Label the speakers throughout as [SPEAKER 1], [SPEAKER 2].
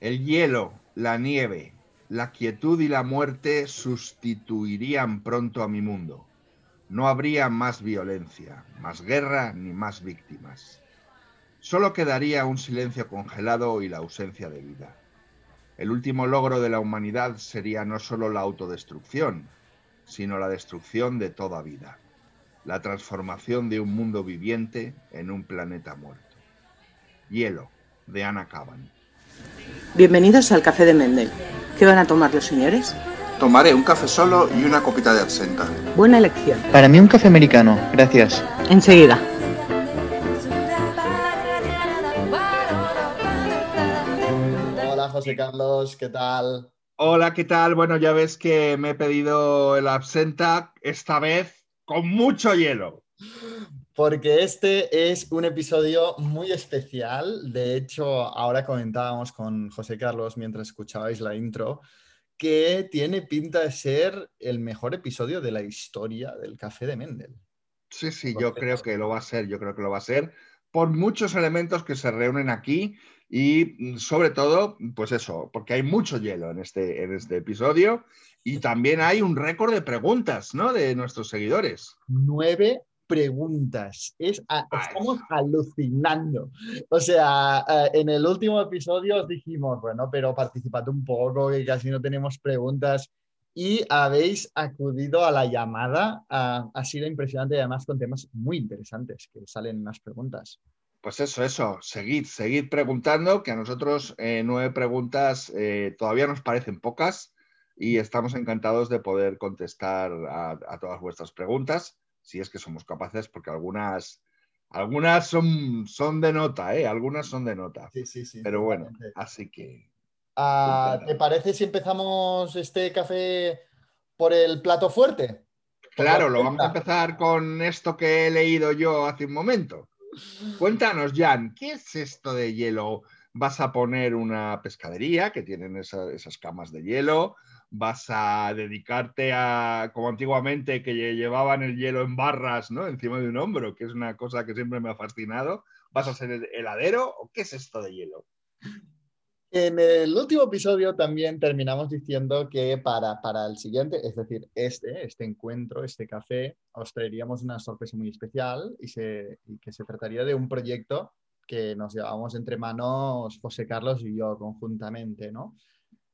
[SPEAKER 1] El hielo, la nieve, la quietud y la muerte sustituirían pronto a mi mundo. No habría más violencia, más guerra ni más víctimas. Solo quedaría un silencio congelado y la ausencia de vida. El último logro de la humanidad sería no solo la autodestrucción, sino la destrucción de toda vida, la transformación de un mundo viviente en un planeta muerto. Hielo, de Anna Cavan.
[SPEAKER 2] Bienvenidos al Café de Mendel. ¿Qué van a tomar los señores?
[SPEAKER 3] Tomaré un café solo y una copita de absenta.
[SPEAKER 2] Buena elección.
[SPEAKER 4] Para mí un café americano, gracias.
[SPEAKER 2] Enseguida.
[SPEAKER 5] Hola José Carlos, ¿qué tal?
[SPEAKER 1] Hola, ¿qué tal? Bueno, ya ves que me he pedido el absenta, esta vez con mucho hielo.
[SPEAKER 5] Porque este es un episodio muy especial. De hecho, ahora comentábamos con José Carlos mientras escuchabais la intro que tiene pinta de ser el mejor episodio de la historia del Café de Mendel.
[SPEAKER 1] Sí, sí, yo creo que lo va a ser, yo creo que lo va a ser, por muchos elementos que se reúnen aquí y mm, sobre todo, pues eso, porque hay mucho hielo en este, en este episodio y también hay un récord de preguntas, ¿no? De nuestros seguidores.
[SPEAKER 5] Nueve preguntas. Es a- estamos alucinando. O sea, eh, en el último episodio os dijimos, bueno, pero participad un poco, que casi no tenemos preguntas. Y habéis acudido a la llamada. ha sido impresionante y además con temas muy interesantes que salen en las preguntas.
[SPEAKER 1] Pues eso, eso, seguid, seguid preguntando, que a nosotros eh, nueve preguntas eh, todavía nos parecen pocas y estamos encantados de poder contestar a, a todas vuestras preguntas, si es que somos capaces, porque algunas, algunas son, son de nota, ¿eh? Algunas son de nota.
[SPEAKER 5] Sí, sí, sí.
[SPEAKER 1] Pero bueno, así que
[SPEAKER 5] Ah. ¿Te parece si empezamos este café por el plato fuerte?
[SPEAKER 1] Claro, lo vamos a empezar con esto que he leído yo hace un momento. Cuéntanos, Jan, ¿qué es esto de hielo? ¿Vas a poner una pescadería que tienen esa- esas camas de hielo? ¿Vas a dedicarte a, como antiguamente, que lle- llevaban el hielo en barras, ¿no? Encima de un hombro, que es una cosa que siempre me ha fascinado. ¿Vas a ser heladero o qué es esto de hielo?
[SPEAKER 5] En el último episodio también terminamos diciendo que para, para el siguiente, es decir, este, este encuentro, este café, os traeríamos una sorpresa muy especial y, se, y que se trataría de un proyecto que nos llevamos entre manos José Carlos y yo conjuntamente, ¿no?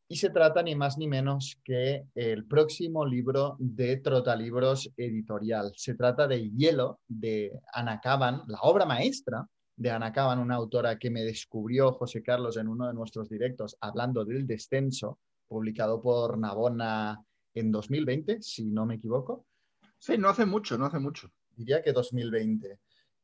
[SPEAKER 5] Y se trata ni más ni menos que el próximo libro de Trotalibros Editorial. Se trata de Hielo, de Ana Caban, la obra maestra de Ana Caban, una autora que me descubrió José Carlos en uno de nuestros directos hablando del descenso, publicado por Navona en 2020, si no me equivoco.
[SPEAKER 1] Sí, no hace mucho, no hace mucho.
[SPEAKER 5] Diría que 2020.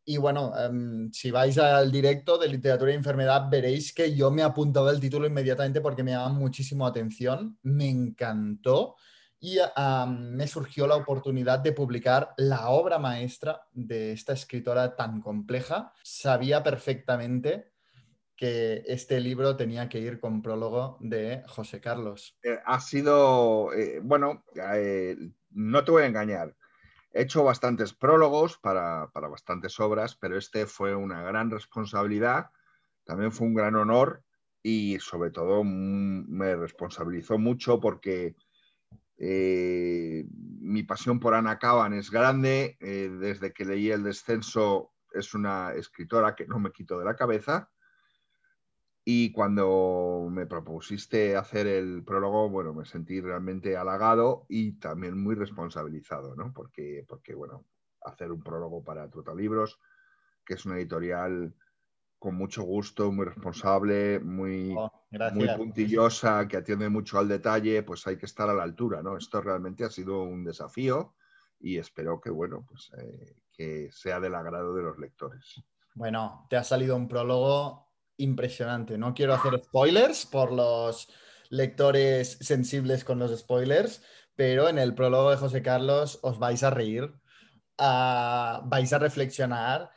[SPEAKER 5] Y bueno, em, si vais al directo de literatura y enfermedad, veréis que yo me apuntaba el título inmediatamente porque me llama muchísimo atención, me encantó y me surgió la oportunidad de publicar la obra maestra de esta escritora tan compleja. Sabía perfectamente que este libro tenía que ir con prólogo de José Carlos.
[SPEAKER 1] Eh, ha sido, eh, bueno, eh, no te voy a engañar. He hecho bastantes prólogos para, para bastantes obras, pero este fue una gran responsabilidad, también fue un gran honor y sobre todo me responsabilizó mucho porque eh, mi pasión por Ana Caban es grande. eh, desde que leí El descenso es una escritora que no me quito de la cabeza. Y cuando me propusiste hacer el prólogo, bueno, me sentí realmente halagado y también muy responsabilizado, ¿no? Porque, porque bueno, hacer un prólogo para Trotalibros, que es una editorial con mucho gusto, muy responsable, muy,
[SPEAKER 5] Oh,
[SPEAKER 1] muy puntillosa, que atiende mucho al detalle, pues hay que estar a la altura, ¿no? Esto realmente ha sido un desafío y espero que, bueno, pues eh, que sea del agrado de los lectores.
[SPEAKER 5] Bueno, te ha salido un prólogo impresionante. No quiero hacer spoilers por los lectores sensibles con los spoilers, pero en el prólogo de José Carlos os vais a reír, vais a reflexionar.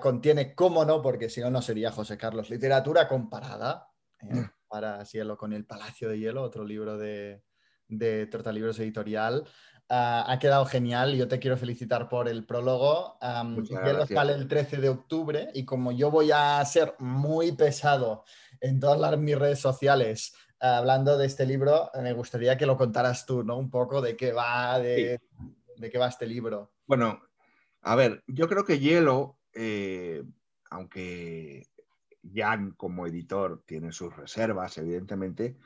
[SPEAKER 5] contiene, cómo no, porque si no, no sería José Carlos, literatura comparada. ¿eh? Para Cielo con El Palacio de Hielo, otro libro de, de Trotalibros Editorial. Ah, ha quedado genial. Yo te quiero felicitar por el prólogo. Hielo sale el 13 de octubre y como yo voy a ser muy pesado en todas las, mis redes sociales hablando de este libro, me gustaría que lo contaras tú, ¿no? Un poco de qué va, de, de qué va este libro.
[SPEAKER 1] Bueno, a ver, yo creo que Hielo, eh, aunque Jan como editor tiene sus reservas, evidentemente,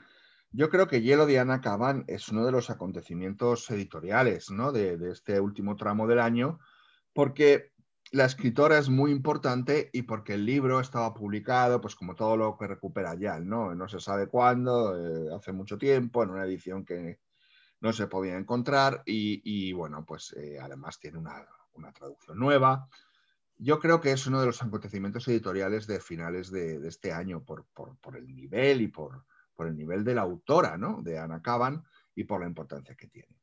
[SPEAKER 1] yo creo que Hielo de Ana Caban es uno de los acontecimientos editoriales de, este último tramo del año, porque la escritora es muy importante y porque el libro estaba publicado, pues como todo lo que recupera Jan, ¿no? No se sabe cuándo, eh, hace mucho tiempo, en una edición que no se podía encontrar y, y bueno, pues eh, además tiene una, una, traducción nueva. Yo creo que es uno de los acontecimientos editoriales de finales de, de este año por, por, por, el nivel y por, por el nivel de la autora, ¿no? De Ana Caban y por la importancia que tiene.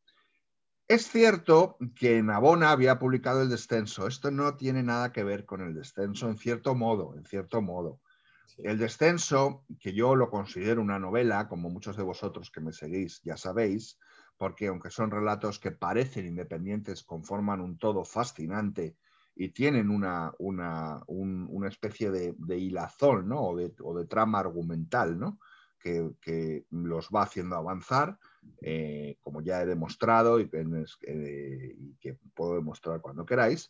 [SPEAKER 1] Es cierto que Navona había publicado el descenso. Esto no tiene nada que ver con el descenso, en cierto modo, en cierto modo. Sí. El descenso, que yo lo considero una novela, como muchos de vosotros que me seguís ya sabéis, porque aunque son relatos que parecen independientes, conforman un todo fascinante y tienen una, una, un, una especie de, de, hilazón ¿no? o, de, o de trama argumental ¿no? Que, que los va haciendo avanzar eh, como ya he demostrado y que, eh, y que, puedo demostrar cuando queráis,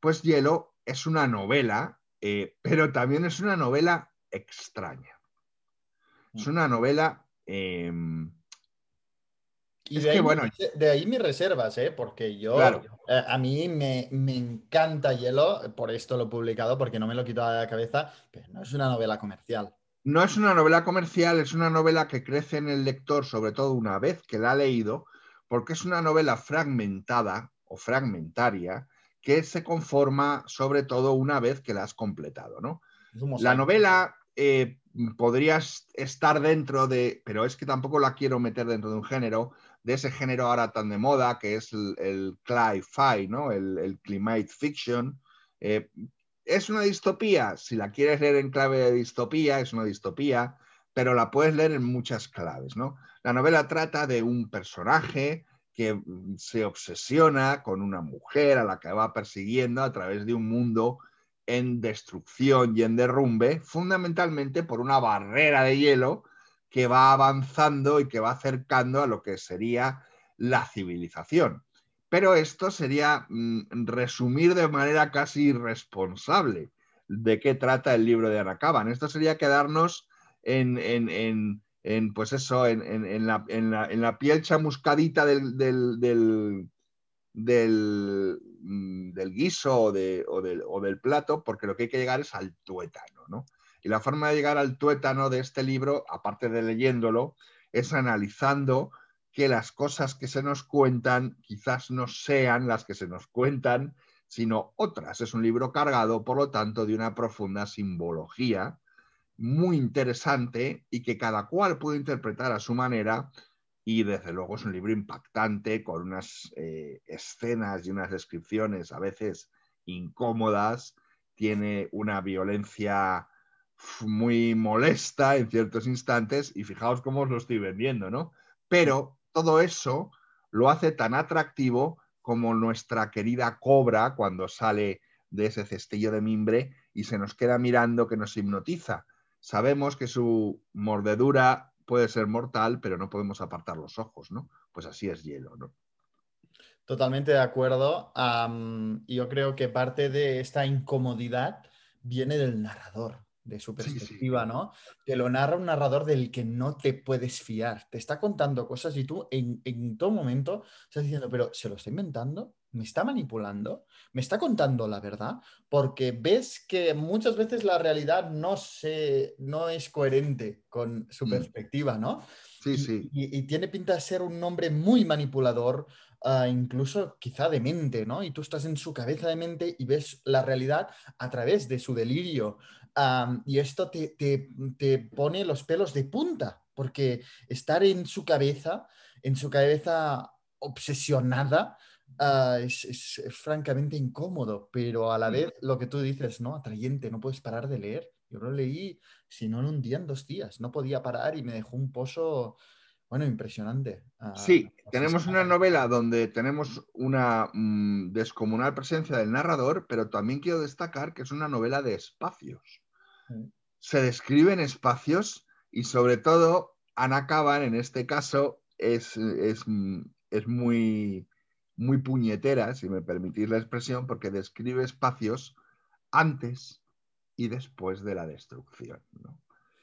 [SPEAKER 1] pues Hielo es una novela, eh, pero también es una novela extraña. Es
[SPEAKER 5] Mm.
[SPEAKER 1] una novela... Em,
[SPEAKER 5] Y
[SPEAKER 1] es
[SPEAKER 5] de,
[SPEAKER 1] que,
[SPEAKER 5] ahí,
[SPEAKER 1] bueno,
[SPEAKER 5] de ahí mis reservas, ¿eh? porque yo,
[SPEAKER 1] Claro.
[SPEAKER 5] eh, a mí me, me encanta Hielo, por esto lo he publicado, porque no me lo quito de la cabeza, pero no es una novela comercial.
[SPEAKER 1] No es una novela comercial, es una novela que crece en el lector, sobre todo una vez que la ha leído, porque es una novela fragmentada o fragmentaria que se conforma sobre todo una vez que la has completado. ¿no? La novela eh, podría estar dentro de, pero es que tampoco la quiero meter dentro de un género, de ese género ahora tan de moda que es el, el cli-fi, ¿no? el, el climate fiction. Eh, ¿Es una distopía? Si la quieres leer en clave de distopía, es una distopía, pero la puedes leer en muchas claves, ¿no? La novela trata de un personaje que mm, se obsesiona con una mujer a la que va persiguiendo a través de un mundo en destrucción y en derrumbe, fundamentalmente por una barrera de hielo que va avanzando y que va acercando a lo que sería la civilización. Pero esto sería mm, resumir de manera casi irresponsable de qué trata el libro de Anacaban. Esto sería quedarnos en, en, en, pues eso, en, la, la, en, la, piel chamuscadita del, del, del, mm, guiso o, o, del, plato, porque lo que hay que llegar es al tuétano. ¿no? Y la forma de llegar al tuétano de este libro, aparte de leyéndolo, es analizando que las cosas que se nos cuentan quizás no sean las que se nos cuentan, sino otras. Es un libro cargado, por lo tanto, de una profunda simbología muy interesante y que cada cual puede interpretar a su manera. Y desde luego es un libro impactante, con unas eh, escenas y unas descripciones a veces incómodas. Tiene una violencia muy molesta en ciertos instantes y fijaos cómo os lo estoy vendiendo, ¿no? Pero todo eso lo hace tan atractivo como nuestra querida cobra cuando sale de ese cestillo de mimbre y se nos queda mirando que nos hipnotiza. Sabemos que su mordedura puede ser mortal, pero no podemos apartar los ojos, ¿no? Pues así es hielo, ¿no?
[SPEAKER 5] Totalmente de acuerdo. Yo creo que parte de esta incomodidad viene del narrador de su perspectiva, sí, sí. ¿no? Te lo narra un narrador del que no te puedes fiar. Te está contando cosas y tú en, en, todo momento estás diciendo, pero ¿se lo está inventando? ¿Me está manipulando? ¿Me está contando la verdad? Porque ves que muchas veces la realidad no, se, no es coherente con su mm. perspectiva, ¿no?
[SPEAKER 1] Sí, sí.
[SPEAKER 5] Y, y, y, tiene pinta de ser un hombre muy manipulador, uh, incluso quizá de mente, ¿no? Y tú estás en su cabeza de mente y ves la realidad a través de su delirio. Um, y esto te, te, te, pone los pelos de punta, porque estar en su cabeza, en su cabeza obsesionada, uh, es, es, es, francamente incómodo, pero a la vez lo que tú dices, ¿no? Atrayente, no puedes parar de leer. Yo lo leí, si no en un día, en dos días. No podía parar y me dejó un pozo, bueno, impresionante. Uh,
[SPEAKER 1] sí, tenemos una novela donde tenemos una mmm, descomunal presencia del narrador, pero también quiero destacar que es una novela de espacios. Se describen espacios y sobre todo Ana Caban en este caso es, es, es muy, muy puñetera, si me permitís la expresión, porque describe espacios antes y después de la destrucción.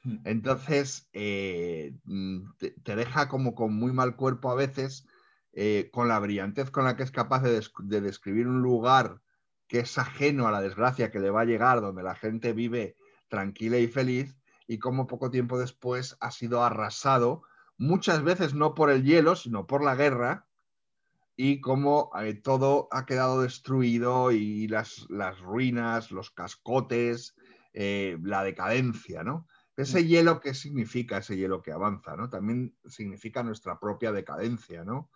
[SPEAKER 1] Hmm. Entonces, eh, te, deja como con muy mal cuerpo a veces, eh, con la brillantez con la que es capaz de, de, describir un lugar que es ajeno a la desgracia que le va a llegar, donde la gente vive tranquila y feliz, y como poco tiempo después ha sido arrasado, muchas veces no por el hielo, sino por la guerra, y cómo eh, todo ha quedado destruido y las, las ruinas, los cascotes, eh, la decadencia, ¿no? Ese mm. hielo, ¿qué significa ese hielo que avanza? ¿no? También significa nuestra propia decadencia, ¿no?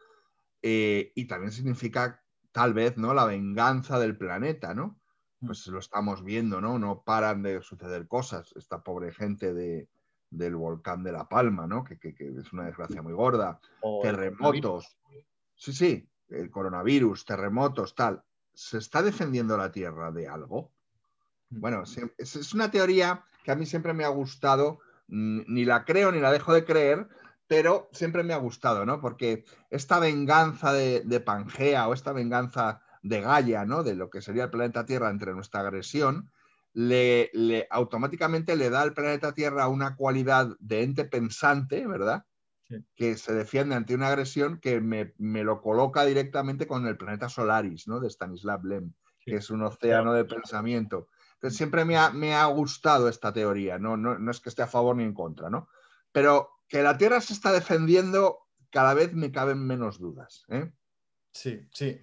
[SPEAKER 1] Eh, y también significa tal vez, ¿no? La venganza del planeta, ¿no? Mm. Pues lo estamos viendo, ¿no? No paran de suceder cosas. Esta pobre gente de, del volcán de La Palma, ¿no? Que, es una desgracia muy gorda. Terremotos. Sí, sí, el coronavirus, terremotos, tal. ¿Se está defendiendo la Tierra de algo? Mm. Bueno, es una teoría que a mí siempre me ha gustado, ni la creo ni la dejo de creer, pero siempre me ha gustado, ¿no? Porque esta venganza de, Pangea o esta venganza de Gaia, ¿no? De lo que sería el planeta Tierra entre nuestra agresión, le, automáticamente le da al planeta Tierra una cualidad de ente pensante, ¿verdad? Que se defiende ante una agresión que me, lo coloca directamente con el planeta Solaris, ¿no? De Stanislav Lem, que es un océano de pensamiento. Entonces, siempre me ha, me ha gustado esta teoría, ¿no? No, no es que esté a favor ni en contra, ¿no? Pero que la Tierra se está defendiendo, cada vez me caben menos dudas. ¿eh?
[SPEAKER 5] Sí, sí.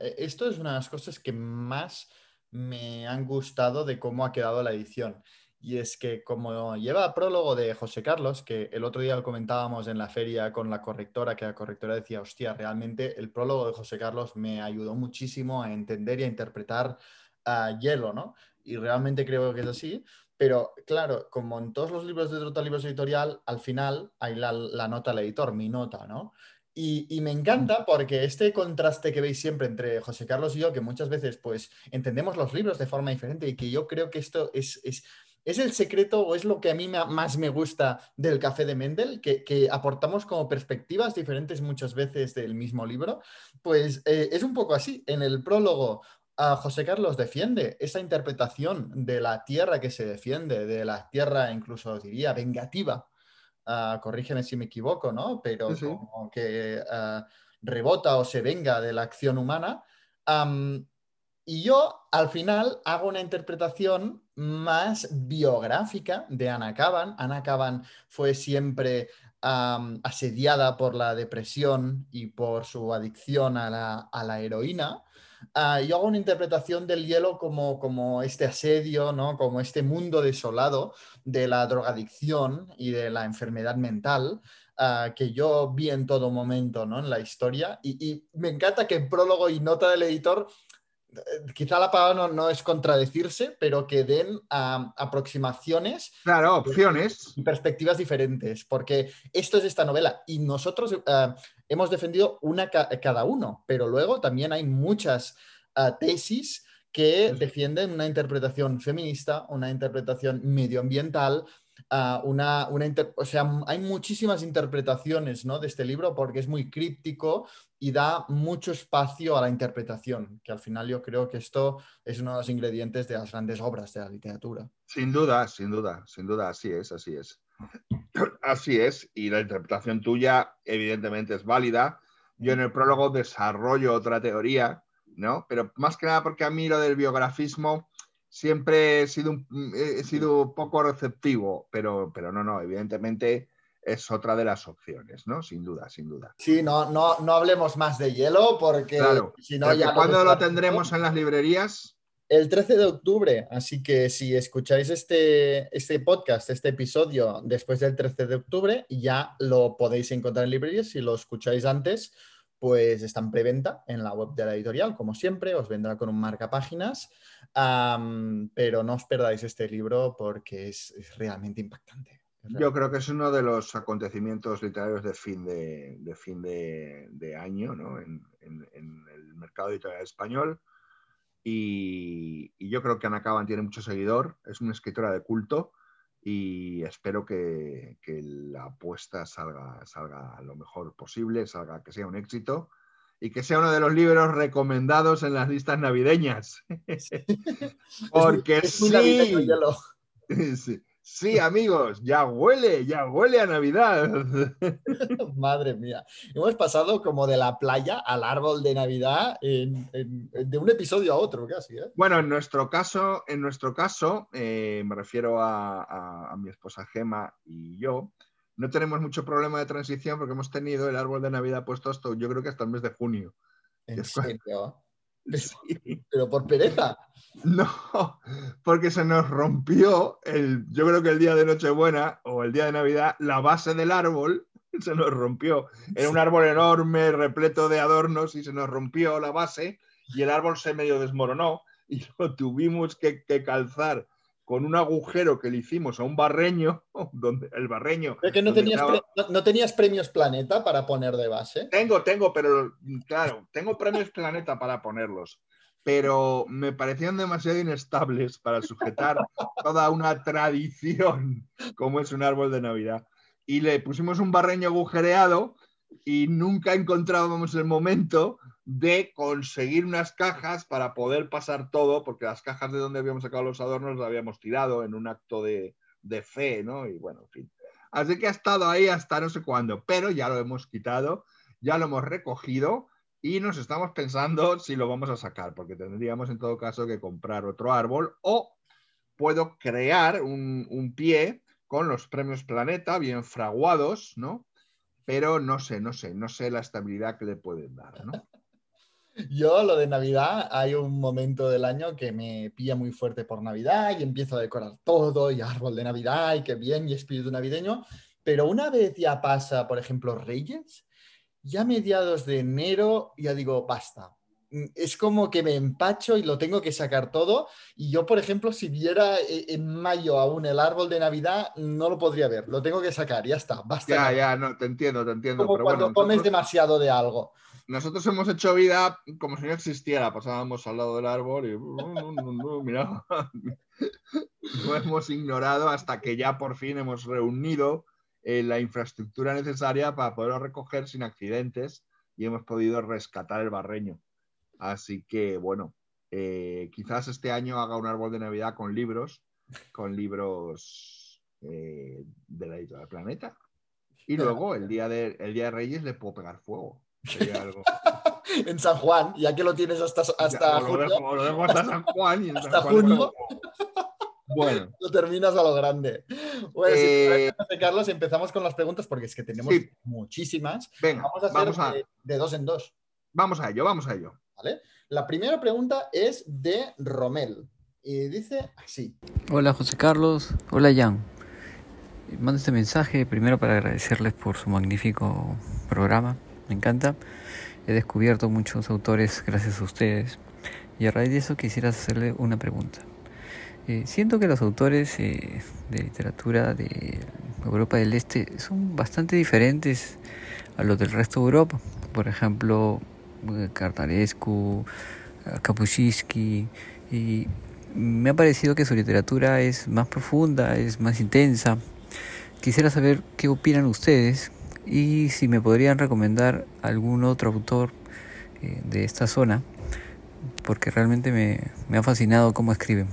[SPEAKER 5] E, esto es una de las cosas que más me han gustado de cómo ha quedado la edición. Y es que como lleva prólogo de José Carlos, que el otro día lo comentábamos en la feria con la correctora, que la correctora decía, hostia, realmente el prólogo de José Carlos me ayudó muchísimo a entender y a interpretar a Hielo, ¿no? Y realmente creo que es así. Pero claro, como en todos los libros de Trota Libros Editorial, al final hay la, nota al editor, mi nota, ¿no? Y, me encanta porque este contraste que veis siempre entre José Carlos y yo, que muchas veces pues entendemos los libros de forma diferente y que yo creo que esto es, es, el secreto o es lo que a mí más me gusta del café de Mendel, que, aportamos como perspectivas diferentes muchas veces del mismo libro, pues eh, es un poco así. En el prólogo José Carlos defiende esa interpretación de la tierra que se defiende, de la tierra incluso diría vengativa. Uh, corrígeme si me equivoco, ¿no? Pero como que ah, rebota o se venga de la acción humana. y yo al final hago una interpretación más biográfica de Ana Caban. Ana Caban fue siempre asediada por la depresión y por su adicción a la heroína. Ah, yo hago una interpretación del hielo como, como este asedio, ¿no? como este mundo desolado de la drogadicción y de la enfermedad mental. Ah, que yo vi en todo momento ¿no? en la historia y, y, me encanta que en prólogo y nota del editor eh, quizá la palabra no, es contradecirse, pero que den aproximaciones.
[SPEAKER 1] Claro, opciones.
[SPEAKER 5] Y perspectivas diferentes, porque esto es esta novela y nosotros hemos defendido una cada uno, pero luego también hay muchas eh, tesis que defienden una interpretación feminista, una interpretación medioambiental, una, o sea, hay muchísimas interpretaciones ¿no? de este libro porque es muy críptico y da mucho espacio a la interpretación, que al final yo creo que esto es uno de los ingredientes de las grandes obras de la literatura.
[SPEAKER 1] Sin duda, sin duda, sin duda, así es, así es. Así es, y la interpretación tuya evidentemente es válida. Yo en el prólogo desarrollo otra teoría, ¿no? Pero más que nada porque a mí lo del biografismo siempre he sido, he sido poco receptivo, pero, pero no, no, evidentemente es otra de las opciones, ¿no? Sin duda, sin duda.
[SPEAKER 5] Sí, no, no, no hablemos más de hielo porque
[SPEAKER 1] si no ya... ¿Cuándo lo tendremos en las librerías?
[SPEAKER 5] El 13 de octubre, así que si escucháis este, este podcast, este episodio después del 13 de octubre, ya lo podéis encontrar en librerías. Si lo escucháis antes, pues está en preventa en la web de la editorial, como siempre, os vendrá con un marca páginas, pero no os perdáis este libro porque es, realmente impactante.
[SPEAKER 1] Yo creo que es uno de los acontecimientos literarios de fin de, fin de, año en, el mercado editorial español. Y, yo creo que Ana Caban tiene mucho seguidor, es una escritora de culto y espero que, que la apuesta salga, salga lo mejor posible, salga que sea un éxito y que sea uno de los libros recomendados en las listas navideñas. Porque
[SPEAKER 5] Es muy
[SPEAKER 1] sí,
[SPEAKER 5] navideño, ya lo-
[SPEAKER 1] sí, sí, amigos, ya huele, ya huele a Navidad.
[SPEAKER 5] Madre mía. Hemos pasado como de la playa al árbol de Navidad en- de un episodio a otro casi. ¿eh?
[SPEAKER 1] Bueno, en nuestro caso, en nuestro caso, eh, me refiero a, a- a mi esposa Gema y yo, no tenemos mucho problema de transición porque hemos tenido el árbol de Navidad puesto hasta, yo creo que hasta el mes de junio.
[SPEAKER 5] En serio.
[SPEAKER 1] Sí.
[SPEAKER 5] Pero por pereza.
[SPEAKER 1] No, porque se nos rompió el, yo creo que el día de Nochebuena o el día de Navidad, la base del árbol se nos rompió. Era un árbol enorme, repleto de adornos y se nos rompió la base y el árbol se medio desmoronó y lo tuvimos que, que calzar con un agujero que le hicimos a un barreño, donde el barreño...
[SPEAKER 5] Que no tenías,
[SPEAKER 1] estaba-
[SPEAKER 5] pre- no- no tenías premios Planeta para poner de base.
[SPEAKER 1] Tengo, tengo, pero claro, tengo premios Planeta para ponerlos, pero me parecían demasiado inestables para sujetar toda una tradición como es un árbol de Navidad. Y le pusimos un barreño agujereado y nunca encontrábamos el momento de conseguir unas cajas para poder pasar todo, porque las cajas de donde habíamos sacado los adornos las habíamos tirado en un acto de, de fe, ¿no? Y bueno, en fin. Así que ha estado ahí hasta no sé cuándo, pero ya lo hemos quitado, ya lo hemos recogido y nos estamos pensando si lo vamos a sacar, porque tendríamos en todo caso que comprar otro árbol o puedo crear un, un pie con los premios Planeta bien fraguados, ¿no? Pero no sé, no sé, no sé la estabilidad que le pueden dar, ¿no?
[SPEAKER 5] Yo, lo de Navidad, hay un momento del año que me pilla muy fuerte por Navidad y empiezo a decorar todo y árbol de Navidad y qué bien y espíritu navideño. Pero una vez ya pasa, por ejemplo, Reyes, ya mediados de enero ya digo, basta. Mm, Es como que me empacho y lo tengo que sacar todo. Y yo, por ejemplo, si viera eh, en mayo aún el árbol de Navidad, no lo podría ver. Lo tengo que sacar, ya está, basta.
[SPEAKER 1] Ya,
[SPEAKER 5] ya.
[SPEAKER 1] no, te entiendo, te entiendo.
[SPEAKER 5] Como
[SPEAKER 1] pero
[SPEAKER 5] cuando
[SPEAKER 1] bueno,
[SPEAKER 5] comes demasiado de algo.
[SPEAKER 1] Nosotros hemos hecho vida como si no existiera. Pasábamos al lado del árbol y mira, lo hemos ignorado hasta que ya por fin hemos reunido eh, la infraestructura necesaria para poderlo recoger sin accidentes y hemos podido rescatar el barreño. Así que bueno, eh, quizás este año haga un árbol de Navidad con libros, con libros eh, de la editorial Planeta. Y luego el día de, el día de Reyes le puedo pegar fuego. Sería algo.
[SPEAKER 5] en San Juan, ya que lo tienes hasta, hasta
[SPEAKER 1] Ya, o lo
[SPEAKER 5] junio,
[SPEAKER 1] dejo, o lo dejo hasta San Juan y en
[SPEAKER 5] Hasta
[SPEAKER 1] San Juan
[SPEAKER 5] junio.
[SPEAKER 1] Bueno,
[SPEAKER 5] lo terminas a lo grande. Bueno, si te
[SPEAKER 1] Eh,
[SPEAKER 5] José Carlos, empezamos con las preguntas porque es que tenemos
[SPEAKER 1] Sí.
[SPEAKER 5] muchísimas.
[SPEAKER 1] venga,
[SPEAKER 5] Vamos a hacer
[SPEAKER 1] vamos a,
[SPEAKER 5] de, de dos en dos.
[SPEAKER 1] vamos a ello, vamos a ello.
[SPEAKER 5] ¿vale? La primera pregunta es de Romel y dice así.
[SPEAKER 6] Hola José Carlos, hola Jan. Mando este mensaje primero para agradecerles por su magnífico programa, me encanta. He descubierto muchos autores gracias a ustedes y a raíz de eso quisiera hacerle una pregunta. Eh, siento que los autores eh, de literatura de Europa del Este son bastante diferentes a los del resto de Europa. Por ejemplo, eh, Cartarescu, eh, Kapuscinski y me ha parecido que su literatura es más profunda, es más intensa. Quisiera saber qué opinan ustedes y si me podrían recomendar algún otro autor eh, de esta zona, porque realmente me, me ha fascinado cómo escriben.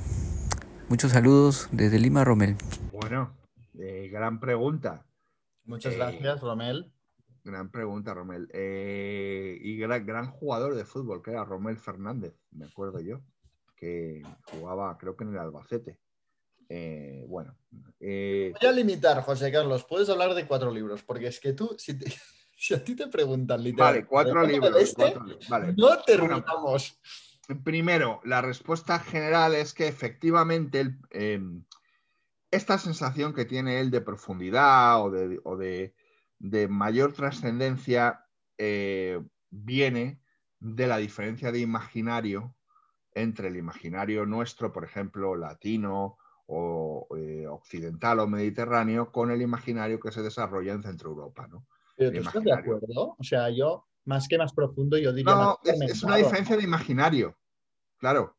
[SPEAKER 6] Muchos saludos desde Lima, Romel.
[SPEAKER 1] Bueno, eh, gran pregunta,
[SPEAKER 5] Muchas
[SPEAKER 1] Eh,
[SPEAKER 5] gracias, Romel.
[SPEAKER 1] gran pregunta, Romel. Eh, y gran, gran jugador de fútbol, que era Romel Fernández, me acuerdo yo, que jugaba creo que en el Albacete. Eh, bueno, eh,
[SPEAKER 5] Voy a limitar, José Carlos. Puedes hablar de cuatro libros, porque es que tú, si, te- si a ti te preguntan
[SPEAKER 1] vale,
[SPEAKER 5] literalmente.
[SPEAKER 1] cuatro
[SPEAKER 5] ¿de
[SPEAKER 1] libros.
[SPEAKER 5] este?
[SPEAKER 1] cuatro li- vale.
[SPEAKER 5] No terminamos.
[SPEAKER 1] Primero, la respuesta general es que efectivamente el, eh, esta sensación que tiene él de profundidad o de, o de- de mayor trascendencia eh, viene de la diferencia de imaginario entre el imaginario nuestro, por ejemplo, latino o eh, occidental o mediterráneo, con el imaginario que se desarrolla en Centro Europa. ¿no?
[SPEAKER 5] Pero tú estás de acuerdo. O sea, yo, más que más profundo, yo diría.
[SPEAKER 1] No,
[SPEAKER 5] más
[SPEAKER 1] es, es una diferencia de imaginario, claro.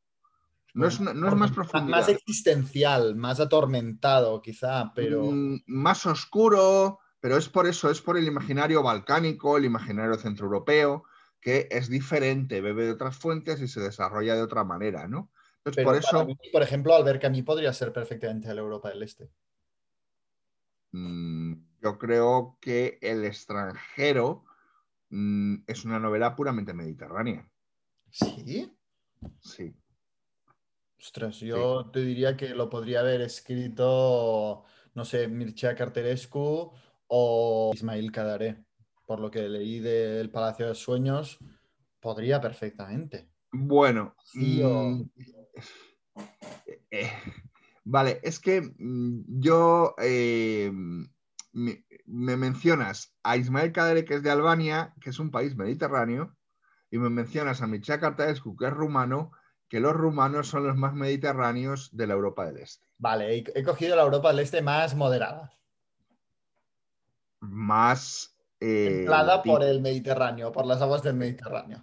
[SPEAKER 1] No es, no es más profundidad.
[SPEAKER 5] Más existencial, más atormentado, quizá, pero.
[SPEAKER 1] Mm, más oscuro, pero es por eso, es por el imaginario balcánico, el imaginario centroeuropeo, que es diferente, bebe de otras fuentes y se desarrolla de otra manera, ¿no? Entonces, por eso.
[SPEAKER 5] por ejemplo, Albert Camus podría ser perfectamente la Europa del Este.
[SPEAKER 1] Mm, yo creo que El extranjero mm, es una novela puramente mediterránea.
[SPEAKER 5] ¿Sí?
[SPEAKER 1] Sí.
[SPEAKER 5] Ostras, yo te diría que lo podría haber escrito, no sé, Mircea Carterescu o Ismail Kadaré. Por lo que leí del Palacio de Sueños, podría perfectamente.
[SPEAKER 1] Bueno, mm, eh, vale, es que mm, yo eh, me, mencionas a Ismael Kadere, que es de Albania, que es un país mediterráneo, y me mencionas a Mircea Cartaescu, que es rumano, que los rumanos son los más mediterráneos de la Europa del Este.
[SPEAKER 5] Vale, he, cogido la Europa del Este más moderada.
[SPEAKER 1] Más...
[SPEAKER 5] Eh, por el Mediterráneo, por las aguas del Mediterráneo.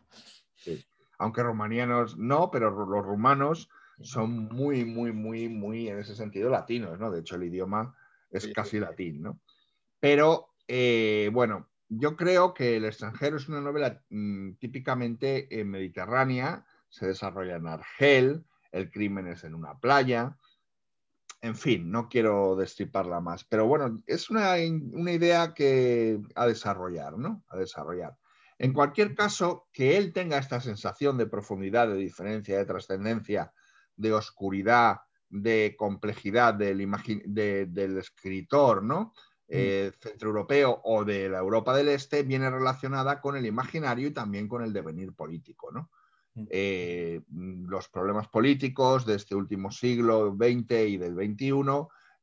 [SPEAKER 1] Sí. Aunque romanianos no, pero los rumanos son muy, muy, muy, muy en ese sentido latinos, ¿no? De hecho, el idioma es casi latín, ¿no? Pero, eh, bueno, yo creo que El extranjero es una novela mm, típicamente eh, mediterránea, se desarrolla en Argel, el crimen es en una playa, en fin, no quiero destriparla más, pero bueno, es una, una idea que a desarrollar, ¿no? A desarrollar. En cualquier caso, que él tenga esta sensación de profundidad, de diferencia, de trascendencia, de oscuridad, de complejidad del, del escritor, ¿no? Mm. Eh, centroeuropeo o de la Europa del Este viene relacionada con el imaginario y también con el devenir político. ¿no? Mm. Eh, los problemas políticos de este último siglo XX y del XXI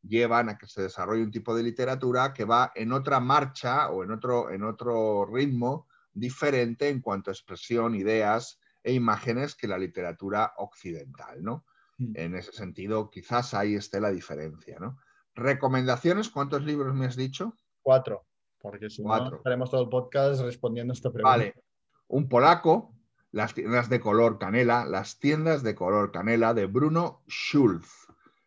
[SPEAKER 1] llevan a que se desarrolle un tipo de literatura que va en otra marcha o en otro, en otro ritmo diferente en cuanto a expresión, ideas e imágenes que la literatura occidental. ¿no? Mm. En ese sentido, quizás ahí esté la diferencia. ¿no? ¿Recomendaciones? ¿Cuántos libros me has dicho?
[SPEAKER 5] Cuatro, porque si no, haremos todo el podcast respondiendo a esta pregunta. Vale,
[SPEAKER 1] un polaco, las tiendas de color canela, las tiendas de color canela de Bruno Schulz.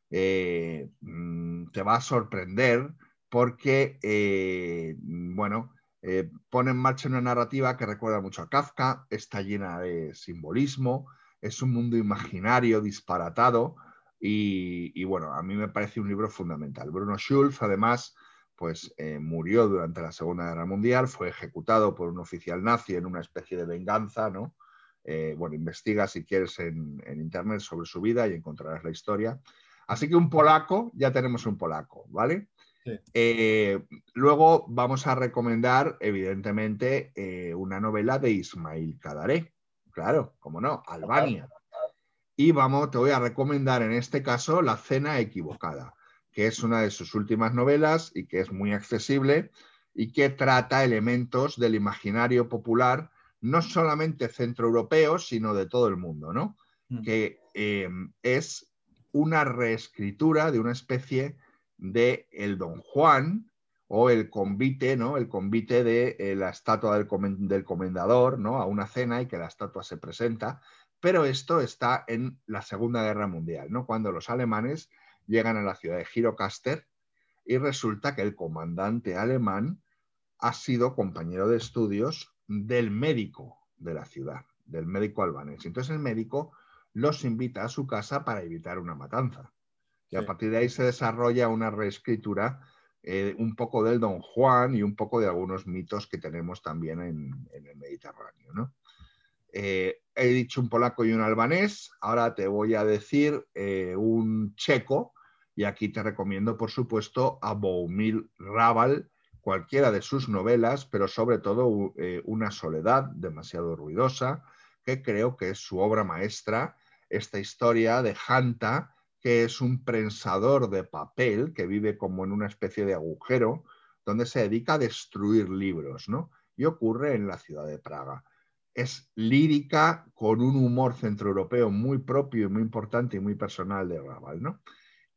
[SPEAKER 1] Eh, mm, te va a sorprender porque, eh, bueno, eh, pone en marcha una narrativa que recuerda mucho a Kafka, está llena de simbolismo, es un mundo imaginario disparatado y, bueno, a mí me parece un libro fundamental. Bruno Schulz, además, pues eh, murió durante la Segunda Guerra Mundial, fue ejecutado por un oficial nazi en una especie de venganza, ¿no? Eh, bueno, investiga si quieres en, internet sobre su vida y encontrarás la historia. Así que un polaco, ya tenemos un polaco, ¿vale? Eh, luego vamos a recomendar, evidentemente, una novela de Ismail Kadaré. Claro, como no, Albania. Y vamos, te voy a recomendar en este caso La Cena Equivocada, que es una de sus últimas novelas y que es muy accesible y que trata elementos del imaginario popular, no solamente centroeuropeo, sino de todo el mundo, ¿no? Mm. Que eh, es una reescritura de una especie de el Don Juan o el convite, ¿no? El convite de eh, la estatua del, comendador, ¿no? A una cena y que la estatua se presenta pero esto está en la Segunda Guerra Mundial, ¿no? cuando los alemanes llegan a la ciudad de Girocaster y resulta que el comandante alemán ha sido compañero de estudios del médico de la ciudad, del médico albanés. Entonces el médico los invita a su casa para evitar una matanza. Y a partir de ahí se desarrolla una reescritura eh, un poco del Don Juan y un poco de algunos mitos que tenemos también en, en el Mediterráneo. ¿no? Eh, he dicho un polaco y un albanés, ahora te voy a decir eh, un checo, y aquí te recomiendo, por supuesto, a Boumil Raval, cualquiera de sus novelas, pero sobre todo eh, Una soledad demasiado ruidosa, que creo que es su obra maestra, esta historia de Hanta, que es un prensador de papel que vive como en una especie de agujero, donde se dedica a destruir libros, ¿no? Y ocurre en la ciudad de Praga es lírica con un humor centroeuropeo muy propio y muy importante y muy personal de Raval. ¿no?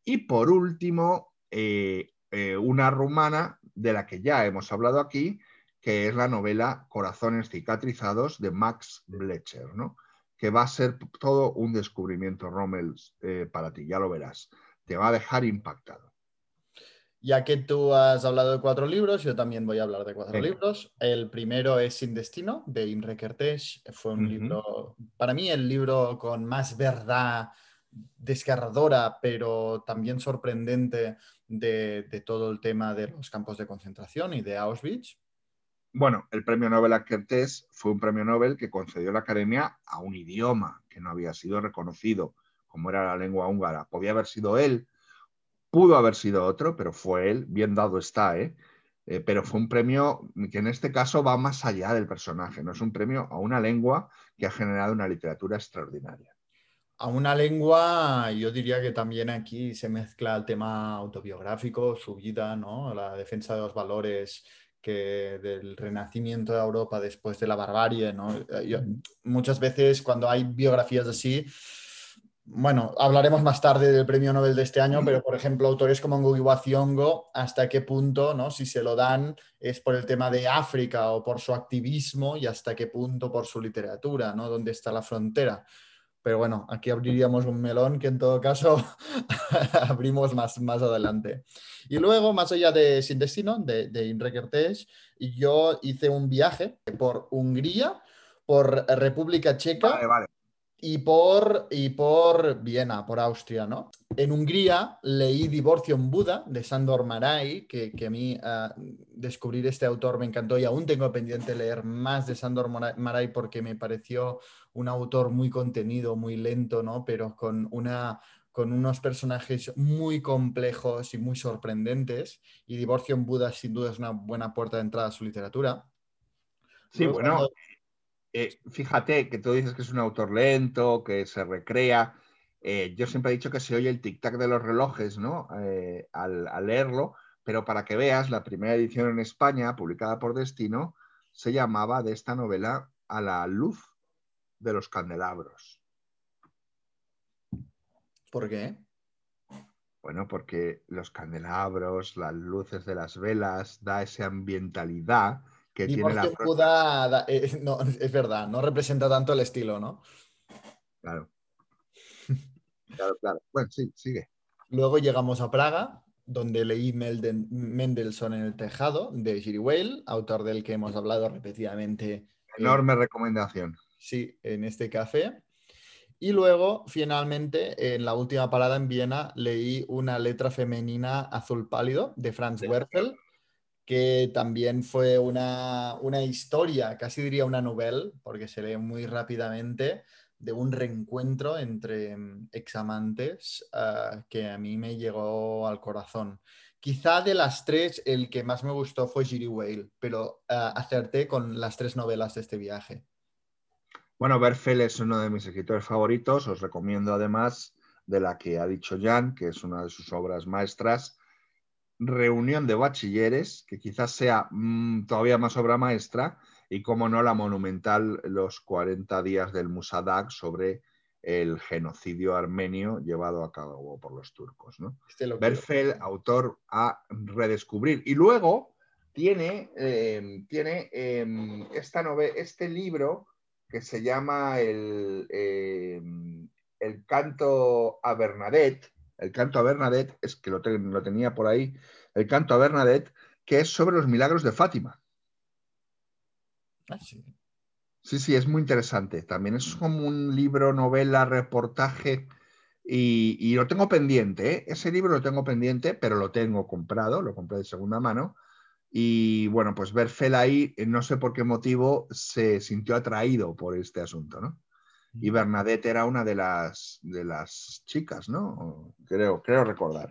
[SPEAKER 1] Y por último, eh, eh, una rumana de la que ya hemos hablado aquí, que es la novela Corazones cicatrizados de Max Blecher, ¿no? Que va a ser todo un descubrimiento, Rommel, eh, para ti, ya lo verás. Te va a dejar impactado.
[SPEAKER 5] Ya que tú has hablado de cuatro libros, yo también voy a hablar de cuatro libros. El primero es Sin Destino, de Imre Kertész. Fue un libro, para mí, el libro con más verdad desgarradora, pero también sorprendente de, de todo el tema de los campos de concentración y de Auschwitz.
[SPEAKER 1] Bueno, el premio Nobel a Kertész fue un premio Nobel que concedió la Academia a un idioma que no había sido reconocido, como era la lengua húngara. Podía haber sido él, pudo haber sido otro, pero fue él, bien dado está, ¿eh? Eh, pero fue un premio que en este caso va más allá del personaje, no es un premio a una lengua que ha generado una literatura extraordinaria.
[SPEAKER 5] A una lengua, yo diría que también aquí se mezcla el tema autobiográfico, su vida, ¿no? La defensa de los valores que del renacimiento de Europa después de la barbarie, ¿no? Eh, yo- muchas veces cuando hay biografías así, bueno, hablaremos más tarde del premio Nobel de este año, pero por ejemplo, autores como Ngugi Thiongo, hasta qué punto, ¿no? Si se lo dan es por el tema de África o por su activismo y hasta qué punto por su literatura, ¿no? ¿Dónde está la frontera? Pero bueno, aquí abriríamos un melón que en todo caso abrimos más, más adelante. Y luego, más allá de Sin Destino, de, de Imre Kertész, yo hice un viaje por Hungría, por República Checa
[SPEAKER 1] Vale, vale.
[SPEAKER 5] Y por, y por Viena, por Austria, ¿no? En Hungría leí Divorcio en Buda de Sándor Márai, que, que a mí ah, descubrir este autor me encantó y aún tengo pendiente leer más de Sándor Mora- Márai porque me pareció un autor muy contenido, muy lento, ¿no? Pero con una con unos personajes muy complejos y muy sorprendentes. Y Divorcio en Buda sin duda es una buena puerta de entrada a su literatura.
[SPEAKER 1] Sí,
[SPEAKER 5] Luego,
[SPEAKER 1] bueno,
[SPEAKER 5] cuando-
[SPEAKER 1] eh, fíjate que tú dices que es un autor lento, que se recrea. Eh, yo siempre he dicho que se oye el tic-tac de los relojes, ¿no? Eh, al, al leerlo, pero para que veas, la primera edición en España, publicada por Destino, se llamaba de esta novela A la luz de los candelabros.
[SPEAKER 5] ¿Por qué?
[SPEAKER 1] Bueno, porque los candelabros, las luces de las velas, da esa ambientalidad que tiene la
[SPEAKER 5] eh, no, es verdad, no representa tanto el estilo, ¿no?
[SPEAKER 1] Claro. Claro, claro. Bueno, sí, sigue.
[SPEAKER 5] Luego llegamos a Praga, donde leí Melden- Mendelssohn en el tejado de Giri Whale, autor del que hemos hablado repetidamente
[SPEAKER 1] Enorme recomendación.
[SPEAKER 5] sí, en este café. Y luego, finalmente, en la última parada en Viena, leí una letra femenina azul pálido de Franz Werfel, que también fue una, una historia, casi diría una novela, porque se lee muy rápidamente, de un reencuentro entre mm, examantes ah, que a mí me llegó al corazón. Quizá de las tres, el que más me gustó fue Giri Whale, pero ah, acerté con las tres novelas de este viaje.
[SPEAKER 1] Bueno, Berfel es uno de mis escritores favoritos. Os recomiendo además de la que ha dicho Jan, que es una de sus obras maestras, Reunión de Bachilleres, que quizás sea mm, todavía más obra maestra, y como no, la monumental Los 40 días del Musadag sobre el genocidio armenio llevado a cabo por los turcos. ¿no?
[SPEAKER 5] Este lo.
[SPEAKER 1] Berfel, autor a redescubrir. Y luego tiene, eh, tiene eh, esta nove- este libro que se llama el, eh, el canto a Bernadette. El canto a Bernadette, es que lo, te- lo tenía por ahí, el canto a Bernadette, que es sobre los milagros de Fátima.
[SPEAKER 5] Ah, sí.
[SPEAKER 1] Sí, sí, es muy interesante. También es como un libro, novela, reportaje. Y, y lo tengo pendiente, ¿eh? Ese libro lo tengo pendiente, pero lo tengo comprado, lo compré de segunda mano. Y bueno, pues Berfel ahí, eh, no sé por qué motivo, se sintió atraído por este asunto, ¿no? Y Bernadette era una de las, de las chicas, ¿no? Creo, creo recordar.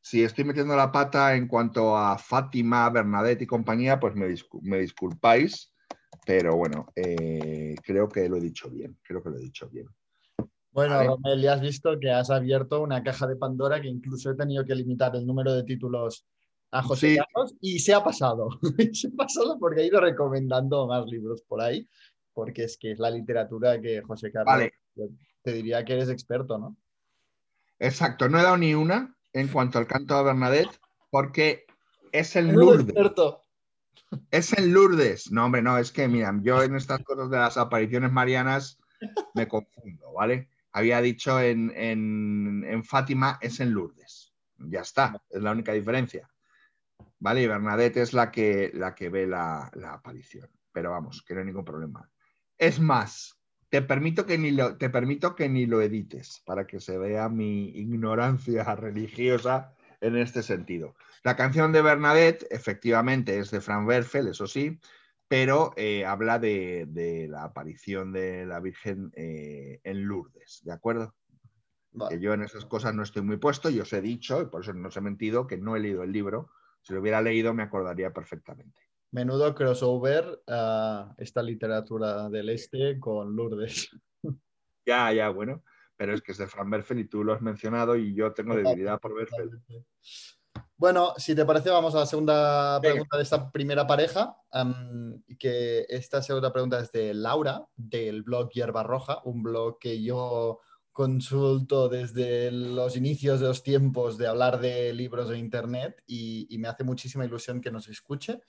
[SPEAKER 1] Si estoy metiendo la pata en cuanto a Fátima, Bernadette y compañía, pues me, discu- me disculpáis, pero bueno, eh, creo que lo he dicho bien, creo que lo he dicho bien.
[SPEAKER 5] Bueno. Romel, ya has visto que has abierto una caja de Pandora que incluso he tenido que limitar el número de títulos a José
[SPEAKER 1] Sí.
[SPEAKER 5] Carlos y se ha pasado. se ha pasado porque ha ido recomendando más libros por ahí, porque es que es la literatura que José Carlos
[SPEAKER 1] Vale.
[SPEAKER 5] te diría que eres experto, ¿no?
[SPEAKER 1] Exacto, no he dado ni una en cuanto al canto de Bernadette, porque es el Lourdes.
[SPEAKER 5] experto.
[SPEAKER 1] Es en Lourdes. No, hombre, no, es que, mira, yo en estas cosas de las apariciones marianas me confundo, ¿vale? Había dicho en, en- en Fátima es en Lourdes. Ya está, es la única diferencia. ¿Vale? Y Bernadette es la que, la que ve la, la aparición. Pero vamos, que no hay ningún problema. Es más, te permito, que ni lo, te permito que ni lo edites para que se vea mi ignorancia religiosa en este sentido. La canción de Bernadette, efectivamente, es de Frank Werfel, eso sí, pero eh, habla de, de la aparición de la Virgen eh, en Lourdes, ¿de acuerdo?
[SPEAKER 5] Vale.
[SPEAKER 1] Que yo en esas cosas no estoy muy puesto, y os he dicho, y por eso no os he mentido, que no he leído el libro. Si lo hubiera leído, me acordaría perfectamente.
[SPEAKER 5] Menudo crossover a esta literatura del este con Lourdes.
[SPEAKER 1] Ya, ya, bueno, pero es que es de Frank Werfel y tú lo has mencionado y yo tengo debilidad por Werfel.
[SPEAKER 5] Bueno, si te parece, vamos a la segunda
[SPEAKER 1] Venga.
[SPEAKER 5] pregunta de esta primera pareja. que esta segunda pregunta es de Laura, del blog Hierba Roja, un blog que yo consulto desde los inicios de los tiempos de hablar de libros de Internet y, y me hace muchísima ilusión que nos escuche.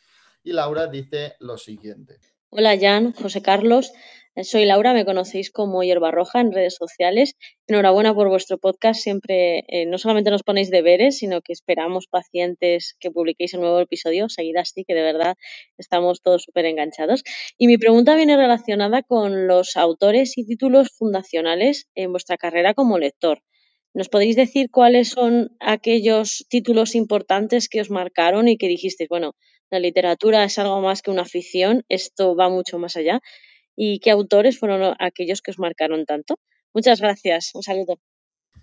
[SPEAKER 5] Y Laura dice lo siguiente.
[SPEAKER 7] Hola Jan, José Carlos, Eh, soy Laura, me conocéis como Hierba Roja en redes sociales. Enhorabuena por vuestro podcast, siempre eh, no solamente nos ponéis deberes, sino que esperamos pacientes que publiquéis un nuevo episodio, seguid así, que de verdad estamos todos súper enganchados. Y mi pregunta viene relacionada con los autores y títulos fundacionales en vuestra carrera como lector. ¿Nos podéis decir cuáles son aquellos títulos importantes que os marcaron y que dijisteis, bueno, la literatura es algo más que una afición, esto va mucho más allá. ¿Y qué autores fueron aquellos que os marcaron tanto? Muchas gracias, un saludo.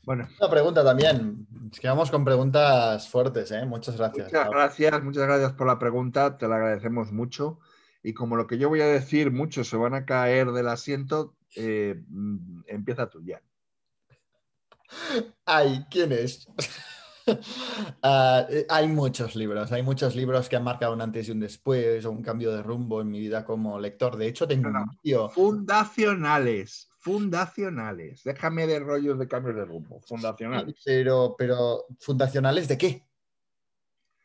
[SPEAKER 1] Bueno,
[SPEAKER 5] Una pregunta también. Es que vamos con preguntas fuertes, ¿eh? Muchas gracias.
[SPEAKER 1] muchas gracias, muchas gracias por la pregunta, te la agradecemos mucho. Y como lo que yo voy a decir, muchos se van a caer del asiento, eh, mm, empieza tú ya.
[SPEAKER 5] Ay, ¿quién es? Ah, eh, hay muchos libros, hay muchos libros que han marcado un antes y un después o un cambio de rumbo en mi vida como lector. De hecho, tengo
[SPEAKER 1] No,
[SPEAKER 5] un.
[SPEAKER 1] Fundacionales, fundacionales. Déjame de rollos de cambios de rumbo. Fundacionales.
[SPEAKER 5] Pero, pero, ¿fundacionales de qué?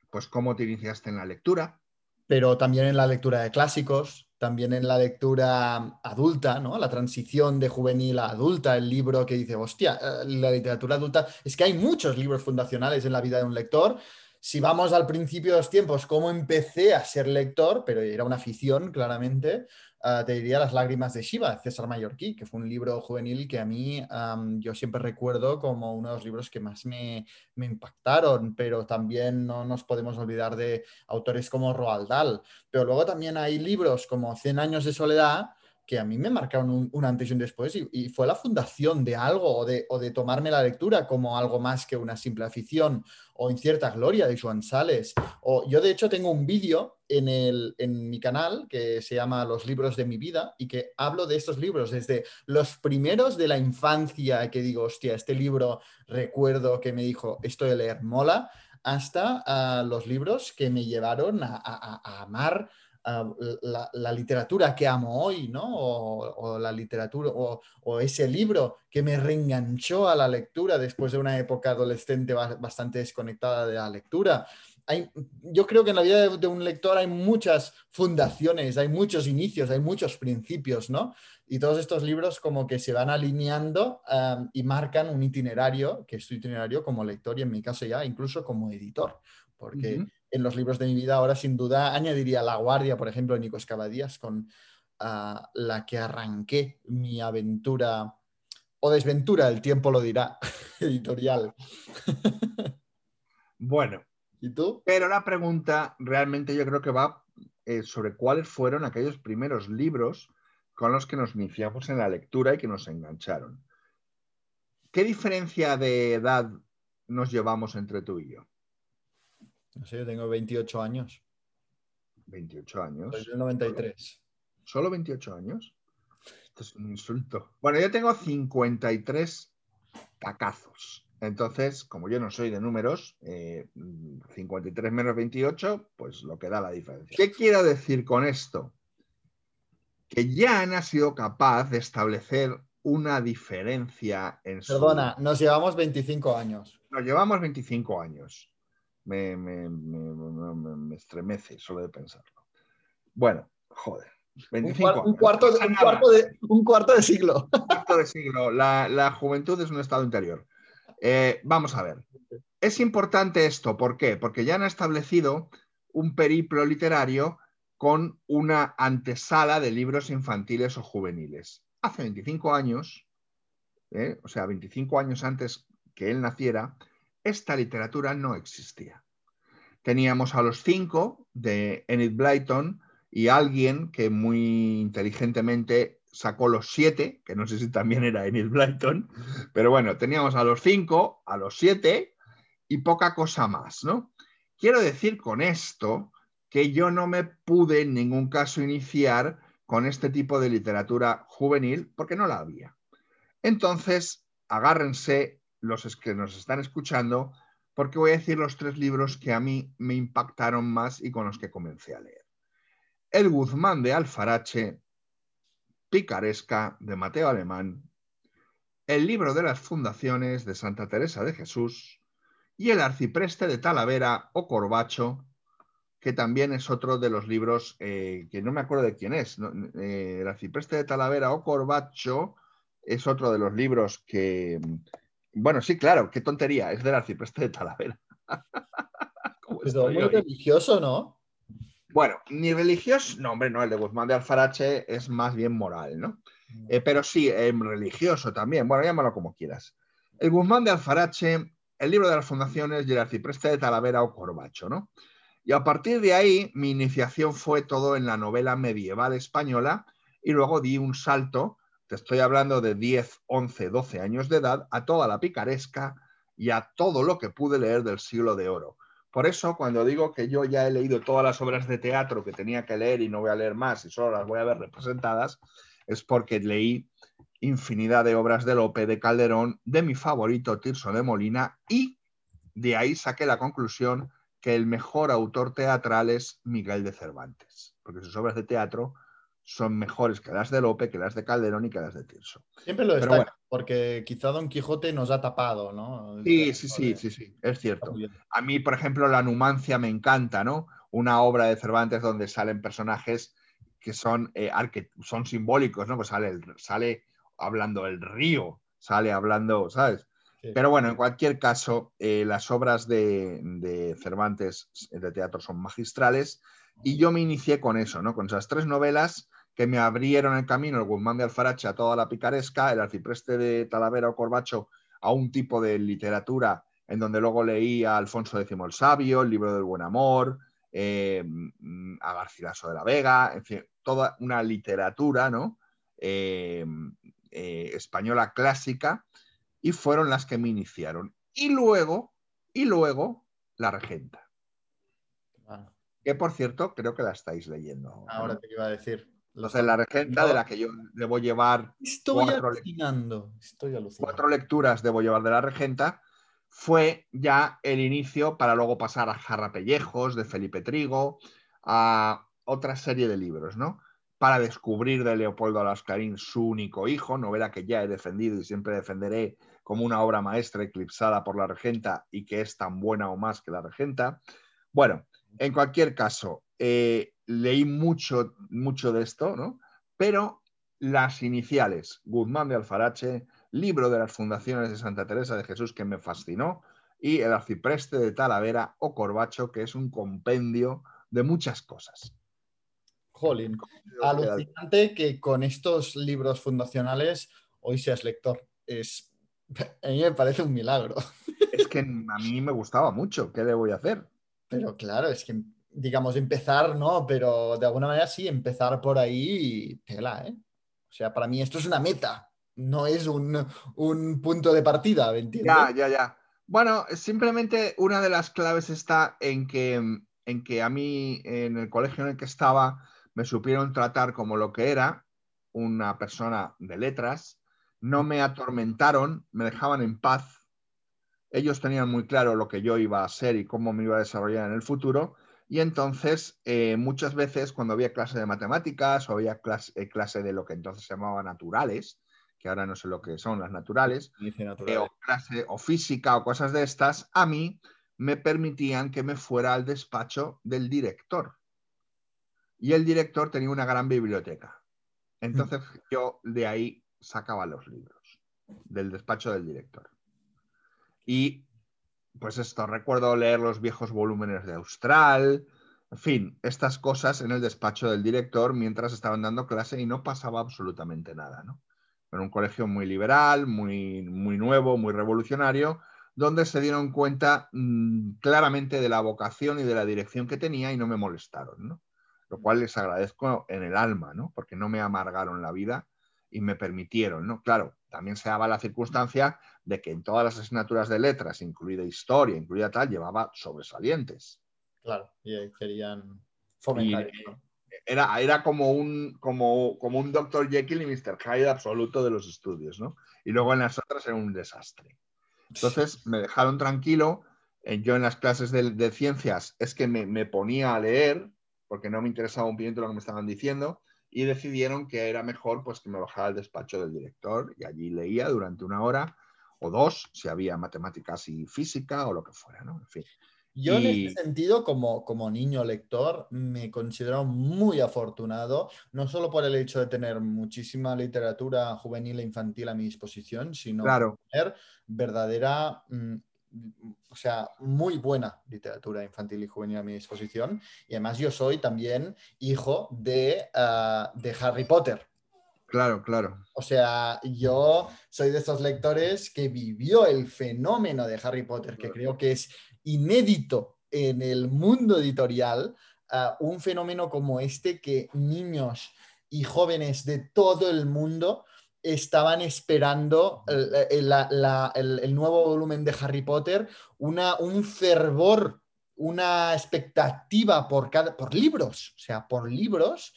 [SPEAKER 1] Pues cómo te iniciaste en la lectura.
[SPEAKER 5] Pero también en la lectura de clásicos, también en la lectura adulta, ¿no? La transición de juvenil a adulta, el libro que dice, hostia, eh, la literatura adulta. Es que hay muchos libros fundacionales en la vida de un lector. Si vamos al principio de los tiempos, cómo empecé a ser lector, pero era una afición, claramente, ah, te diría Las lágrimas de Shiva, César Mallorquí, que fue un libro juvenil que a mí yo siempre recuerdo como uno de los libros que más me, impactaron, pero también no nos podemos olvidar de autores como Roald Dahl. Pero luego también hay libros como Cien años de soledad que a mí me marcaron un, un antes y un después y, y fue la fundación de algo o de, o de tomarme la lectura como algo más que una simple afición o Incierta Gloria de Joan Sales. O, yo de hecho tengo un vídeo en, el, en mi canal que se llama Los libros de mi vida y que hablo de estos libros desde los primeros de la infancia que digo, hostia, este libro recuerdo que me dijo, esto de leer mola, hasta ah, los libros que me llevaron a, a- amar ah, la, literatura que amo hoy, ¿no? O, la literatura, o, o ese libro que me reenganchó a la lectura después de una época adolescente ba- bastante desconectada de la lectura. Hay, yo creo que en la vida de, de un lector hay muchas fundaciones, hay muchos inicios, hay muchos principios, ¿no? Y todos estos libros como que se van alineando um, y marcan un itinerario, que es tu itinerario como lector y en mi caso ya incluso como editor, porque en los libros de mi vida ahora sin duda añadiría La Guardia, por ejemplo, de Nico Escabadías, con ah, la que arranqué mi aventura o desventura, el tiempo lo dirá, editorial.
[SPEAKER 1] Bueno,
[SPEAKER 5] ¿Y tú?
[SPEAKER 1] pero la pregunta realmente yo creo que va eh, sobre cuáles fueron aquellos primeros libros con los que nos iniciamos en la lectura y que nos engancharon. ¿Qué diferencia de edad nos llevamos entre tú y yo?
[SPEAKER 5] No sé, yo tengo 28 años,
[SPEAKER 1] 28 años.
[SPEAKER 5] soy del 93.
[SPEAKER 1] ¿Solo 28 años? Esto es un insulto. Bueno, yo tengo 53 tacazos. Entonces, como yo no soy de números, eh, 53 menos 28, pues lo que da la diferencia. ¿Qué quiero decir con esto? Que Jan ha sido capaz de establecer una diferencia en su...
[SPEAKER 5] Perdona, nos llevamos 25 años.
[SPEAKER 1] Nos llevamos 25 años. Me, me- me- me- me- me estremece solo de pensarlo. Bueno, joder.
[SPEAKER 5] Un,
[SPEAKER 1] 25
[SPEAKER 5] cuar- un
[SPEAKER 1] años.
[SPEAKER 5] cuarto, de, un, cuarto de, un cuarto de siglo.
[SPEAKER 1] cuarto de siglo. La, la juventud es un estado interior. Eh, vamos a ver. Es importante esto, ¿por qué? Porque ya han establecido un periplo literario con una antesala de libros infantiles o juveniles. Hace 25 años, ¿eh? o sea, 25 años antes que él naciera, esta literatura no existía. Teníamos a los cinco de Enid Blyton y alguien que muy inteligentemente sacó los siete, que no sé si también era Enid Blyton, pero bueno, teníamos a los cinco, a los siete y poca cosa más, ¿no? Quiero decir con esto que yo no me pude en ningún caso iniciar con este tipo de literatura juvenil porque no la había. Entonces, agárrense los que nos están escuchando porque voy a decir los tres libros que a mí me impactaron más y con los que comencé a leer. El Guzmán de Alfarache, Picaresca de Mateo Alemán, El libro de las fundaciones de Santa Teresa de Jesús y El arcipreste de Talavera o Corbacho, que también es otro de los libros eh, que no me acuerdo de quién es. ¿no? Eh, el arcipreste de Talavera o Corbacho es otro de los libros que, bueno, sí, claro, qué tontería, es del arcipreste de Talavera. ¿Cómo
[SPEAKER 5] Pero
[SPEAKER 1] estoy
[SPEAKER 5] muy
[SPEAKER 1] hoy?
[SPEAKER 5] religioso, ¿no?
[SPEAKER 1] Bueno, ni religioso, no, hombre, no, el de Guzmán de Alfarache es más bien moral, ¿no? Eh, pero sí, eh, religioso también, bueno, llámalo como quieras. El Guzmán de Alfarache, el libro de las fundaciones y el arcipreste de Talavera o Corbacho, ¿no? Y a partir de ahí, mi iniciación fue todo en la novela medieval española y luego di un salto, te estoy hablando de 10, 11, 12 años de edad, a toda la picaresca y a todo lo que pude leer del siglo de oro. Por eso, cuando digo que yo ya he leído todas las obras de teatro que tenía que leer y no voy a leer más y solo las voy a ver representadas, es porque leí infinidad de obras de Lope, de Calderón, de mi favorito Tirso de Molina y de ahí saqué la conclusión que el mejor autor teatral es Miguel de Cervantes, porque sus obras de teatro son mejores que las de Lope, que las de Calderón y que las de Tirso.
[SPEAKER 5] Siempre lo destaca,
[SPEAKER 1] bueno.
[SPEAKER 5] porque quizá Don Quijote nos ha tapado, ¿no?
[SPEAKER 1] Sí, sí, sí, sí, sí, es cierto. A mí, por ejemplo, la Numancia me encanta, ¿no? Una obra de Cervantes donde salen personajes que son, eh, son simbólicos, ¿no? Pues sale, el- sale hablando el río, sale hablando, ¿sabes?
[SPEAKER 5] Sí.
[SPEAKER 1] Pero bueno, en cualquier caso, eh, las obras de, de Cervantes de teatro son magistrales y yo me inicié con eso, ¿no? Con esas tres novelas que me abrieron el camino, el Guzmán de Alfarache a toda la picaresca, el arcipreste de Talavera o Corbacho a un tipo de literatura en donde luego leí a Alfonso X el Sabio, el libro del Buen Amor, eh, mm, a Garcilaso de la Vega, en fin, toda una literatura, ¿no? Eh, eh, española clásica y fueron las que me iniciaron. Y luego, y luego, La Regenta,
[SPEAKER 5] Ah,
[SPEAKER 1] que por cierto creo que la estáis leyendo.
[SPEAKER 5] ahora te iba a decir. Lo
[SPEAKER 1] Entonces, La Regenta, de la que yo debo llevar
[SPEAKER 5] Estoy
[SPEAKER 1] cuatro
[SPEAKER 5] alucinando. Estoy alucinando.
[SPEAKER 1] cuatro lecturas debo llevar de la regenta, fue ya el inicio para luego pasar a Jarrapellejos de Felipe Trigo, a otra serie de libros, ¿no? Para descubrir de Leopoldo Alascarín su único hijo, novela que ya he defendido y siempre defenderé como una obra maestra eclipsada por la regenta y que es tan buena o más que la regenta. Bueno, en cualquier caso, eh, leí mucho, mucho de esto, ¿no? Pero las iniciales, Guzmán de Alfarache, libro de las fundaciones de Santa Teresa de Jesús que me fascinó, y el arcipreste de Talavera o Corbacho, que es un compendio de muchas cosas.
[SPEAKER 5] Jolín. Alucinante que con estos libros fundacionales hoy seas lector. Es, a mí me parece un milagro.
[SPEAKER 1] Es que a mí me gustaba mucho, ¿qué le voy a hacer?
[SPEAKER 5] Pero claro, es que, digamos, empezar, ¿no? Pero de alguna manera sí, empezar por ahí, tela, ¿eh? O sea, para mí esto es una meta, no es un, un punto de partida, ¿me entiendes?
[SPEAKER 1] Ya, ya, ya. Bueno, simplemente una de las claves está en que, en que a mí, en el colegio en el que estaba, me supieron tratar como lo que era, una persona de letras, no me atormentaron, me dejaban en paz. Ellos tenían muy claro lo que yo iba a ser y cómo me iba a desarrollar en el futuro. Y entonces, eh, muchas veces, cuando había clase de matemáticas o había clase, eh, clase de lo que entonces se llamaba naturales, que ahora no sé lo que son las naturales, eh, o clase o física o cosas de estas, a mí me permitían que me fuera al despacho del director. y el director tenía una gran biblioteca. Entonces yo de ahí sacaba los libros, del despacho del director. Y pues esto, recuerdo leer los viejos volúmenes de Austral, en fin, estas cosas en el despacho del director mientras estaban dando clase y no pasaba absolutamente nada, ¿no? Era un colegio muy liberal, muy, muy nuevo, muy revolucionario, donde se dieron cuenta mm, claramente de la vocación y de la dirección que tenía y no me molestaron, ¿no? Lo cual les agradezco en el alma, ¿no? Porque no me amargaron la vida y me permitieron, ¿no? Claro, también se daba la circunstancia de que en todas las asignaturas de letras, incluida historia, incluida tal, llevaba sobresalientes.
[SPEAKER 5] Claro, y querían fomentar.
[SPEAKER 1] era, era como un, como, como un Dr. Jekyll y Mr. Hyde absoluto de los estudios, ¿no? Y luego en las otras era un desastre. Entonces me dejaron tranquilo. Eh, yo en las clases de, ciencias es que me, me, ponía a leer, porque no me interesaba un pimiento lo que me estaban diciendo, y decidieron que era mejor pues que me bajara al despacho del director y allí leía durante una hora o dos, si había matemáticas y física o lo que fuera, ¿no? En fin.
[SPEAKER 5] Yo en este sentido, como, como niño lector, me considero muy afortunado, no solo por el hecho de tener muchísima literatura juvenil e infantil a mi disposición, sino
[SPEAKER 1] claro.
[SPEAKER 5] tener verdadera, mm, o sea, muy buena literatura infantil y juvenil a mi disposición. Y además yo soy también hijo de, ah, de Harry Potter.
[SPEAKER 1] Claro, claro.
[SPEAKER 5] O sea, yo soy de esos lectores que vivió el fenómeno de Harry Potter, que creo que es inédito en el mundo editorial, un fenómeno como este que niños y jóvenes de todo el mundo estaban esperando el, nuevo volumen de Harry Potter, una, un fervor, una expectativa por, cada, por libros, o sea, por libros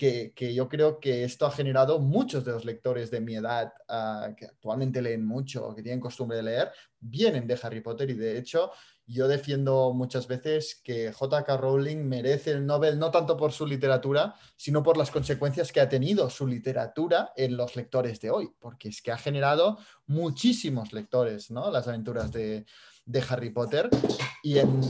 [SPEAKER 5] que, yo creo que esto ha generado muchos de los lectores de mi edad ah, que actualmente leen mucho que tienen costumbre de leer, vienen de Harry Potter y de hecho yo defiendo muchas veces que JK Rowling merece el Nobel no tanto por su literatura, sino por las consecuencias que ha tenido su literatura en los lectores de hoy, porque es que ha generado muchísimos lectores, ¿no? Las aventuras de, de Harry Potter y en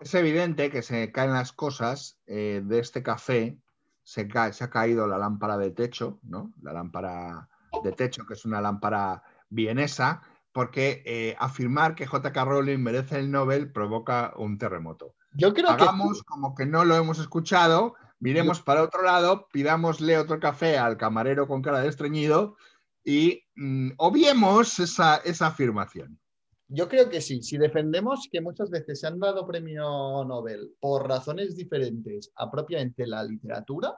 [SPEAKER 1] es evidente que se caen las cosas eh, de este café. Se, se, ha caído la lámpara de techo, ¿no? La lámpara de techo, que es una lámpara vienesa, porque eh, afirmar que J.K. Rowling merece el Nobel provoca un terremoto.
[SPEAKER 5] Yo creo
[SPEAKER 1] Hagamos como que no lo hemos escuchado, miremos para otro lado, pidámosle otro café al camarero con cara de estreñido y mm, obviemos esa, esa afirmación.
[SPEAKER 5] Yo creo que sí. Si defendemos que muchas veces se han dado premio Nobel por razones diferentes a propiamente la literatura,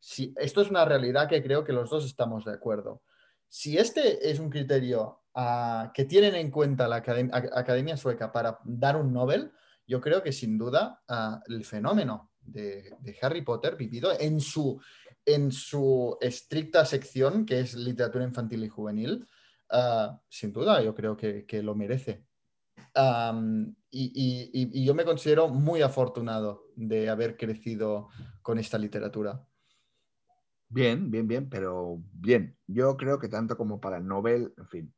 [SPEAKER 5] si, esto es una realidad que creo que los dos estamos de acuerdo. Si este es un criterio ah, que tienen en cuenta la Academia, Sueca para dar un Nobel, yo creo que sin duda ah, el fenómeno de, Harry Potter vivido en su, en su estricta sección, que es literatura infantil y juvenil, Ah, sin duda, yo creo que, lo merece. y, yo me considero muy afortunado de haber crecido con esta literatura.
[SPEAKER 1] Bien, bien, bien, pero bien. Yo creo que tanto como para el Nobel, en fin.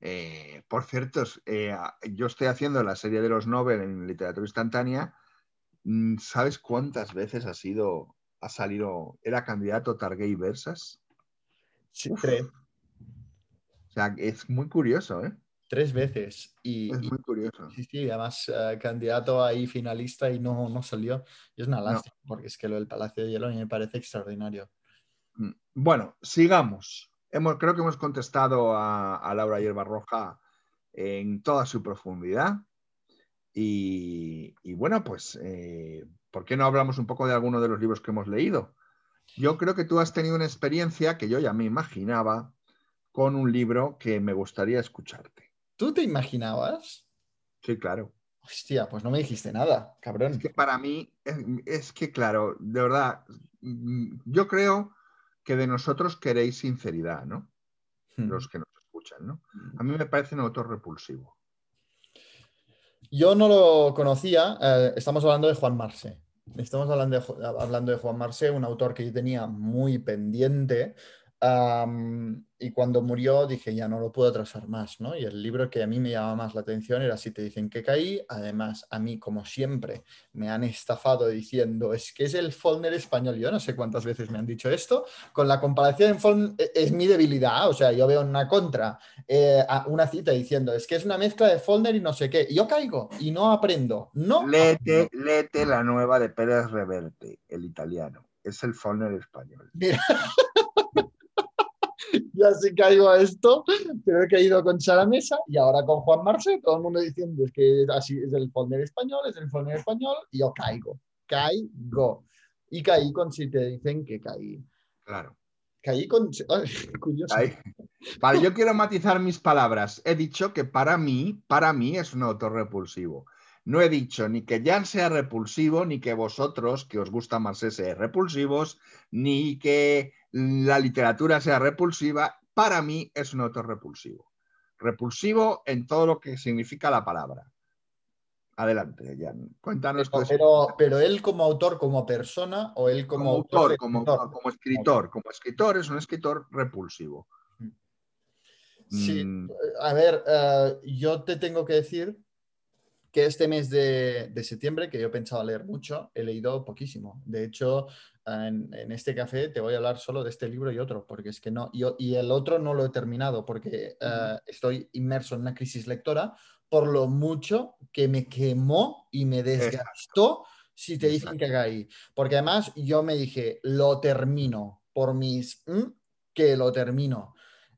[SPEAKER 1] Eh, por cierto, eh, yo estoy haciendo la serie de los Nobel en literatura instantánea. Mm, ¿Sabes cuántas veces ha sido, ha salido, era candidato Targay Versas?
[SPEAKER 5] Sí, tres
[SPEAKER 1] es muy curioso, ¿eh?
[SPEAKER 5] Tres veces. Y,
[SPEAKER 1] es muy curioso.
[SPEAKER 5] sí, sí, además eh, candidato ahí finalista y no, no salió. Y es una lástima, porque es que lo del Palacio de Hielo me parece extraordinario.
[SPEAKER 1] Mm, bueno, sigamos. Hemos, creo que hemos contestado a, Laura Hierba Roja en toda su profundidad. Y, bueno, pues, eh, ¿por qué no hablamos un poco de alguno de los libros que hemos leído? Yo creo que tú has tenido una experiencia que yo ya me imaginaba con un libro que me gustaría escucharte.
[SPEAKER 5] ¿Tú te imaginabas?
[SPEAKER 1] Sí, claro.
[SPEAKER 5] Hostia, pues no me dijiste nada, cabrón.
[SPEAKER 1] Es que para mí, es, que claro, de verdad, mm, yo creo que de nosotros queréis sinceridad, ¿no? Hmm. Los que nos escuchan, ¿no? A mí me parece un autor repulsivo.
[SPEAKER 5] Yo no lo conocía, eh, estamos hablando de Juan Marce. Estamos hablando de, hablando de Juan Marce, un autor que yo tenía muy pendiente Y cuando murió dije, ya no lo puedo atrasar más, ¿no? Y el libro que a mí me llamaba más la atención era Si te dicen que caí. Además, a mí, como siempre, me han estafado diciendo, es que es el Follner español. Yo no sé cuántas veces me han dicho esto. Con la comparación en Follner e- es mi debilidad. O sea, yo veo una contra, eh, una cita diciendo, es que es una mezcla de Follner y no sé qué. Y yo caigo y no aprendo. No. Aprendo.
[SPEAKER 1] léete la nueva de Pérez Reverte, el italiano. Es el Follner español.
[SPEAKER 5] Mira. ya sí caigo a esto, pero he caído con Sara Mesa y ahora con Juan Marce, todo el mundo diciendo es que así es el Follner español, es el Follner español, y yo caigo, caigo. Y caí con si te dicen que caí.
[SPEAKER 1] Claro.
[SPEAKER 5] Caí con... ay, curioso.
[SPEAKER 1] Vale, yo quiero matizar mis palabras. He dicho que para mí, para mí es un autor repulsivo. No he dicho ni que Jan sea repulsivo, ni que vosotros, que os gusta más ese, repulsivos, ni que la literatura sea repulsiva. Para mí es un autor repulsivo. Repulsivo en todo lo que significa la palabra. Adelante, Jan. Cuéntanos
[SPEAKER 5] Pero, pero, pero él como autor, como persona, o él como,
[SPEAKER 1] como autor, como,
[SPEAKER 5] escritor?
[SPEAKER 1] como escritor. Como escritor es un escritor repulsivo.
[SPEAKER 5] Sí,
[SPEAKER 1] Mm,
[SPEAKER 5] a ver, eh, yo te tengo que decir que este mes de, de septiembre, que yo pensaba leer mucho, he leído poquísimo. De hecho, en, en este café te voy a hablar solo de este libro y otro, porque es que no, yo, y el otro no lo he terminado, porque eh, estoy inmerso en una crisis lectora por lo mucho que me quemó y me desgastó si te dicen que haga ahí. Porque además yo me dije, lo termino por mis... mm, que lo termino.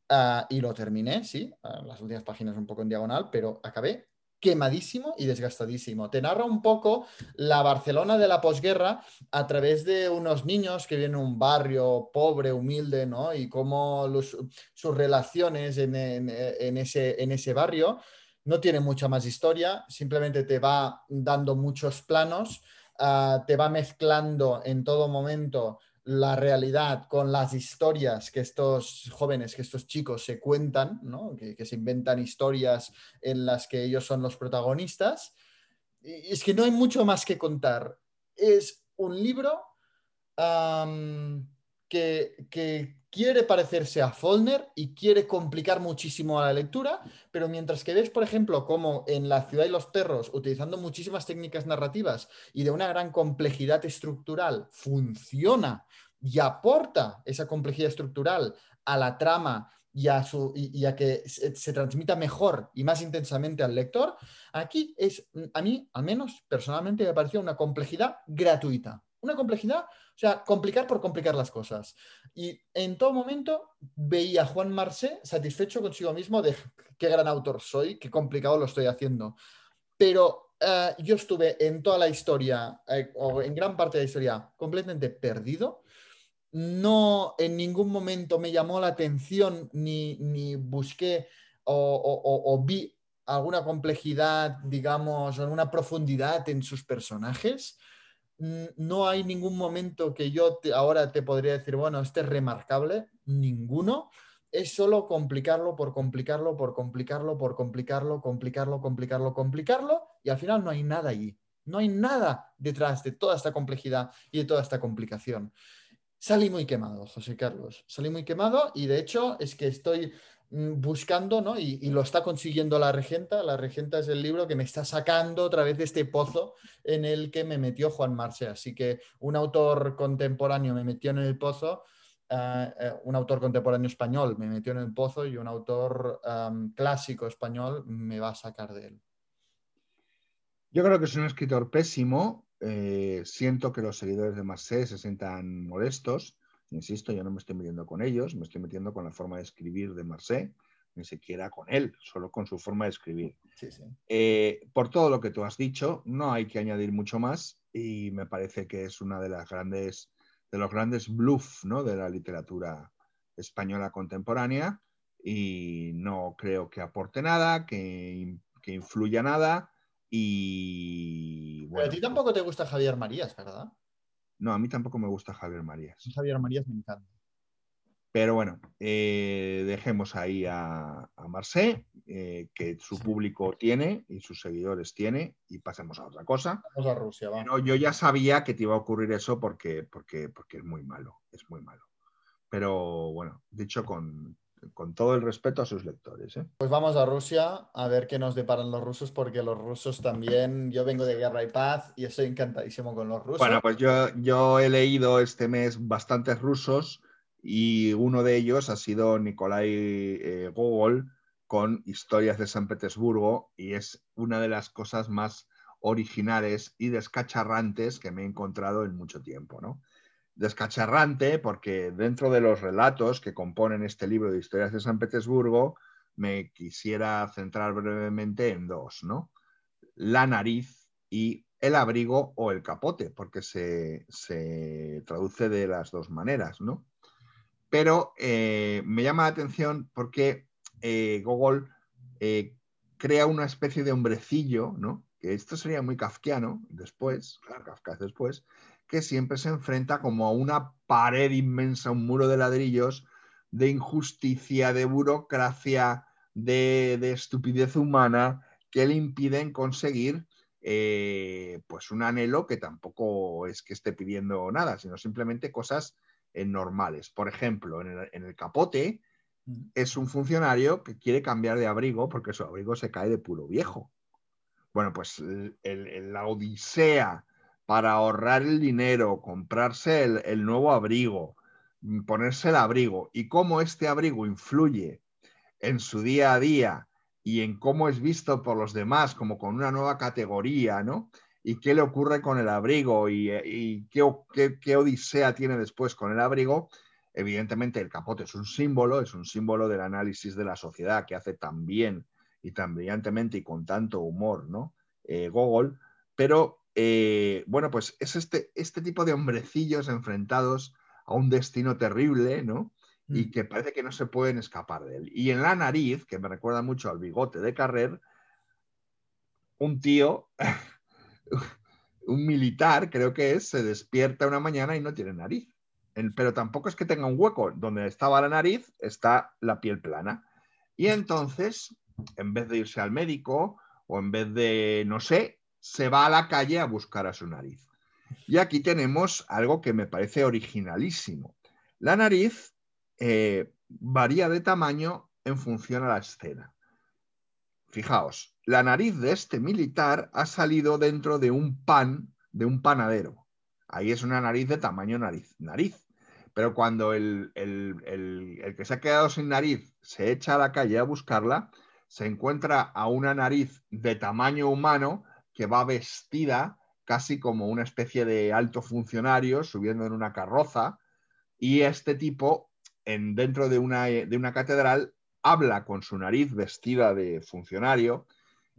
[SPEAKER 5] Ah, y lo terminé, sí, ah, las últimas páginas un poco en diagonal, pero acabé quemadísimo y desgastadísimo. Te narra un poco la Barcelona de la posguerra a través de unos niños que vienen de un barrio pobre, humilde, ¿no? Y cómo sus relaciones en ese barrio no tiene mucha más historia, simplemente te va dando muchos planos, ah, te va mezclando en todo momento la realidad con las historias que estos jóvenes, que estos chicos se cuentan, ¿no? que, se inventan historias en las que ellos son los protagonistas. Es que no hay mucho más que contar. Es un libro que, que quiere parecerse a Follner y quiere complicar muchísimo la lectura, pero mientras que ves, por ejemplo, como en La ciudad y los perros, utilizando muchísimas técnicas narrativas y de una gran complejidad estructural, funciona y aporta esa complejidad estructural a la trama a, y a que se, se transmita mejor y más intensamente al lector, aquí es, a mí, al menos personalmente, me pareció una complejidad gratuita. Una complejidad, o sea, complicar por complicar las cosas. Y en todo momento veía a Juan Marcé satisfecho consigo mismo de qué gran autor soy, qué complicado lo estoy haciendo. Pero eh, yo estuve en toda la historia, eh, o en gran parte de la historia, completamente perdido. No en ningún momento me llamó la atención ni, ni busqué o, o- vi alguna complejidad, digamos, o una profundidad en sus personajes. No hay ningún momento que yo te- ahora te podría decir, bueno, este es remarcable, ninguno. Es solo complicarlo por complicarlo, por complicarlo, por complicarlo, complicarlo, complicarlo, complicarlo, y al final no hay nada allí. No hay nada detrás de toda esta complejidad y de toda esta complicación. Salí muy quemado, José Carlos. Salí muy quemado y de hecho es que estoy buscando, ¿no? Y, lo está consiguiendo la regenta. La regenta es el libro que me está sacando otra vez de este pozo en el que me metió Juan Marce. Así que un autor contemporáneo me metió en el pozo, ah, eh, un autor contemporáneo español me metió en el pozo y un autor clásico español me va a sacar de él.
[SPEAKER 1] Yo creo que es un escritor pésimo. eh, siento que los seguidores de Marseille se sientan molestos. Insisto, yo no me estoy metiendo con ellos, me estoy metiendo con la forma de escribir de Marseille, ni siquiera con él, solo con su forma de escribir.
[SPEAKER 5] Sí, sí.
[SPEAKER 1] Eh, por todo lo que tú has dicho, no hay que añadir mucho más y me parece que es una de las grandes, de los grandes bluff ¿no? de la literatura española contemporánea y no creo que aporte nada, que, que influya nada y
[SPEAKER 5] Pero a ti tampoco te gusta Javier Marías, ¿verdad?
[SPEAKER 1] No, a mí tampoco me gusta Javier Marías.
[SPEAKER 5] Javier Marías me encanta.
[SPEAKER 1] Pero bueno, eh, dejemos ahí a, a Marcé, eh, que su público tiene y sus seguidores tiene, y pasemos a otra cosa.
[SPEAKER 5] Vamos a Rusia, va.
[SPEAKER 1] Pero yo ya sabía que te iba a ocurrir eso porque, porque, porque es muy malo, es muy malo. pero bueno, dicho con, con todo el respeto a sus lectores. ¿eh?
[SPEAKER 5] Pues vamos a Rusia a ver qué nos deparan los rusos, porque los rusos también, yo vengo de Guerra y Paz y estoy encantadísimo con los rusos.
[SPEAKER 1] Bueno, pues yo, yo he leído este mes bastantes rusos y uno de ellos ha sido Nikolai eh, Gogol con Historias de San Petersburgo y es una de las cosas más originales y descacharrantes que me he encontrado en mucho tiempo, ¿no? Descacharrante porque dentro de los relatos que componen este libro de historias de San Petersburgo, me quisiera centrar brevemente en dos, ¿no? La nariz y el abrigo o el capote, porque se, traduce de las dos maneras, ¿no? Pero eh, me llama la atención porque eh, Gogol eh, crea una especie de hombrecillo, ¿no? Que esto sería muy kafkiano después, claro, Kafka después, que siempre se enfrenta como a una pared inmensa, un muro de ladrillos de injusticia, de burocracia, de, estupidez humana que le impiden conseguir eh, pues un anhelo que tampoco es que esté pidiendo nada, sino simplemente cosas eh, normales. Por ejemplo, en el, capote mm. es un funcionario que quiere cambiar de abrigo porque su abrigo se cae de puro viejo. Bueno, pues la odisea para ahorrar el dinero, comprarse el, nuevo abrigo, mm, ponerse el abrigo y cómo este abrigo influye en su día a día y en cómo es visto por los demás como con una nueva categoría, ¿no? Y qué le ocurre con el abrigo y, eh, qué, odisea tiene después con el abrigo. Evidentemente el capote es un símbolo, es un símbolo del análisis de la sociedad que hace tan bien y tan brillantemente y con tanto humor, ¿no? Eh, Gogol, pero eh, bueno, pues es este, este tipo de hombrecillos enfrentados a un destino terrible, ¿no? Y mm. que parece que no se pueden escapar de él. Y en la nariz, que me recuerda mucho al bigote de Carrer, un tío, un militar, creo que es, se despierta una mañana y no tiene nariz. pero tampoco es que tenga un hueco. Donde estaba la nariz está la piel plana. Y entonces, en vez de irse al médico o en vez de, no sé, se va a la calle a buscar a su nariz. Y aquí tenemos algo que me parece originalísimo. La nariz eh, varía de tamaño en función a la escena. Fijaos, la nariz de este militar ha salido dentro de un pan, de un panadero. Ahí es una nariz de tamaño nariz. nariz. Pero cuando el, el que se ha quedado sin nariz se echa a la calle a buscarla, se encuentra a una nariz de tamaño humano que va vestida casi como una especie de alto funcionario subiendo en una carroza y este tipo en, dentro de una, de una catedral habla con su nariz vestida de funcionario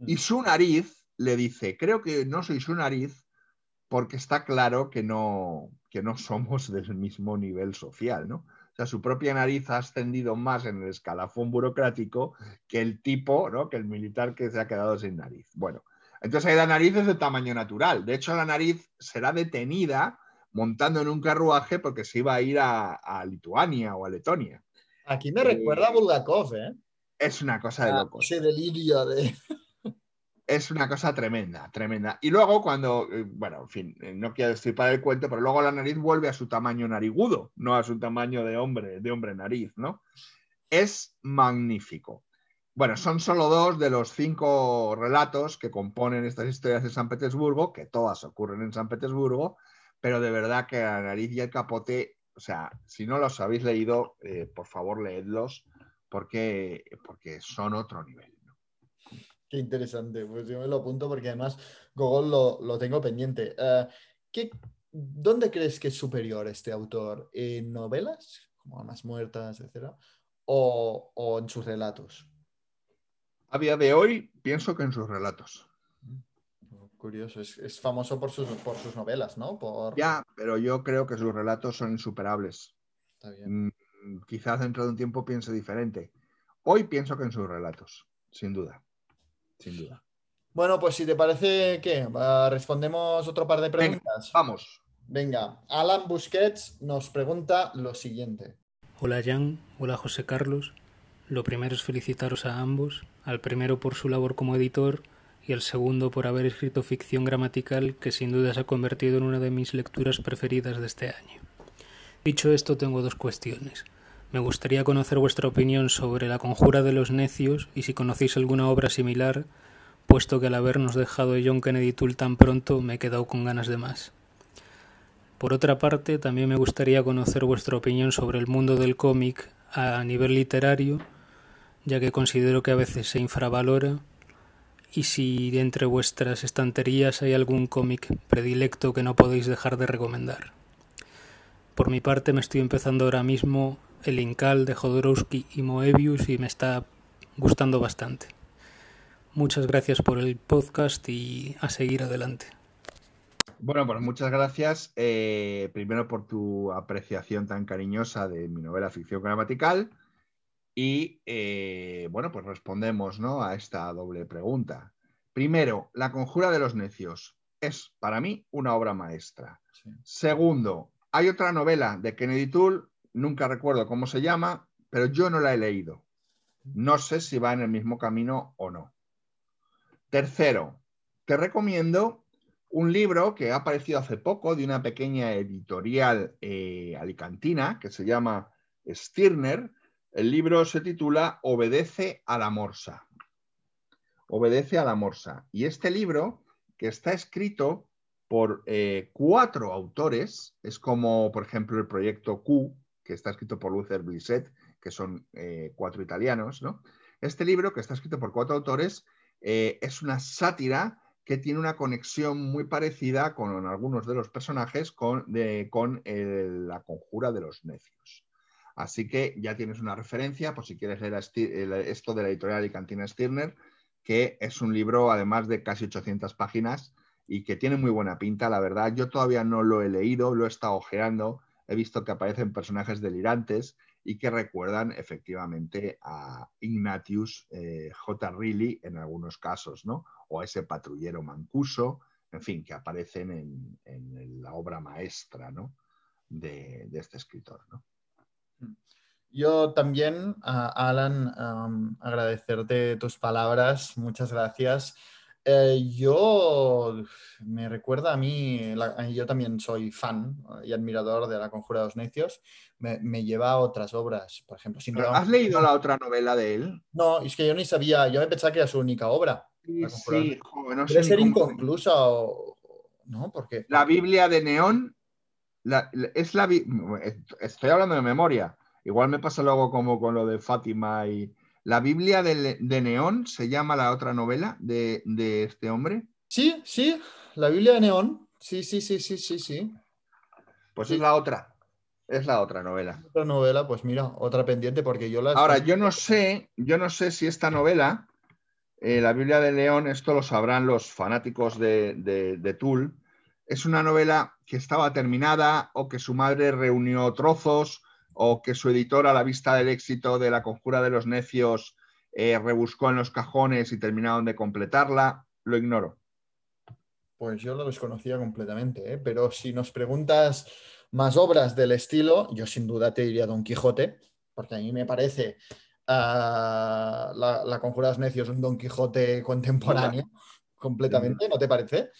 [SPEAKER 1] y su nariz le dice, creo que no soy su nariz porque está claro que no, que no somos del mismo nivel social, ¿no? O sea, su propia nariz ha ascendido más en el escalafón burocrático que el tipo, ¿no? Que el militar que se ha quedado sin nariz. Bueno, entonces ahí la nariz es de tamaño natural. De hecho, la nariz será detenida montando en un carruaje porque se iba a ir a, Lituania o a Letonia.
[SPEAKER 5] Aquí me recuerda a eh, Bulgakov, ¿eh?
[SPEAKER 1] Es una cosa de ah, locos.
[SPEAKER 5] Ese delirio de...
[SPEAKER 1] es una cosa tremenda, tremenda. Y luego cuando, eh, bueno, en fin, eh, no quiero destripar el cuento, pero luego la nariz vuelve a su tamaño narigudo, no a su tamaño de hombre, de hombre nariz, ¿no? Es magnífico. Bueno, son solo dos de los cinco relatos que componen estas historias de San Petersburgo, que todas ocurren en San Petersburgo, pero de verdad que la nariz y el capote, o sea, si no los habéis leído, eh, por favor leedlos, porque, porque son otro nivel.
[SPEAKER 5] Qué interesante, pues yo me lo apunto porque además Gogol lo, tengo pendiente. Eh, ¿qué, ¿Dónde crees que es superior este autor? ¿En novelas, como Amas Muertas, etcétera? ¿O, o en sus relatos?
[SPEAKER 1] A día de hoy pienso que en sus relatos.
[SPEAKER 5] Curioso, es, famoso por sus, por sus novelas, ¿no? Por...
[SPEAKER 1] Ya, pero yo creo que sus relatos son insuperables. Está bien. Mm, quizás dentro de un tiempo piense diferente. Hoy pienso que en sus relatos, sin duda. Sin duda.
[SPEAKER 5] Bueno, pues si te parece que respondemos otro par de preguntas.
[SPEAKER 1] vamos.
[SPEAKER 5] Venga, Alan Busquets nos pregunta lo siguiente.
[SPEAKER 8] Hola Jan, hola José Carlos. Lo primero es felicitaros a ambos, al primero por su labor como editor y al segundo por haber escrito ficción gramatical que sin duda se ha convertido en una de mis lecturas preferidas de este año. Dicho esto, tengo dos cuestiones. Me gustaría conocer vuestra opinión sobre La Conjura de los Necios y si conocéis alguna obra similar, puesto que al habernos dejado John Kennedy Toole tan pronto me he quedado con ganas de más. Por otra parte, también me gustaría conocer vuestra opinión sobre el mundo del cómic a nivel literario, ya que considero que a veces se infravalora, y si entre vuestras estanterías hay algún cómic predilecto que no podéis dejar de recomendar. Por mi parte me estoy empezando ahora mismo el Incal de Jodorowsky y Moebius y me está gustando bastante. Muchas gracias por el podcast y a seguir adelante.
[SPEAKER 1] Bueno, pues muchas gracias. Eh, primero por tu apreciación tan cariñosa de mi novela Ficción Gramatical. Y eh, bueno, pues respondemos ¿no? a esta doble pregunta. Primero, La Conjura de los Necios es para mí una obra maestra. Segundo, hay otra novela de Kennedy Toole, nunca recuerdo cómo se llama, pero yo no la he leído. No sé si va en el mismo camino o no. Tercero, te recomiendo un libro que ha aparecido hace poco de una pequeña editorial eh, alicantina que se llama Stirner. El libro se titula Obedece a la Morsa. Obedece a la Morsa. Y este libro, que está escrito por eh, cuatro autores, es como, por ejemplo, el proyecto Q, que está escrito por Luther Blissett, que son eh, cuatro italianos, ¿no? Este libro, que está escrito por cuatro autores, es una sátira que tiene una conexión muy parecida con algunos de los personajes con, con la conjura de los necios. Así que ya tienes una referencia, por si quieres leer esto de la editorial y Cantina Stirner, que es un libro, además de casi 800 páginas, y que tiene muy buena pinta, la verdad. Yo todavía no lo he leído, lo he estado ojeando, he visto que aparecen personajes delirantes y que recuerdan efectivamente a Ignatius eh, J. Reilly en algunos casos, ¿no? O a ese patrullero mancuso, en fin, que aparecen en, la obra maestra, ¿no? De, este escritor, ¿no?
[SPEAKER 5] Yo también, Alan, agradecerte tus palabras, muchas gracias. Eh, yo me recuerda a mí, yo también soy fan y admirador de La Conjura de los Necios, me, lleva a otras obras, por ejemplo.
[SPEAKER 1] ¿Has leído la otra novela de él?
[SPEAKER 5] No, es que yo ni sabía, yo me pensaba que era su única obra.
[SPEAKER 1] Sí, sí
[SPEAKER 5] no Debe ser inconclusa o, ¿no? Porque,
[SPEAKER 1] La Biblia de Neón, es la, estoy hablando de memoria, igual me pasa luego como con lo de Fátima y ¿La Biblia de, Neón se llama la otra novela de, este hombre?
[SPEAKER 5] Sí, sí, la Biblia de Neón. Sí, sí, sí, sí, sí, sí.
[SPEAKER 1] Pues es la otra. Es la otra novela.
[SPEAKER 5] Otra novela, pues mira, otra pendiente porque yo la.
[SPEAKER 1] Ahora, yo no sé, yo no sé si esta novela, eh, la Biblia de León, esto lo sabrán los fanáticos de, de, de Tool, es una novela que estaba terminada o que su madre reunió trozos o que su editor a la vista del éxito de La Conjura de los Necios eh, rebuscó en los cajones y terminaron de completarla, lo ignoro.
[SPEAKER 5] Pues yo lo desconocía completamente, ¿eh? pero si nos preguntas más obras del estilo, yo sin duda te diría Don Quijote, porque a mí me parece ah, la, Conjura de los Necios un Don Quijote contemporáneo, completamente, ¿no te parece?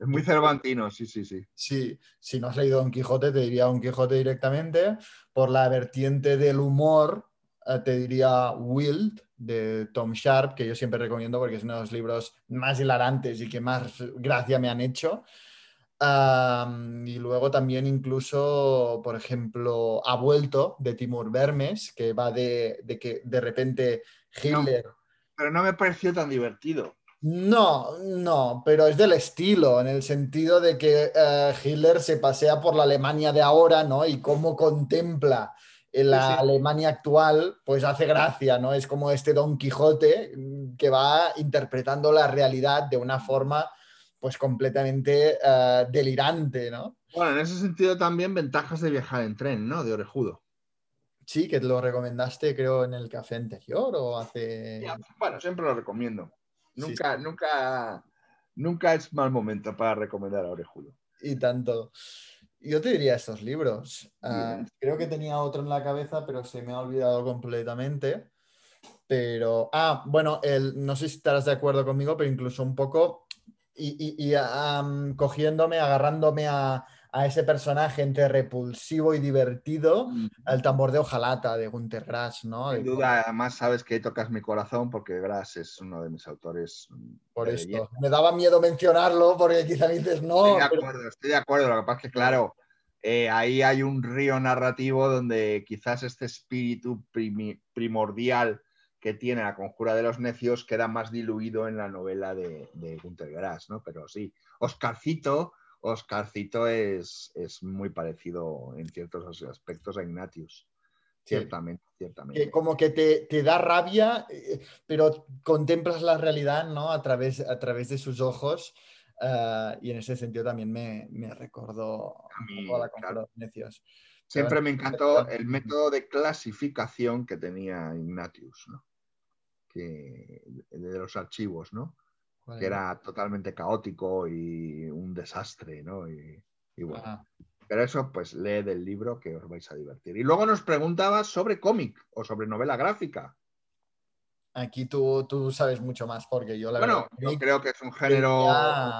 [SPEAKER 1] Es muy cervantino, sí, sí, sí.
[SPEAKER 5] Sí, si no has leído Don Quijote, te diría Don Quijote directamente. Por la vertiente del humor, eh, te diría Wild de Tom Sharp, que yo siempre recomiendo porque es uno de los libros más hilarantes y que más gracia me han hecho. y luego también incluso, por ejemplo, Ha vuelto de Timur Vermes, que va de, que de repente Hitler...
[SPEAKER 1] pero no me pareció tan divertido.
[SPEAKER 5] No, no, pero es del estilo, en el sentido de que eh, Hitler se pasea por la Alemania de ahora, ¿no? Y cómo contempla la Alemania actual, pues hace gracia, ¿no? Es como este Don Quijote mm, que va interpretando la realidad de una forma, pues completamente eh, delirante, ¿no?
[SPEAKER 1] Bueno, en ese sentido también ventajas de viajar en tren, ¿no? De orejudo.
[SPEAKER 5] Sí, que te lo recomendaste, creo, en el café anterior o hace.
[SPEAKER 1] bueno, siempre lo recomiendo. Nunca, nunca, nunca es mal momento para recomendar a Orejudo.
[SPEAKER 5] Y tanto. Yo te diría estos libros. Ah, creo que tenía otro en la cabeza, pero se me ha olvidado completamente. Pero, ah, bueno, el, no sé si estarás de acuerdo conmigo, pero incluso un poco y, y, cogiéndome, agarrándome a, a ese personaje entre repulsivo y divertido, el tambor de hojalata de Gunter Grass, ¿no?
[SPEAKER 1] Sin duda, además sabes que tocas mi corazón porque Grass es uno de mis autores. mm,
[SPEAKER 5] Por esto.
[SPEAKER 1] belleza.
[SPEAKER 5] Me daba miedo mencionarlo porque quizá dices, no,
[SPEAKER 1] Estoy de
[SPEAKER 5] pero-
[SPEAKER 1] acuerdo, estoy de acuerdo. Lo que pasa es que, claro, eh, ahí hay un río narrativo donde quizás este espíritu primordial que tiene la conjura de los necios queda más diluido en la novela de, de Günter Grass, ¿no? Pero sí, Oscarcito, Oscarcito es, es muy parecido en ciertos aspectos a Ignatius.
[SPEAKER 5] Sí.
[SPEAKER 1] Ciertamente, ciertamente.
[SPEAKER 5] que como que te, te da rabia, eh, pero contemplas la realidad, ¿no? A través, a través de sus ojos. ah, y en ese sentido también me, me recordó
[SPEAKER 1] A mí,
[SPEAKER 5] a la
[SPEAKER 1] claro.
[SPEAKER 5] necios.
[SPEAKER 1] Siempre me encantó el método de clasificación que tenía Ignatius, ¿no? Que, de los archivos, ¿no? Que era totalmente caótico y un desastre, ¿no? Y, y bueno, pero eso, pues lee del libro que os vais a divertir. Y luego nos preguntabas sobre cómic o sobre novela gráfica.
[SPEAKER 5] Aquí tú, tú sabes mucho más porque yo la
[SPEAKER 1] Bueno,
[SPEAKER 5] verdad
[SPEAKER 1] yo
[SPEAKER 5] que
[SPEAKER 1] creo que es un género.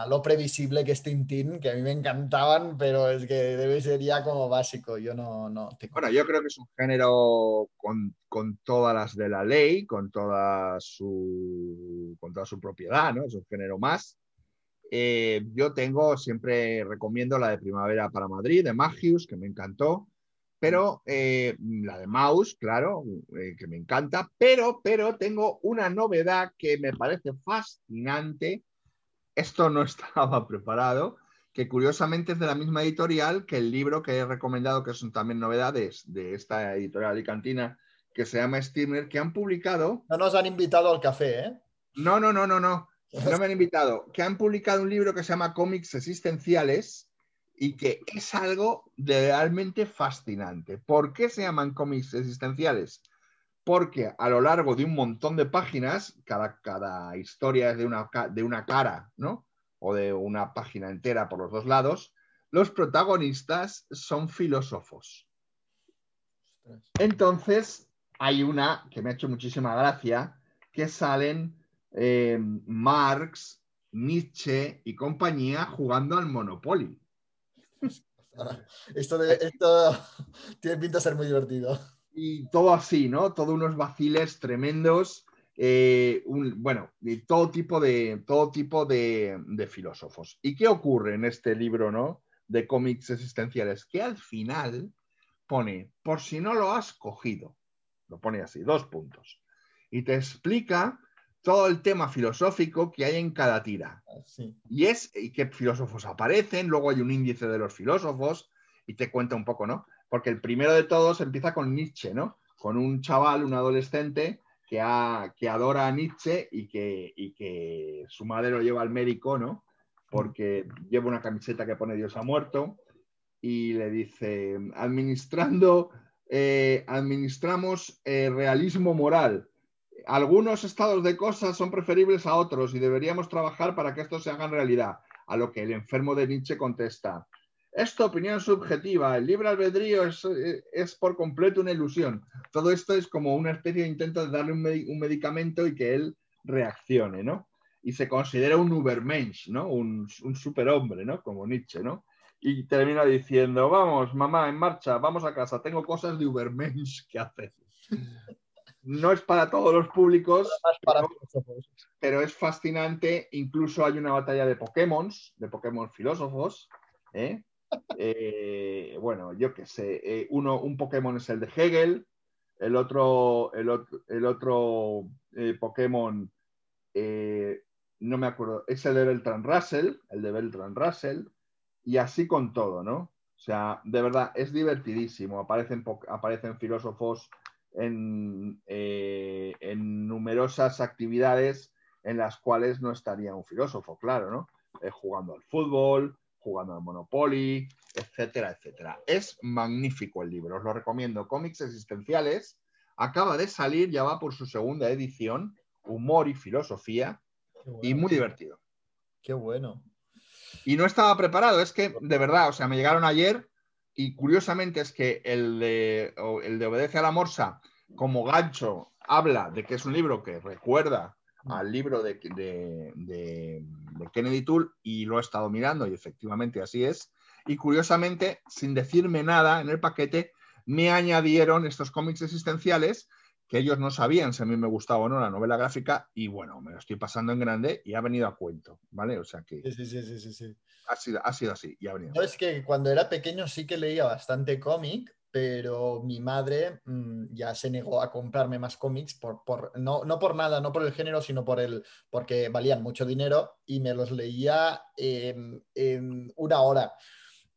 [SPEAKER 5] lo previsible que es Tintín, que a mí me encantaban, pero es que debe ser ya como básico. Yo no, no
[SPEAKER 1] Bueno, yo creo que es un género con, con todas las de la ley, con toda su, con toda su propiedad, ¿no? Es un género más. Eh, yo tengo, siempre recomiendo la de Primavera para Madrid, de Magius, que me encantó, pero eh, la de Maus, claro, eh, que me encanta, pero, pero tengo una novedad que me parece fascinante. Esto no estaba preparado, que curiosamente es de la misma editorial que el libro que he recomendado, que son también novedades de esta editorial alicantina, que se llama Steamer, que han publicado
[SPEAKER 5] No nos han invitado al café, ¿eh?
[SPEAKER 1] no, no, no, no, no. No me han invitado. Que han publicado un libro que se llama Cómics Existenciales y que es algo de realmente fascinante. ¿Por qué se llaman cómics existenciales? Porque a lo largo de un montón de páginas, cada, cada historia es de una, de una cara, ¿no? O de una página entera por los dos lados, los protagonistas son filósofos. Entonces, hay una que me ha hecho muchísima gracia, que salen eh, Marx, Nietzsche y compañía jugando al Monopoly.
[SPEAKER 5] Esto, de- esto tiene pinta de ser muy divertido.
[SPEAKER 1] Y todo así, ¿no? Todos unos vaciles tremendos. eh, un- bueno, de todo tipo, de, todo tipo de, de filósofos. ¿Y qué ocurre en este libro, ¿no? De cómics existenciales, que al final pone, por si no lo has cogido, lo pone así, dos puntos, y te explica todo el tema filosófico que hay en cada tira.
[SPEAKER 5] Sí.
[SPEAKER 1] Y es y qué filósofos aparecen, luego hay un índice de los filósofos y te cuenta un poco, ¿no? Porque el primero de todos empieza con Nietzsche, ¿no? Con un chaval, un adolescente que, ha- que adora a Nietzsche y que, y que su madre lo lleva al médico, ¿no? Porque lleva una camiseta que pone Dios ha muerto y le dice, administrando, eh, administramos eh, realismo moral. Algunos estados de cosas son preferibles a otros y deberíamos trabajar para que estos se hagan realidad. A lo que el enfermo de Nietzsche contesta, es tu opinión subjetiva, el libre albedrío es, es por completo una ilusión. Todo esto es como una especie de intento de darle un medicamento y que él reaccione, ¿no? Y se considera un Ubermensch, ¿no? Un, un superhombre, ¿no? Como Nietzsche, ¿no? Y termina diciendo, vamos, mamá, en marcha, vamos a casa, tengo cosas de Ubermensch que hacer. No es para todos los públicos,
[SPEAKER 5] para
[SPEAKER 1] pero- es fascinante. Incluso hay una batalla de Pokémon, de Pokémon filósofos. ¿eh? Eh, bueno, yo qué sé. eh, uno, un Pokémon es el de Hegel, el otro, el otro, el otro Pokémon, no me acuerdo, es el de Beltran Russell, el de Beltran Russell, y así con todo, ¿no? O sea, de verdad, es divertidísimo. Aparecen, aparecen filósofos en, eh, en numerosas actividades en las cuales no estaría un filósofo, claro, ¿no? Eh, jugando al fútbol, jugando al Monopoly, etcétera, etcétera. Es magnífico el libro, os lo recomiendo. Cómics existenciales. Acaba de salir, ya va por su segunda edición, Humor y Filosofía,
[SPEAKER 5] bueno.
[SPEAKER 1] y muy divertido.
[SPEAKER 5] Qué bueno.
[SPEAKER 1] Y no estaba preparado, es que de verdad, o sea, me llegaron ayer y curiosamente es que el de, el de Obedece a la Morsa, como gancho, habla de que es un libro que recuerda al libro de, de- de- Kennedy Toole y lo he estado mirando y efectivamente así es. y curiosamente, sin decirme nada en el paquete, me añadieron estos cómics existenciales que ellos no sabían si a mí me gustaba o no la novela gráfica y bueno, me lo estoy pasando en grande y ha venido a cuento, ¿vale? O sea que
[SPEAKER 5] Sí, sí, sí, sí, sí.
[SPEAKER 1] ha sido, ha sido así y ha venido.
[SPEAKER 5] Es que cuando era pequeño sí que leía bastante cómic, pero mi madre mm, ya se negó a comprarme más cómics por, por, no, no por nada, no por el género, sino por el, porque valían mucho dinero y me los leía en, en una hora.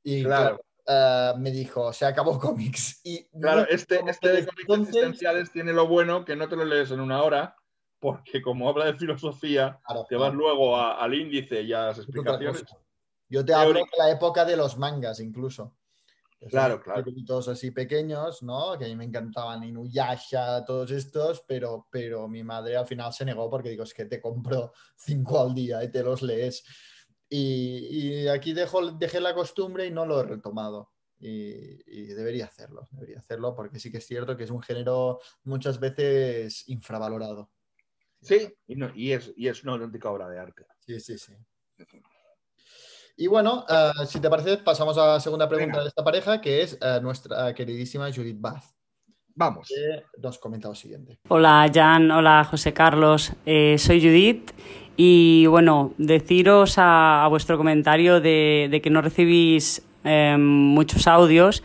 [SPEAKER 5] Y
[SPEAKER 1] Claro.
[SPEAKER 5] claro, ah, me dijo, se acabó cómics. Y
[SPEAKER 1] Claro,
[SPEAKER 5] no-
[SPEAKER 1] este, este de cómics
[SPEAKER 5] entonces-
[SPEAKER 1] existenciales tiene lo bueno que no te lo lees en una hora, porque como habla de filosofía,
[SPEAKER 5] Claro,
[SPEAKER 1] te vas
[SPEAKER 5] claro,
[SPEAKER 1] luego a- al índice y a las explicaciones.
[SPEAKER 5] Yo te hablo de la época de los mangas, incluso.
[SPEAKER 1] Claro, claro.
[SPEAKER 5] libritos así pequeños, ¿no? Que a mí me encantaban Inuyasha, todos estos, pero, pero mi madre al final se negó porque digo, es que te compro cinco al día y te los lees. Y, y aquí dejo, dejé la costumbre y no lo he retomado. Y, y debería hacerlo, debería hacerlo porque sí que es cierto que es un género muchas veces infravalorado.
[SPEAKER 1] Sí, y, no- y es, y es una auténtica obra de arte.
[SPEAKER 5] Sí, sí, sí. Y bueno, eh, si te parece, pasamos a la segunda pregunta
[SPEAKER 1] Venga.
[SPEAKER 5] de esta pareja, que es eh, nuestra queridísima Judith Bath,
[SPEAKER 1] Vamos.
[SPEAKER 5] que nos comenta lo siguiente.
[SPEAKER 9] Hola Jan, hola José Carlos, Eh, soy Judith y bueno, deciros a, vuestro comentario de, que no recibís eh, muchos audios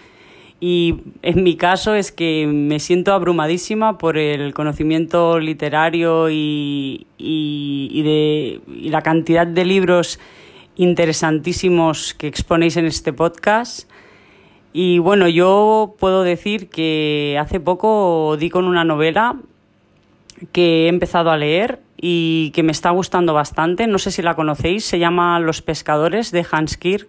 [SPEAKER 9] y en mi caso es que me siento abrumadísima por el conocimiento literario y de, y la cantidad de libros interesantísimos que exponéis en este podcast. Y bueno, yo puedo decir que hace poco di con una novela que he empezado a leer y que me está gustando bastante. No sé si la conocéis, se llama Los pescadores de Hans Kirk.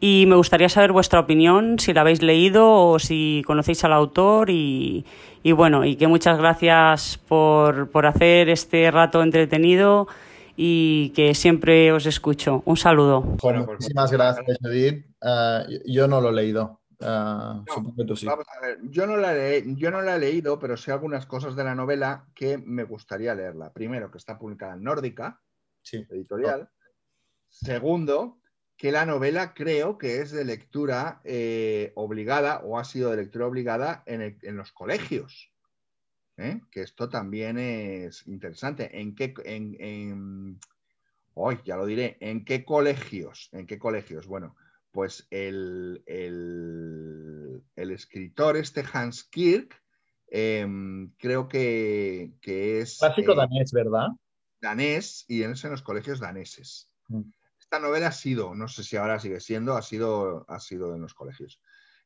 [SPEAKER 9] Y me gustaría saber vuestra opinión, si la habéis leído o si conocéis al autor. Y, y bueno, y que muchas gracias por, por hacer este rato entretenido y que siempre os escucho. Un saludo.
[SPEAKER 1] Bueno, pues
[SPEAKER 5] Muchísimas gracias, Judith. Eh, yo no lo he leído. Supongo que tú sí.
[SPEAKER 1] Vamos a ver, yo no, la he, yo no la he leído, pero sé algunas cosas de la novela que me gustaría leerla. Primero, que está publicada en Nórdica,
[SPEAKER 5] Sí.
[SPEAKER 1] editorial. Segundo, que la novela creo que es de lectura eh, obligada o ha sido de lectura obligada en, el- en los colegios. ¿eh? Que esto también es interesante. ¿En qué, en, en- hoy ya lo diré, ¿en qué colegios? ¿En qué colegios? Bueno, pues el, el- el escritor este Hans Kirk, em, creo que, que es
[SPEAKER 5] Clásico
[SPEAKER 1] eh,
[SPEAKER 5] danés, ¿verdad?
[SPEAKER 1] danés y es en los colegios daneses.
[SPEAKER 5] Mm.
[SPEAKER 1] Esta novela ha sido, no sé si ahora sigue siendo, ha sido, ha sido en los colegios.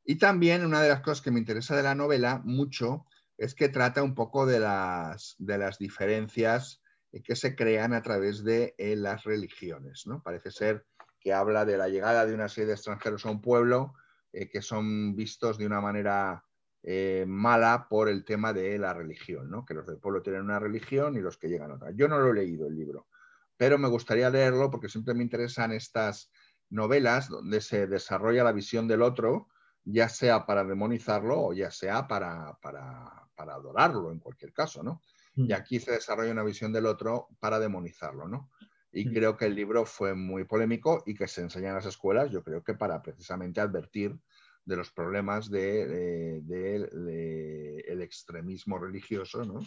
[SPEAKER 1] Y también una de las cosas que me interesa de la novela mucho es que trata un poco de las, de las diferencias eh, que se crean a través de eh, las religiones. ¿no? Parece ser que habla de la llegada de una serie de extranjeros a un pueblo eh, que son vistos de una manera eh, mala por el tema de la religión, ¿no? que los del pueblo tienen una religión y los que llegan otra. Yo no lo he leído el libro, pero me gustaría leerlo porque siempre me interesan estas novelas donde se desarrolla la visión del otro, ya sea para demonizarlo o ya sea para, para, para adorarlo en cualquier caso, ¿no?
[SPEAKER 5] Mm.
[SPEAKER 1] Y aquí se desarrolla una visión del otro para demonizarlo, ¿no? Y creo que el libro fue muy polémico y que se enseña en las escuelas, yo creo que para precisamente advertir de los problemas del de, de- de el extremismo religioso, ¿no?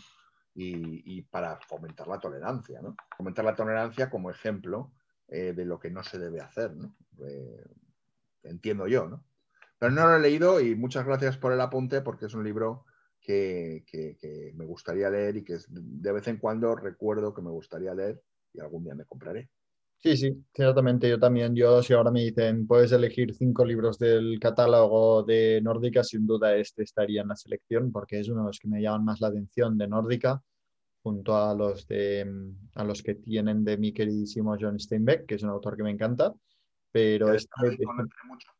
[SPEAKER 1] Y, y para fomentar la tolerancia, ¿no? Fomentar la tolerancia como ejemplo eh, de lo que no se debe hacer, ¿no? Eh, entiendo yo, ¿no? Pero no lo he leído y muchas gracias por el apunte porque es un libro que, que- que me gustaría leer y que de vez en cuando recuerdo que me gustaría leer algún día me compraré.
[SPEAKER 5] Sí, sí, ciertamente yo también. Yo, si ahora me dicen, puedes elegir cinco libros del catálogo de Nórdica, sin duda este estaría en la selección porque es uno de los que me llaman más la atención de Nórdica, junto a los, de, a los que tienen de mi queridísimo John Steinbeck, que es un autor que me encanta. Pero este,
[SPEAKER 1] mucho.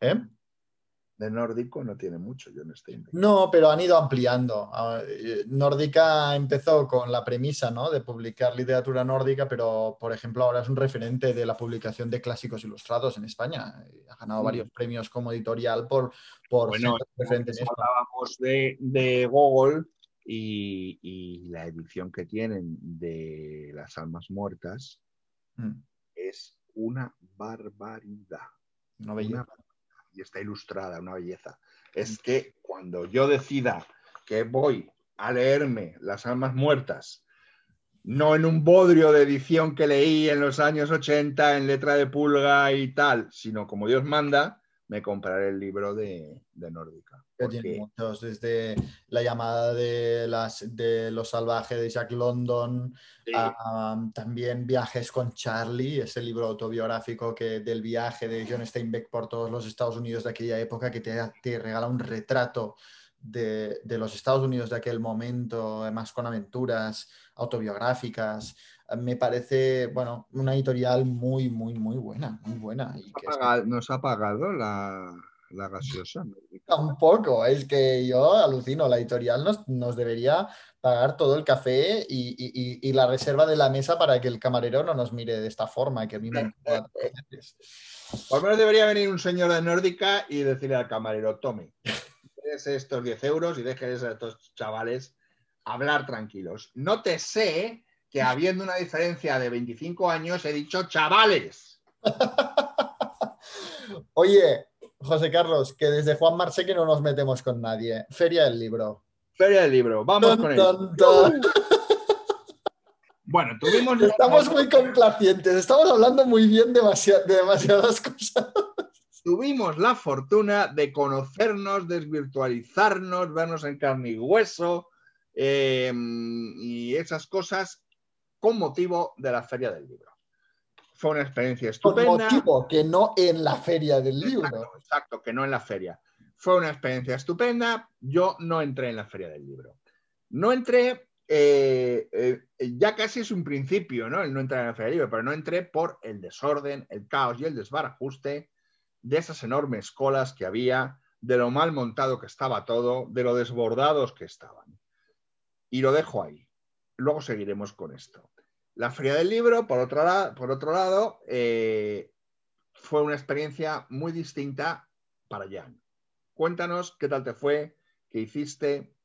[SPEAKER 5] ¿eh?
[SPEAKER 1] De nórdico no tiene mucho, John Steinbeck.
[SPEAKER 5] No, pero han ido ampliando. Ah, eh, Nórdica empezó con la premisa, ¿no? de publicar literatura nórdica, pero por ejemplo ahora es un referente de la publicación de clásicos ilustrados en España. Eh, Ha ganado
[SPEAKER 1] Mm.
[SPEAKER 5] varios premios como editorial por, por
[SPEAKER 1] Bueno, hablábamos de, de Gogol y, y la edición que tienen de Las Almas Muertas
[SPEAKER 5] Mm.
[SPEAKER 1] es una barbaridad.
[SPEAKER 5] Una belleza.
[SPEAKER 1] Y está ilustrada, una belleza. Es que cuando yo decida que voy a leerme Las Almas Muertas, no en un bodrio de edición que leí en los años 80 en letra de pulga y tal, sino como Dios manda, me compraré el libro de, de Nórdica. Porque-
[SPEAKER 5] tiene muchos, desde la llamada de, las, de los salvajes de Jack London,
[SPEAKER 1] Sí.
[SPEAKER 5] a, um, también Viajes con Charlie, ese libro autobiográfico que, del viaje de John Steinbeck por todos los Estados Unidos de aquella época, que te, te regala un retrato de, de los Estados Unidos de aquel momento, además con aventuras autobiográficas. Eh, Me parece, bueno, una editorial muy, muy, muy buena, muy buena. Y que
[SPEAKER 1] Nos ha pagado la, la gaseosa.
[SPEAKER 5] Tampoco, es que yo alucino, la editorial nos, nos debería pagar todo el café y, y- y- la reserva de la mesa para que el camarero no nos mire de esta forma, que a mí me incomoda a veces.
[SPEAKER 1] Por lo menos debería venir un señor de Nórdica y decirle al camarero, tome, estos 10 euros y déjese a estos chavales hablar tranquilos. Nótese que habiendo una diferencia de 25 años he dicho chavales.
[SPEAKER 5] Oye, José Carlos, que desde Juan Marseque no nos metemos con nadie. Feria del libro.
[SPEAKER 1] Feria del libro, vamos con él.
[SPEAKER 5] tan, tan.
[SPEAKER 1] Bueno, tuvimos...
[SPEAKER 5] Estamos muy complacientes, estamos hablando muy bien de demasiadas cosas.
[SPEAKER 1] tuvimos la fortuna de conocernos, desvirtualizarnos, vernos en carne y hueso eh, y esas cosas con motivo de la Feria del Libro. Fue una experiencia estupenda.
[SPEAKER 5] motivo que no en la feria del libro.
[SPEAKER 1] Exacto, exacto, que no en la feria. Fue una experiencia estupenda. Yo no entré en la Feria del Libro. No entré, eh, eh, ya casi es un principio, ¿no? El no entrar en la Feria del Libro, pero no entré por el desorden, el caos y el desbarajuste de esas enormes colas que había, de lo mal montado que estaba todo, de lo desbordados que estaban. Y lo dejo ahí. Luego seguiremos con esto. La Feria del Libro, por otro, por otro lado, eh, fue una experiencia muy distinta para Jan. Cuéntanos qué tal te fue, qué hiciste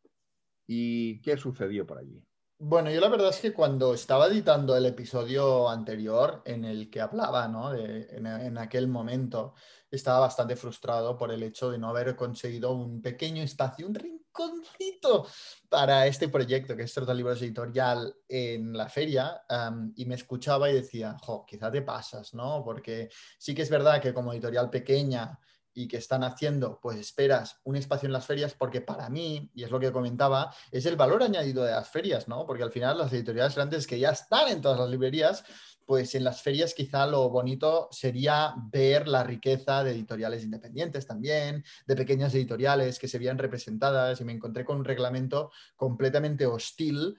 [SPEAKER 1] y qué sucedió por allí.
[SPEAKER 5] Bueno, yo la verdad es que cuando estaba editando el episodio anterior en el que hablaba, ¿no? en, en aquel momento, estaba bastante frustrado por el hecho de no haber conseguido un pequeño espacio, un para este proyecto que es Total Libros Editorial en la feria y me escuchaba y decía, jo, quizá te pasas, ¿no? Porque sí que es verdad que como editorial pequeña y que están haciendo, pues esperas un espacio en las ferias porque para mí, y es lo que comentaba, es el valor añadido de las ferias, ¿no? Porque al final las editoriales grandes que ya están en todas las librerías, pues en las ferias quizá lo bonito sería ver la riqueza de editoriales independientes también, de pequeñas editoriales que se veían representadas y me encontré con un reglamento completamente hostil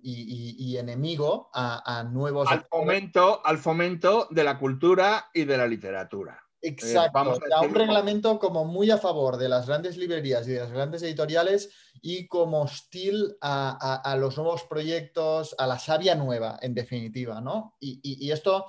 [SPEAKER 5] y enemigo a, a nuevos...
[SPEAKER 1] Al fomento, al fomento de la cultura y de la literatura.
[SPEAKER 5] Exacto,
[SPEAKER 1] vamos a
[SPEAKER 5] un reglamento como muy a favor de las grandes librerías y de las grandes editoriales y como hostil a, a- a los nuevos proyectos, a la savia nueva, en definitiva, ¿no? Y, y- y esto,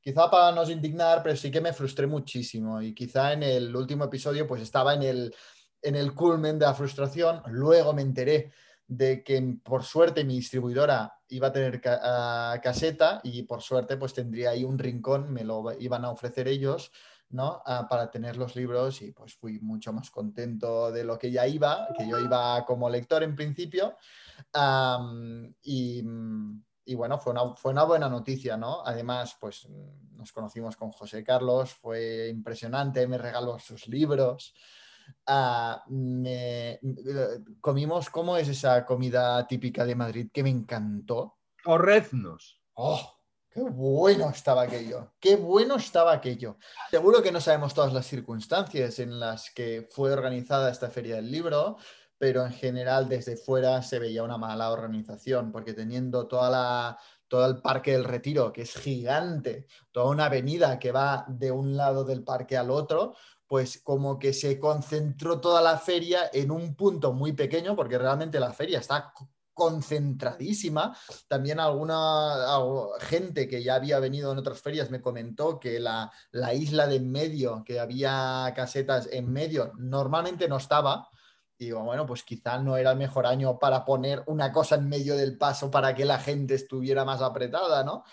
[SPEAKER 5] quizá para nos indignar, pero sí que me frustré muchísimo y quizá en el último episodio pues estaba en el, en el culmen de la frustración, luego me enteré de que por suerte mi distribuidora iba a tener ca- ah, caseta y por suerte pues tendría ahí un rincón, me lo iban a ofrecer ellos ¿no? Ah, para tener los libros y pues fui mucho más contento de lo que ya iba, que yo iba como lector en principio. Y, mm, y bueno, fue una, fue una buena noticia, ¿no? Además, pues mm, nos conocimos con José Carlos, fue impresionante, me regaló sus libros. Ah, me- eh, comimos, ¿cómo es esa comida típica de Madrid que me encantó?
[SPEAKER 1] Corrednos.
[SPEAKER 5] ¡Oh! ¡Qué bueno estaba aquello! ¡Qué bueno estaba aquello! Seguro que no sabemos todas las circunstancias en las que fue organizada esta feria del libro, pero en general desde fuera se veía una mala organización, porque teniendo toda la, todo el Parque del Retiro, que es gigante, toda una avenida que va de un lado del parque al otro, pues como que se concentró toda la feria en un punto muy pequeño, porque realmente la feria está concentradísima. También alguna gente que ya había venido en otras ferias me comentó que la, la isla de en medio, que había casetas en medio, normalmente no estaba. Y digo, bueno, pues quizá no era el mejor año para poner una cosa en medio del paso para que la gente estuviera más apretada, ¿no?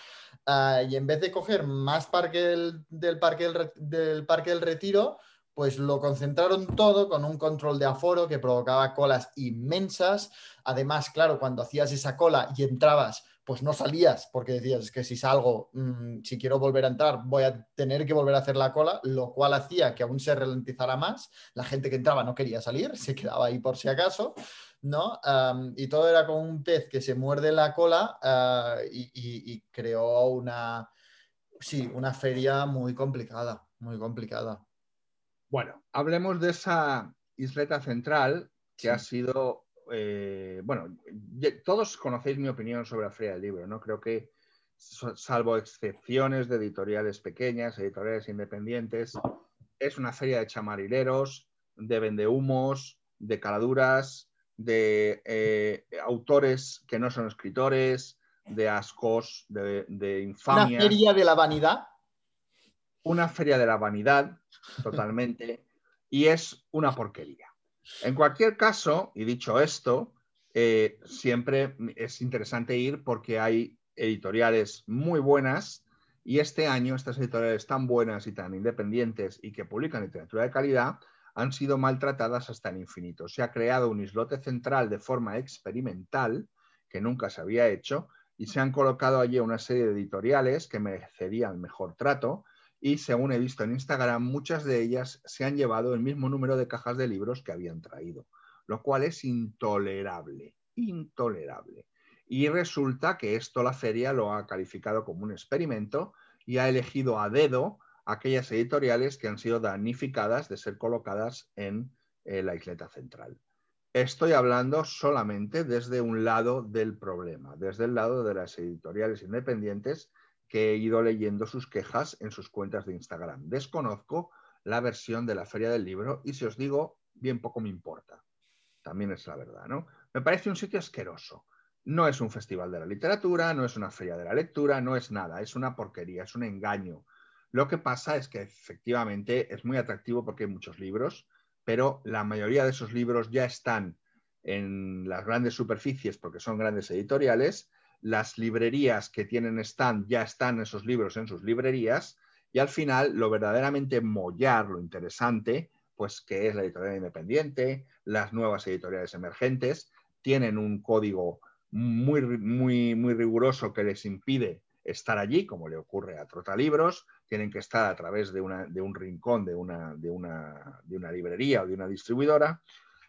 [SPEAKER 5] Ah, y en vez de coger más parque del, parque del, parque del retiro, pues lo concentraron todo con un control de aforo que provocaba colas inmensas. Además, claro, cuando hacías esa cola y entrabas, pues no salías porque decías, que si salgo, mm, si quiero volver a entrar, voy a tener que volver a hacer la cola, lo cual hacía que aún se ralentizara más. La gente que entraba no quería salir, se quedaba ahí por si acaso, ¿no? y todo era como un pez que se muerde la cola ah, y, creó una, sí, una feria muy complicada, muy complicada.
[SPEAKER 1] Bueno, hablemos de esa isleta central que ha sido eh, bueno, todos conocéis mi opinión sobre la Feria del Libro, ¿no? Creo que, salvo excepciones de editoriales pequeñas, editoriales independientes, es una feria de chamarileros, de vendehumos, de caladuras, de eh, autores que no son escritores, de ascos, de, de infamia.
[SPEAKER 5] ¿Una feria de la vanidad?
[SPEAKER 1] Una feria de la vanidad, totalmente, y es una porquería. En cualquier caso, y dicho esto, eh, siempre es interesante ir porque hay editoriales muy buenas y este año estas editoriales tan buenas y tan independientes y que publican literatura de calidad han sido maltratadas hasta el infinito. Se ha creado un islote central de forma experimental que nunca se había hecho y se han colocado allí una serie de editoriales que merecerían mejor trato y según he visto en Instagram, muchas de ellas se han llevado el mismo número de cajas de libros que habían traído, lo cual es intolerable, intolerable. Y resulta que esto la feria lo ha calificado como un experimento y ha elegido a dedo aquellas editoriales que han sido damnificadas de ser colocadas en eh, la isleta central. Estoy hablando solamente desde un lado del problema, desde el lado de las editoriales independientes que he ido leyendo sus quejas en sus cuentas de Instagram. Desconozco la versión de la Feria del Libro y si os digo, bien poco me importa. También es la verdad, ¿no? Me parece un sitio asqueroso. No es un festival de la literatura, no es una feria de la lectura, no es nada, es una porquería, es un engaño. Lo que pasa es que efectivamente es muy atractivo porque hay muchos libros, pero la mayoría de esos libros ya están en las grandes superficies porque son grandes editoriales las librerías que tienen stand ya están esos libros en sus librerías y al final lo verdaderamente mollar, lo interesante, pues que es la editorial independiente, las nuevas editoriales emergentes, tienen un código muy, muy, muy riguroso que les impide estar allí, como le ocurre a Trotalibros, tienen que estar a través de, una, de un rincón de una, de, una, de una librería o de una distribuidora,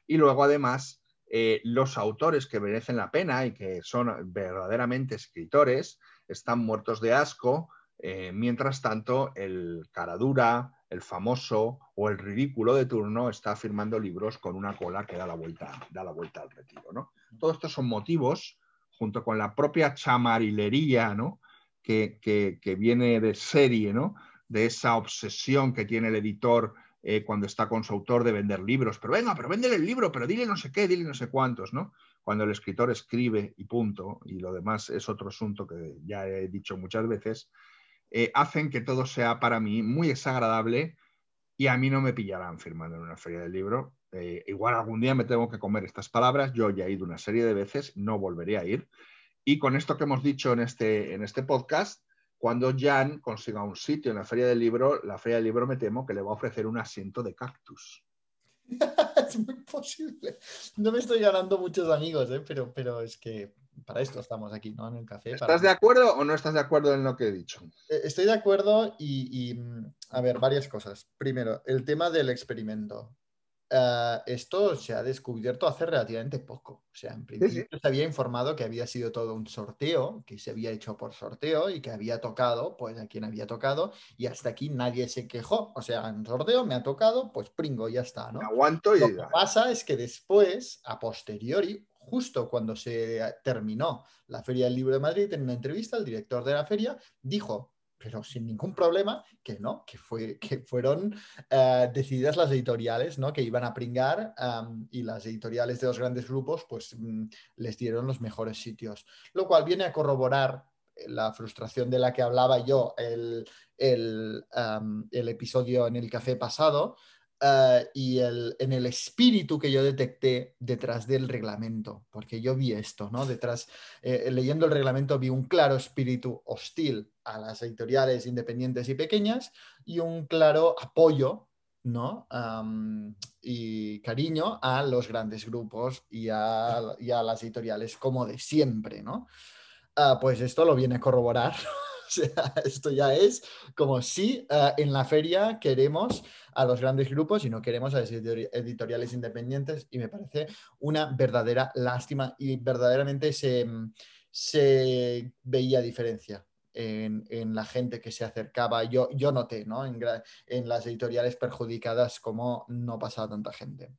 [SPEAKER 1] y luego además eh, los autores que merecen la pena y que son verdaderamente escritores están muertos de asco, eh, mientras tanto el caradura, el famoso o el ridículo de turno está firmando libros con una cola que da la vuelta, da la vuelta al retiro. ¿no? Todos estos son motivos, junto con la propia chamarilería ¿no? que, que viene de serie, ¿no? de esa obsesión que tiene el editor eh, cuando está con su autor de vender libros, pero venga, pero véndele el libro, pero dile no sé qué, dile no sé cuántos, ¿no? Cuando el escritor escribe y punto, y lo demás es otro asunto que ya he dicho muchas veces, eh, hacen que todo sea para mí muy desagradable y a mí no me pillarán firmando en una feria del libro. Eh, igual algún día me tengo que comer estas palabras, yo ya he ido una serie de veces, no volveré a ir. Y con esto que hemos dicho en este, en este podcast, cuando Jan consiga un sitio en la feria del libro, la feria del libro me temo que le va a ofrecer un asiento de cactus.
[SPEAKER 5] es muy posible. No me estoy ganando muchos amigos, ¿eh? pero, pero es que para esto estamos aquí, ¿no? En el café.
[SPEAKER 1] ¿Estás de acuerdo o no estás de acuerdo en lo que he dicho?
[SPEAKER 5] Eh, estoy de acuerdo y, a ver, varias cosas. Primero, el tema del experimento. Eh, esto se ha descubierto hace relativamente poco. O sea, en principio se había informado que había sido todo un sorteo, que se había hecho por sorteo y que había tocado, pues a quien había tocado, y hasta aquí nadie se quejó. O sea, en sorteo me ha tocado, pues pringo, ya está, ¿no?
[SPEAKER 1] aguanto y...
[SPEAKER 5] Lo que pasa es que después, a posteriori, justo cuando se terminó la Feria del Libro de Madrid, en una entrevista, el director de la feria dijo, pero sin ningún problema, que no, que, fue, que fueron eh, decididas las editoriales, ¿no? Que iban a pringar y las editoriales de los grandes grupos, pues mm, les dieron los mejores sitios. Lo cual viene a corroborar la frustración de la que hablaba yo el, el, el episodio en el café pasado, eh, y el, en el espíritu que yo detecté detrás del reglamento, porque yo vi esto, ¿no? Detrás, eh, leyendo el reglamento vi un claro espíritu hostil a las editoriales independientes y pequeñas y un claro apoyo, ¿no? Y cariño a los grandes grupos y a, y a las editoriales como de siempre, ¿no? Ah, pues esto lo viene a corroborar. sea, esto ya es como si eh, en la feria queremos a los grandes grupos y no queremos a las editori- editoriales independientes y me parece una verdadera lástima y verdaderamente se, se veía diferencia. En, en la gente que se acercaba, yo, yo noté ¿no? en, en las editoriales perjudicadas cómo no pasaba tanta gente.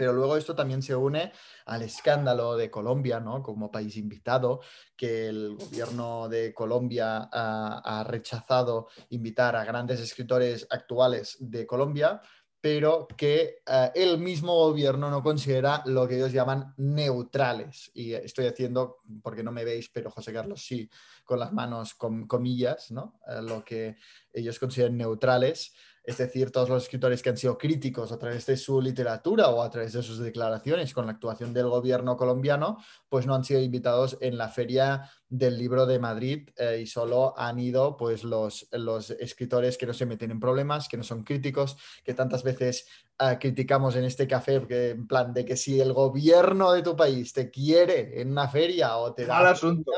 [SPEAKER 5] Pero luego esto también se une al escándalo de Colombia, ¿no? Como país invitado, que el gobierno de Colombia ha, ha rechazado invitar a grandes escritores actuales de Colombia, pero que eh, el mismo gobierno no considera lo que ellos llaman neutrales. Y estoy haciendo, porque no me veis, pero José Carlos sí, con las manos con comillas, ¿no? Eh, lo que ellos consideran neutrales es decir, todos los escritores que han sido críticos a través de su literatura o a través de sus declaraciones con la actuación del gobierno colombiano, pues no han sido invitados en la feria del libro de Madrid eh, y solo han ido pues los, los escritores que no se meten en problemas, que no son críticos, que tantas veces uh, criticamos en este café, que, en plan de que si el gobierno de tu país te quiere en una feria o te da...
[SPEAKER 1] Mal asunto.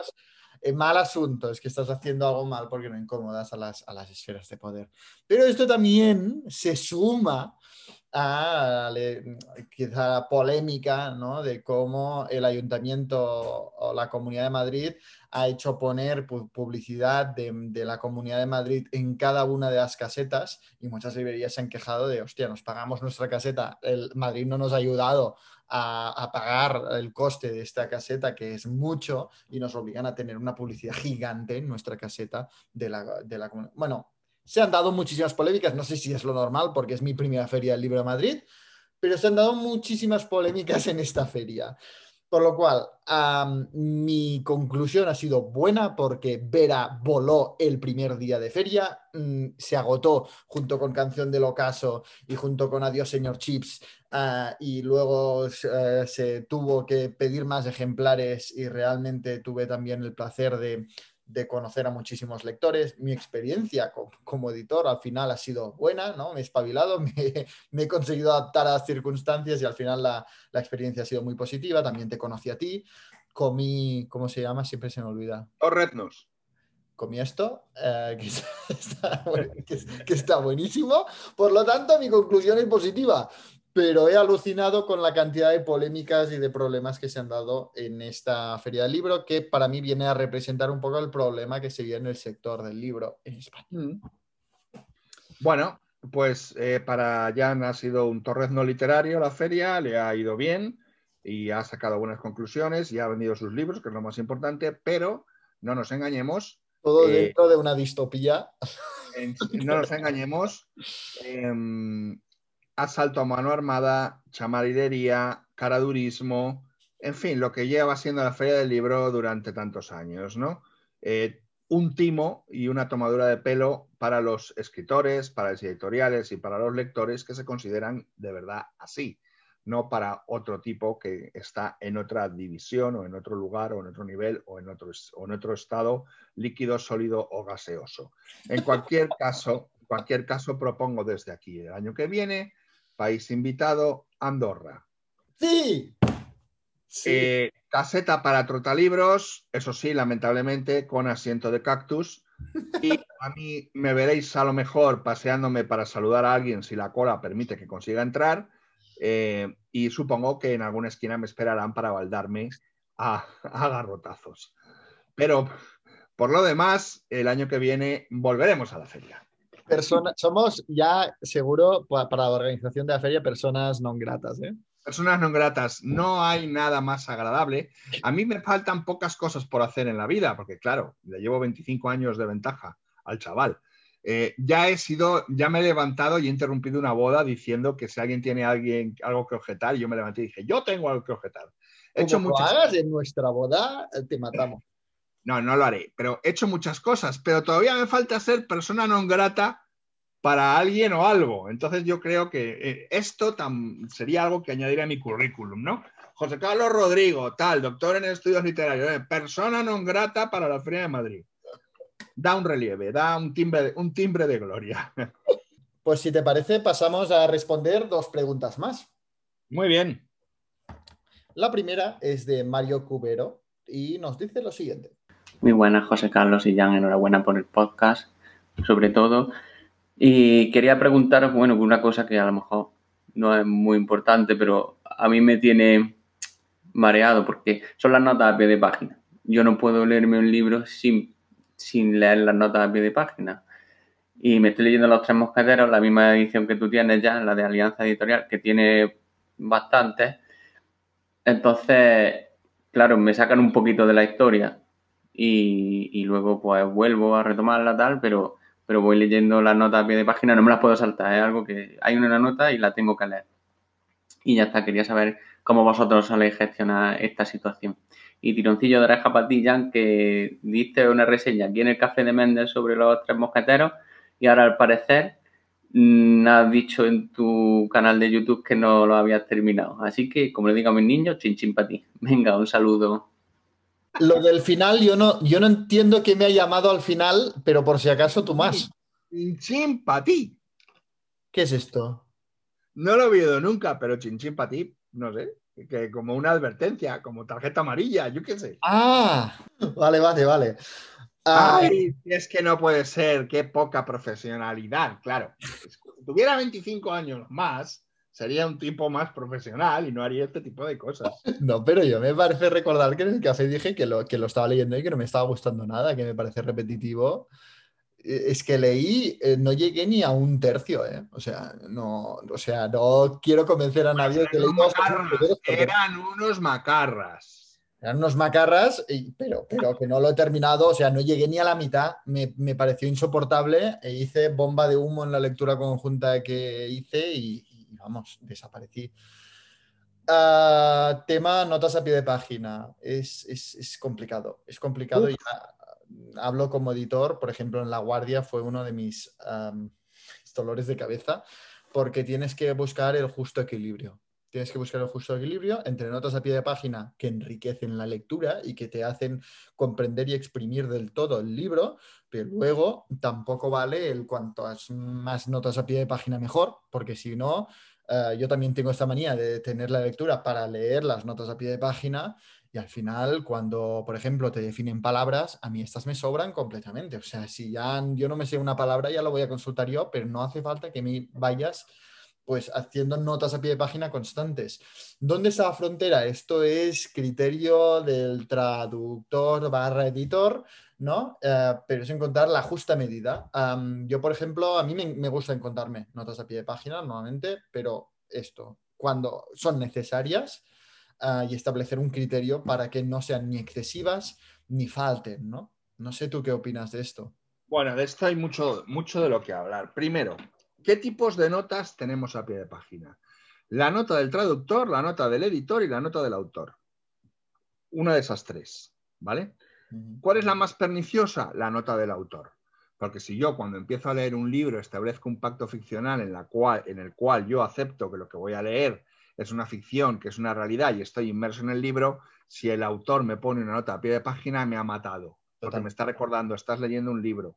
[SPEAKER 5] Eh, mal asunto, es que estás haciendo algo mal porque no incomodas a las, a las esferas de poder. Pero esto también se suma a le, quizá la polémica ¿no? de cómo el ayuntamiento o la Comunidad de Madrid ha hecho poner pu publicidad de, de, la Comunidad de Madrid en cada una de las casetas y muchas librerías se han quejado de, hostia, nos pagamos nuestra caseta, el Madrid no nos ha ayudado a, pagar el coste de esta caseta, que es mucho, y nos obligan a tener una publicidad gigante en nuestra caseta de la, de la. Bueno, se han dado muchísimas polémicas, no sé si es lo normal porque es mi primera feria del libro de Madrid, pero se han dado muchísimas polémicas en esta feria. Por lo cual, mi conclusión ha sido buena porque Vera voló el primer día de feria, um, se agotó junto con Canción del Ocaso y junto con Adiós Señor Chips, uh, y luego uh, se tuvo que pedir más ejemplares y realmente tuve también el placer de, de conocer a muchísimos lectores. Mi experiencia como, como, editor al final ha sido buena, ¿no? Me he espabilado, me, me, he conseguido adaptar a las circunstancias y al final la, la, experiencia ha sido muy positiva. También te conocí a ti. Comí, ¿cómo se llama? Siempre se me olvida.
[SPEAKER 1] Torretnos.
[SPEAKER 5] Comí esto, eh, que, está, que está buenísimo. Por lo tanto, mi conclusión es positiva pero he alucinado con la cantidad de polémicas y de problemas que se han dado en esta feria del libro, que para mí viene a representar un poco el problema que se vive en el sector del libro en España. Mm.
[SPEAKER 1] Bueno, pues eh, para Jan ha sido un torrezno literario la feria, le ha ido bien y ha sacado buenas conclusiones y ha vendido sus libros, que es lo más importante, pero no nos engañemos.
[SPEAKER 5] Todo eh, dentro de una distopía.
[SPEAKER 1] No nos engañemos. Asalto a mano armada, chamaridería, caradurismo, en fin, lo que lleva siendo la Feria del Libro durante tantos años, ¿no? Eh, un timo y una tomadura de pelo para los escritores, para los editoriales y para los lectores que se consideran de verdad así, no para otro tipo que está en otra división o en otro lugar o en otro nivel o en otro, o en otro estado líquido, sólido o gaseoso. En cualquier caso, en cualquier caso propongo desde aquí el año que viene País invitado, Andorra.
[SPEAKER 5] Sí.
[SPEAKER 1] sí. Eh, caseta para trotalibros, eso sí, lamentablemente, con asiento de cactus. Y a mí me veréis a lo mejor paseándome para saludar a alguien si la cola permite que consiga entrar. Eh, y supongo que en alguna esquina me esperarán para baldarme a, a garrotazos. Pero por lo demás, el año que viene volveremos a la feria.
[SPEAKER 5] Persona, somos ya seguro para la organización de la feria personas no gratas. ¿eh?
[SPEAKER 1] Personas no gratas. No hay nada más agradable. A mí me faltan pocas cosas por hacer en la vida, porque claro, le llevo 25 años de ventaja al chaval. Eh, ya he sido, ya me he levantado y he interrumpido una boda diciendo que si alguien tiene alguien, algo que objetar, yo me levanté y dije, yo tengo algo que objetar.
[SPEAKER 5] He hecho muchas... lo hagas en nuestra boda, te matamos.
[SPEAKER 1] No, no lo haré, pero he hecho muchas cosas, pero todavía me falta ser persona non grata para alguien o algo. Entonces yo creo que eh, esto sería algo que añadiría a mi currículum, ¿no? José Carlos Rodrigo, tal, doctor en estudios literarios, eh, persona non grata para la Feria de Madrid. Da un relieve, da un timbre, un timbre de gloria.
[SPEAKER 5] Pues si te parece, pasamos a responder dos preguntas más.
[SPEAKER 1] Muy bien.
[SPEAKER 5] La primera es de Mario Cubero y nos dice lo siguiente.
[SPEAKER 10] Muy buenas, José Carlos y Jan, enhorabuena por el podcast, sobre todo. Y quería preguntaros, bueno, una cosa que a lo mejor no es muy importante, pero a mí me tiene mareado porque son las notas a pie de página. Yo no puedo leerme un libro sin, sin leer las notas a pie de página. Y me estoy leyendo Los Tres Mosqueteros, la misma edición que tú tienes ya, la de Alianza Editorial, que tiene bastantes. Entonces, claro, me sacan un poquito de la historia y, luego pues vuelvo a retomarla tal, pero, pero voy leyendo las notas a pie de página, no me las puedo saltar, es algo que hay una nota y la tengo que leer. Y ya está, quería saber cómo vosotros soléis gestionar esta situación. Y tironcillo de oreja para ti, Jan, que diste una reseña aquí en el Café de Méndez sobre los tres mosqueteros y ahora al parecer mm, has dicho en tu canal de YouTube que no lo habías terminado. Así que, como le digo a mis niños, chin chin para ti. Venga, un saludo.
[SPEAKER 5] Lo del final, yo no, yo no entiendo qué me ha llamado al final, pero por si acaso tú más.
[SPEAKER 1] Chin chin para ti.
[SPEAKER 5] ¿Qué es esto?
[SPEAKER 1] No lo he oído nunca, pero chin chin para ti, no sé que como una advertencia, como tarjeta amarilla, yo qué sé.
[SPEAKER 5] Ah, vale, vale, vale.
[SPEAKER 1] Ay, es que no puede ser, qué poca profesionalidad, claro. Si tuviera 25 años más, sería un tipo más profesional y no haría este tipo de cosas.
[SPEAKER 5] No, pero yo me parece recordar que en el café dije que lo, que lo estaba leyendo y que no me estaba gustando nada, que me parece repetitivo. Eh, es que leí, eh, no llegué ni a un tercio, ¿eh? O sea, no, o sea, no quiero convencer a nadie que leí
[SPEAKER 1] Eran unos macarras.
[SPEAKER 5] Eran unos macarras, pero, pero que no lo he terminado, o sea, no llegué ni a la mitad, me, pareció insoportable e hice bomba de humo en la lectura conjunta que hice y, vamos, desaparecí. Ah, tema notas a pie de página. Es, complicado. Es complicado. y hablo como editor, por ejemplo, en La Guardia fue uno de mis dolores de cabeza, porque tienes que buscar el justo equilibrio. Tienes que buscar el justo equilibrio entre notas a pie de página que enriquecen la lectura y que te hacen comprender y exprimir del todo el libro, pero luego tampoco vale el cuantas más notas a pie de página mejor, porque si no, eh, yo también tengo esta manía de tener la lectura para leer las notas a pie de página y al final, cuando, por ejemplo, te definen palabras, a mí estas me sobran completamente. O sea, si ya yo no me sé una palabra, ya lo voy a consultar yo, pero no hace falta que me vayas pues haciendo notas a pie de página constantes. ¿Dónde está la frontera? Esto es criterio del traductor barra editor, ¿no? Eh, pero es encontrar la justa medida. yo, por ejemplo, a mí me, gusta encontrarme notas a pie de página normalmente, pero esto, cuando son necesarias ah, y establecer un criterio para que no sean ni excesivas ni falten, ¿no? No sé tú qué opinas de esto.
[SPEAKER 1] Bueno, de esto hay mucho, mucho de lo que hablar. Primero, ¿Qué tipos de notas tenemos a pie de página? La nota del traductor, la nota del editor y la nota del autor. Una de esas tres, ¿vale? ¿Cuál es la más perniciosa? La nota del autor. Porque si yo cuando empiezo a leer un libro establezco un pacto ficcional en, la cual, en el cual yo acepto que lo que voy a leer es una ficción, que es una realidad y estoy inmerso en el libro, si el autor me pone una nota a pie de página me ha matado. Porque me está recordando, estás leyendo un libro,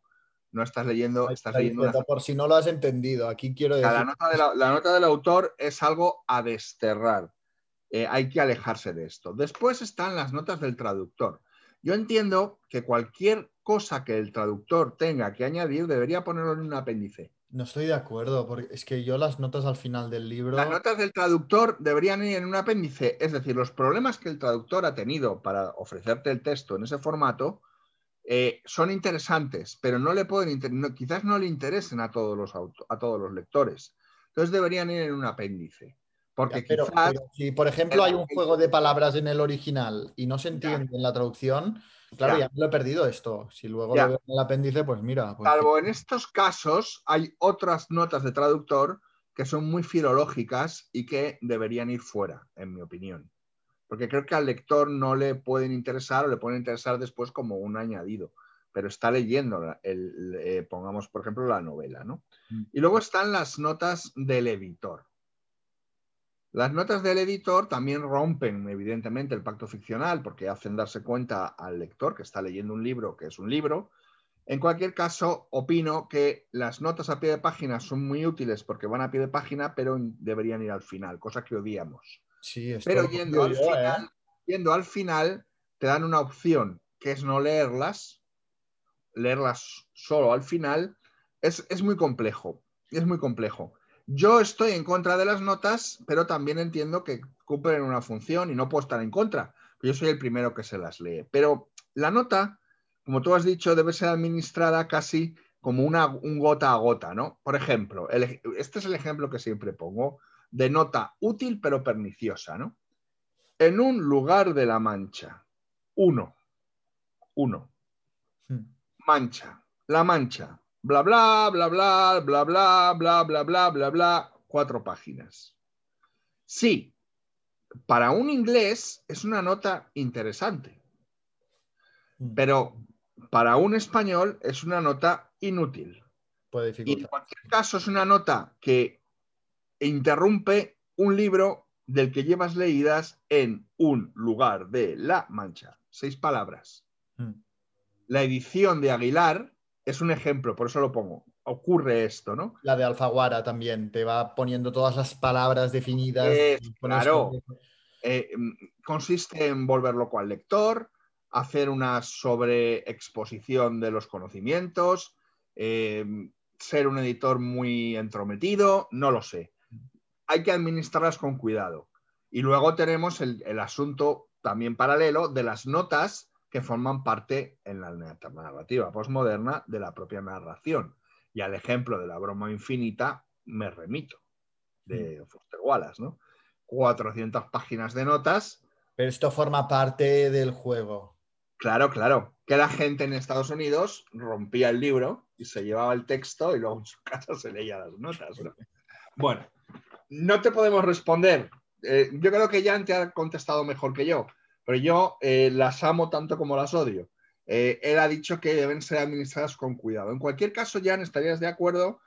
[SPEAKER 1] no estás leyendo, estás leyendo
[SPEAKER 5] Por si no lo has entendido, aquí quiero decir...
[SPEAKER 1] La nota, del autor es algo a desterrar. Eh, hay que alejarse de esto. Después están las notas del traductor. Yo entiendo que cualquier cosa que el traductor tenga que añadir debería ponerlo en un apéndice.
[SPEAKER 5] No estoy de acuerdo, porque es que yo las notas al final del libro.
[SPEAKER 1] Las notas del traductor deberían ir en un apéndice, es decir, los problemas que el traductor ha tenido para ofrecerte el texto en ese formato, eh, son interesantes, pero no le pueden quizás no le interesen a todos los a todos los lectores. Entonces deberían ir en un apéndice. Porque
[SPEAKER 5] si, por ejemplo, hay un juego de palabras en el original y no se entiende en la traducción, claro, ya, lo he perdido esto. Si luego lo veo en el apéndice, pues mira. Pues
[SPEAKER 1] Salvo en estos casos, hay otras notas de traductor que son muy filológicas y que deberían ir fuera, en mi opinión porque creo que al lector no le pueden interesar o le pueden interesar después como un añadido. pero está leyendo, el, eh, pongamos por ejemplo la novela, ¿no?
[SPEAKER 5] Mm.
[SPEAKER 1] Y luego están las notas del editor. Las notas del editor también rompen, evidentemente, el pacto ficcional porque hacen darse cuenta al lector que está leyendo un libro que es un libro. En cualquier caso, opino que las notas a pie de página son muy útiles porque van a pie de página, pero deberían ir al final, cosa que odiamos.
[SPEAKER 5] Sí, esto
[SPEAKER 1] Pero yendo al,
[SPEAKER 5] ¿eh?
[SPEAKER 1] final, yendo al final, te dan una opción que es no leerlas, leerlas solo al final. Es, es muy complejo, es muy complejo. Yo estoy en contra de las notas, pero también entiendo que cumplen una función y no puedo estar en contra. Yo soy el primero que se las lee. Pero la nota, como tú has dicho, debe ser administrada casi como una, un gota a gota, ¿no? Por ejemplo, el este es el ejemplo que siempre pongo de nota útil pero perniciosa, ¿no? En un lugar de la mancha, uno, uno,
[SPEAKER 5] Hmm.
[SPEAKER 1] mancha, la mancha, bla, bla, bla, bla, bla, bla, bla, bla, bla, bla, bla, cuatro páginas. Sí, para un inglés es una nota interesante,
[SPEAKER 5] Mm.
[SPEAKER 1] pero para un español es una nota inútil.
[SPEAKER 5] Puede
[SPEAKER 1] Y en cualquier caso es una nota que interrumpe un libro del que llevas leídas en un lugar de La Mancha. Seis palabras.
[SPEAKER 5] Mm.
[SPEAKER 1] La edición de Aguilar es un ejemplo, por eso lo pongo. Ocurre esto, ¿no?
[SPEAKER 5] La de Alfaguara también, te va poniendo todas las palabras definidas. Pones
[SPEAKER 1] claro. Eh, mm, consiste en volver loco al lector, hacer una sobreexposición de los conocimientos, eh, ser un editor muy entrometido, no lo sé. Hay que administrarlas con cuidado. Y luego tenemos el, el asunto también paralelo de las notas que forman parte en la narrativa postmoderna de la propia narración. Y al ejemplo de la broma infinita me remito, de Foster Wallace, ¿no? 400 páginas de notas.
[SPEAKER 5] Pero esto forma parte del juego.
[SPEAKER 1] Claro, claro. Que la gente en Estados Unidos rompía el libro y se llevaba el texto y luego en su casa se leía las notas. ¿no? Bueno, no te podemos responder. Eh, yo creo que Jan te ha contestado mejor que yo, pero yo eh, las amo tanto como las odio. Eh, él ha dicho que deben ser administradas con cuidado. En cualquier caso, Jan, estarías de acuerdo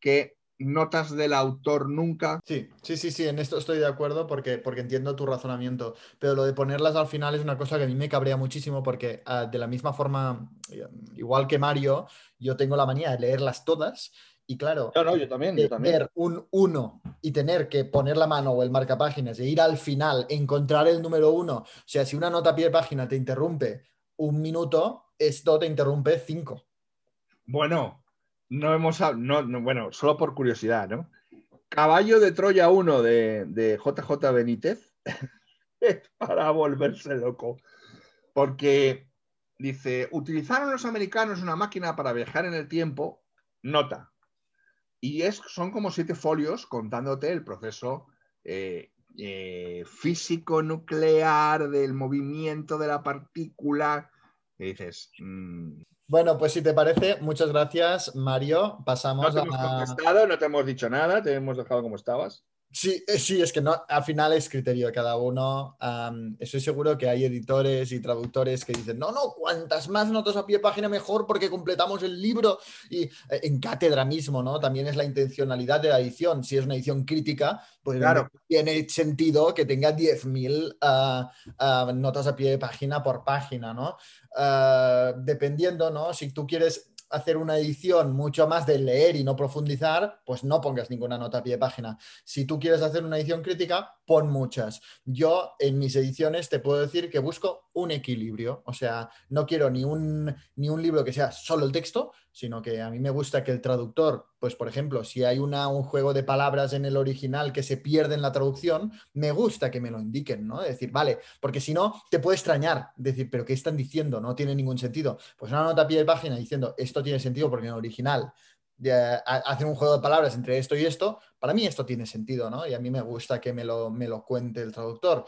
[SPEAKER 1] que notas del autor nunca.
[SPEAKER 5] Sí, sí, sí, sí, en esto estoy de acuerdo porque, porque entiendo tu razonamiento, pero lo de ponerlas al final es una cosa que a mí me cabrea muchísimo porque ah, de la misma forma, eh, igual que Mario, yo tengo la manía de leerlas todas y claro,
[SPEAKER 1] No, no, yo también, yo también.
[SPEAKER 5] ver un 1 y tener que poner la mano o el marcapáginas e ir al final, encontrar el número 1, o sea, si una nota pie de página te interrumpe un minuto, esto te interrumpe 5.
[SPEAKER 1] Bueno, no hemos no, bueno, solo por curiosidad, ¿no? Caballo de Troya 1 de, de JJ Benítez es para volverse loco. Porque dice, utilizaron los americanos una máquina para viajar en el tiempo, nota. Y es, son como siete folios contándote el proceso eh, eh, físico nuclear del movimiento de la partícula. Y dices, mm,
[SPEAKER 5] Bueno, pues si te parece, muchas gracias, Mario.
[SPEAKER 1] no
[SPEAKER 5] Pasamos
[SPEAKER 1] te hemos contestado, no te hemos dicho nada, te hemos dejado como estabas.
[SPEAKER 5] Sí, eh, sí, es que no, al final es criterio de cada uno. Estoy seguro que hay editores y traductores que dicen, no, no, cuantas más notas a pie de página mejor porque completamos el libro. Y eh, en cátedra mismo, ¿no? También es la intencionalidad de la edición. Si es una edición crítica, pues
[SPEAKER 1] Claro.
[SPEAKER 5] tiene sentido que tenga 10.000 ah, ah, notas a pie de página por página, ¿no? Ah, dependiendo, ¿no? Si tú quieres hacer una edición mucho más de leer y no profundizar, pues no pongas ninguna nota a pie de página. Si tú quieres hacer una edición crítica, pon muchas. Yo en mis ediciones te puedo decir que busco un equilibrio, o sea, no quiero ni un, ni un libro que sea solo el texto, sino que a mí me gusta que el traductor, pues por ejemplo, si hay una, un juego de palabras en el original que se pierde en la traducción, me gusta que me lo indiquen, ¿no? Decir, vale, porque si no, te puede extrañar, decir, pero ¿qué están diciendo? No tiene ningún sentido. Pues una nota a pie de página diciendo, esto tiene sentido porque en el original de, ha- hacen un juego de palabras entre esto y esto, para mí esto tiene sentido, ¿no? Y a mí me gusta que me lo, me lo cuente el traductor.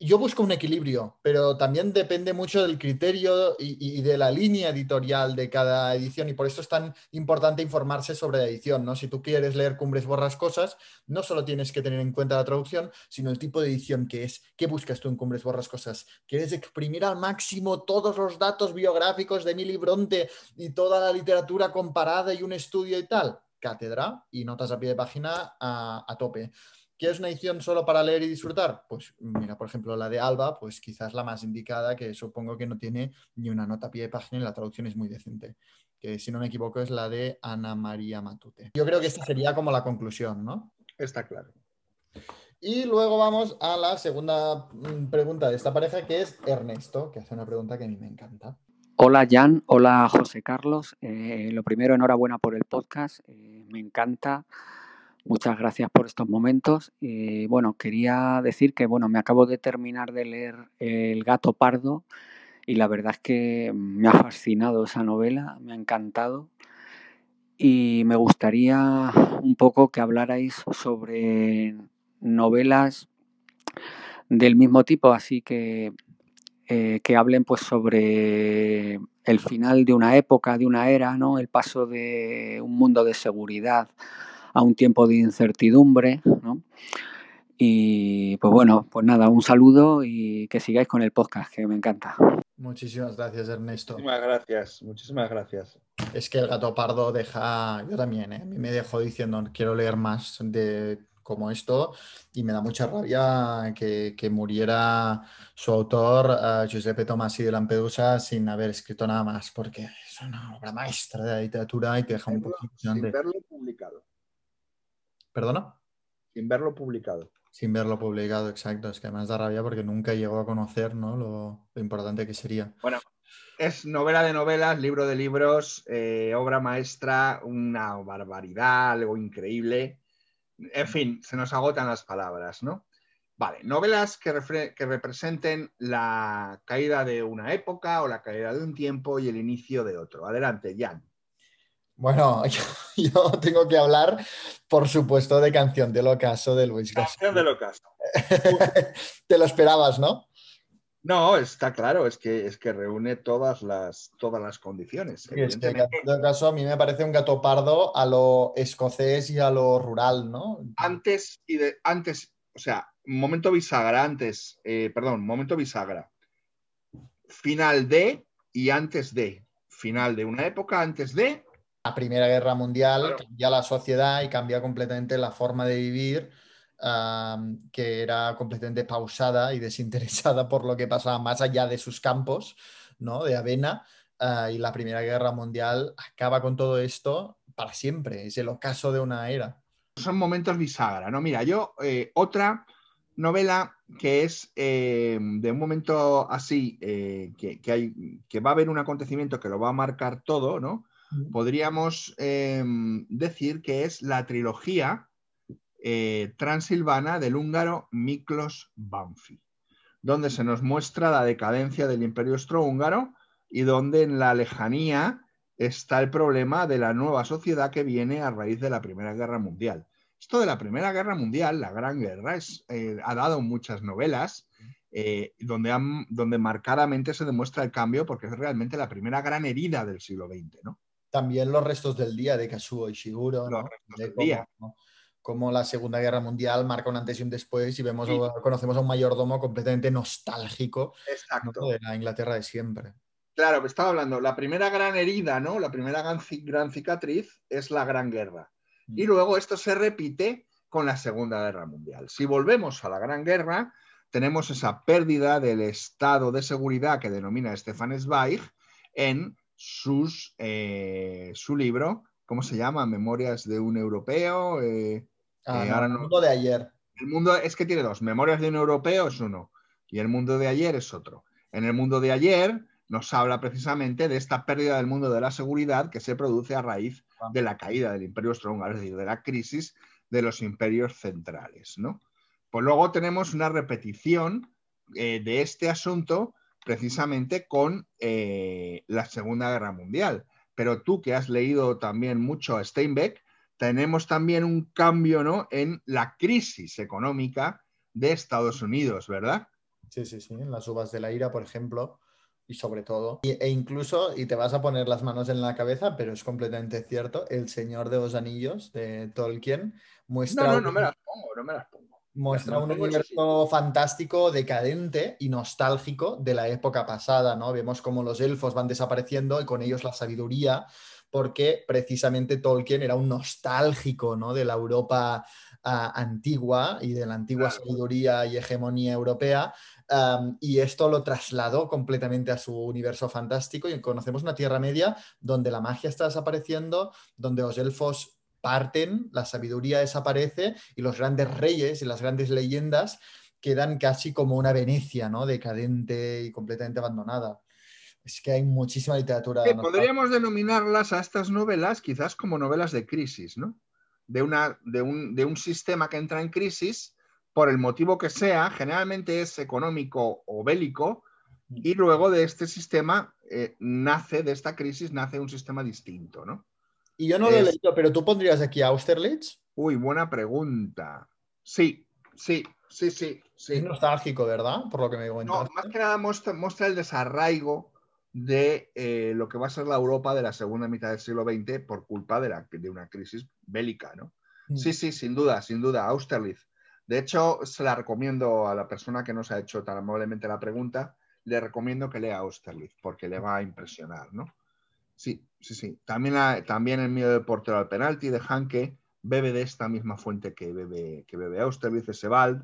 [SPEAKER 5] Yo busco un equilibrio, pero también depende mucho del criterio y, de la línea editorial de cada edición y por eso es tan importante informarse sobre la edición, ¿no? Si tú quieres leer Cumbres Borrascosas, no solo tienes que tener en cuenta la traducción, sino el tipo de edición que es. ¿Qué buscas tú en Cumbres Borrascosas? ¿Quieres exprimir al máximo todos los datos biográficos de Emily Bronte y toda la literatura comparada y un estudio y tal? Cátedra y notas a pie de página a, a tope. ¿Quieres una edición solo para leer y disfrutar? Pues mira, por ejemplo, la de Alba, pues quizás la más indicada, que supongo que no tiene ni una nota a pie de página y la traducción es muy decente. Que si no me equivoco es la de Ana María Matute. Yo creo que esta sería como la conclusión, ¿no?
[SPEAKER 1] Está claro.
[SPEAKER 5] Y luego vamos a la segunda mm, pregunta de esta pareja, que es Ernesto, que hace una pregunta que a mí me encanta.
[SPEAKER 11] Hola Jan, hola José Carlos. Eh, lo primero, enhorabuena por el podcast. Eh, me encanta. Muchas gracias por estos momentos. Y bueno, quería decir que bueno, me acabo de terminar de leer El gato pardo y la verdad es que me ha fascinado esa novela, me ha encantado. Y me gustaría un poco que hablarais sobre novelas del mismo tipo, así que eh, que hablen pues sobre el final de una época, de una era, ¿no? El paso de un mundo de seguridad a un tiempo de incertidumbre, ¿no? Y pues bueno, pues nada, un saludo y que sigáis con el podcast, que me encanta.
[SPEAKER 5] Muchísimas gracias, Ernesto.
[SPEAKER 1] Muchísimas gracias, muchísimas gracias.
[SPEAKER 5] Es que el gato pardo deja, yo también, ¿eh? a mí me dejó diciendo, quiero leer más de como esto y me da mucha rabia que, muriera su autor, uh, Giuseppe Tomasi de Lampedusa, sin haber escrito nada más, porque es una obra maestra de la literatura y te deja un poco...
[SPEAKER 1] Sin verlo publicado.
[SPEAKER 5] ¿Perdona?
[SPEAKER 1] Sin verlo publicado.
[SPEAKER 5] Sin verlo publicado, exacto. Es que además da rabia porque nunca llegó a conocer ¿no? lo, importante que sería.
[SPEAKER 1] Bueno, es novela de novelas, libro de libros, eh, obra maestra, una barbaridad, algo increíble. En fin, se nos agotan las palabras, ¿no? Vale, novelas que, que, representen la caída de una época o la caída de un tiempo y el inicio de otro. Adelante, Jan.
[SPEAKER 5] Bueno, yo, tengo que hablar, por supuesto, de Canción del Ocaso de Luis
[SPEAKER 1] Canción del Ocaso.
[SPEAKER 5] Te lo esperabas, ¿no?
[SPEAKER 1] No, está claro, es que, es que reúne todas las, todas las condiciones.
[SPEAKER 5] en este caso a mí me parece un gato pardo a lo escocés y a lo rural, ¿no?
[SPEAKER 1] Antes y de antes, o sea, momento bisagra, antes, eh, perdón, momento bisagra. Final de y antes de. Final de una época, antes de
[SPEAKER 5] la Primera Guerra Mundial cambia la sociedad y cambia completamente la forma de vivir, que era completamente pausada y desinteresada por lo que pasaba más allá de sus campos, ¿no? De avena. Ah, y la Primera Guerra Mundial acaba con todo esto para siempre. Es el ocaso de una era.
[SPEAKER 1] Son momentos bisagra, ¿no? Mira, yo, eh, otra novela que es eh, de un momento así, eh, que, hay, que va a haber un acontecimiento que lo va a marcar todo, ¿no? Podríamos em, decir que es la trilogía eh, transilvana del húngaro Miklos Banfi, donde se nos muestra la decadencia del imperio austrohúngaro y donde en la lejanía está el problema de la nueva sociedad que viene a raíz de la Primera Guerra Mundial. Esto de la Primera Guerra Mundial, la Gran Guerra, eh, ha dado muchas novelas eh, donde, donde marcadamente se demuestra el cambio porque es realmente la primera gran herida del siglo XX, ¿no?
[SPEAKER 5] También los restos del día de Kazuo Ishiguro, ¿no? de cómo, cómo, la Segunda Guerra Mundial marca un antes y un después y vemos, conocemos a un mayordomo completamente nostálgico de la Inglaterra de siempre.
[SPEAKER 1] Claro, estaba hablando, la primera gran herida, ¿no? La primera gran, cicatriz es la Gran Guerra. Y mm. luego esto se repite con la Segunda Guerra Mundial. Si volvemos a la Gran Guerra, tenemos esa pérdida del estado de seguridad que denomina Stefan Zweig en sus, eh, su libro, ¿cómo se llama? Memorias de un europeo. Eh,
[SPEAKER 5] ah, eh, el mundo de ayer.
[SPEAKER 1] El mundo es que tiene dos. Memorias de un europeo es uno y el mundo de ayer es otro. En el mundo de ayer nos habla precisamente de esta pérdida del mundo de la seguridad que se produce a raíz ah. de la caída del imperio austrohúngaro, es decir, de la crisis de los imperios centrales. ¿no? Pues luego tenemos una repetición de este asunto precisamente con eh, la Segunda Guerra Mundial. Pero tú que has leído también mucho a Steinbeck, tenemos también un cambio ¿no? en la crisis económica de Estados Unidos, ¿verdad?
[SPEAKER 5] Sí, sí, sí. En las uvas de la ira, por ejemplo, y sobre todo. Y- e incluso, y te vas a poner las manos en la cabeza, pero es completamente cierto, El Señor de los Anillos de Tolkien muestra,
[SPEAKER 1] No, no, no me las pongo, no me las pongo.
[SPEAKER 5] Muestra un universo fantástico, decadente y nostálgico de la época pasada, ¿no? Vemos cómo los elfos van desapareciendo y con ellos la sabiduría, porque precisamente Tolkien era un nostálgico, ¿no? De la Europa ah, antigua y de la antigua sabiduría y hegemonía europea. Um, y esto lo trasladó completamente a su universo fantástico y conocemos una Tierra Media donde la magia está desapareciendo, donde los elfos parten, la sabiduría desaparece y los grandes reyes y las grandes leyendas quedan casi como una Venecia, ¿no? Decadente y completamente abandonada. Es que hay muchísima literatura. Nostálgica.
[SPEAKER 1] podríamos denominarlas a estas novelas quizás como novelas de crisis, ¿no? De, una, de, un, de un sistema que entra en crisis por el motivo que sea, generalmente es económico o bélico, y luego de este sistema eh, nace, de esta crisis, nace un sistema distinto, ¿no?
[SPEAKER 5] Y yo no lo he leído, pero tú pondrías aquí Austerlitz.
[SPEAKER 1] Uy, buena pregunta. Sí, sí, sí, sí, sí.
[SPEAKER 5] Es nostálgico, ¿verdad? Por lo que me
[SPEAKER 1] No,
[SPEAKER 5] comentas.
[SPEAKER 1] más que nada muestra, muestra el desarraigo de eh, lo que va a ser la Europa de la segunda mitad del siglo XX por culpa de, la, de una crisis bélica, ¿no?
[SPEAKER 5] Mm.
[SPEAKER 1] Sí, sí, sin duda, sin duda, Austerlitz. De hecho, se la recomiendo a la persona que nos ha hecho tan amablemente la pregunta, le recomiendo que lea Austerlitz porque le va a impresionar, ¿no? Sí, sí, sí. También, la- también el miedo del portero al penalti de Hanke bebe de esta misma fuente que bebe, que bebe Austerlitz, Sebald,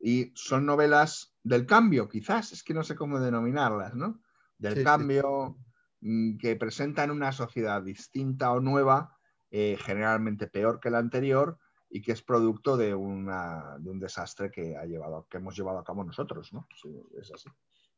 [SPEAKER 1] y son novelas del cambio, quizás, es que no sé cómo denominarlas, ¿no? Del
[SPEAKER 5] Sí,
[SPEAKER 1] cambio mm, que presentan una sociedad distinta o nueva, eh, generalmente peor que la anterior, y que es producto de, una, de un desastre que, ha llevado, que hemos llevado a cabo nosotros, ¿no? Sí, es así.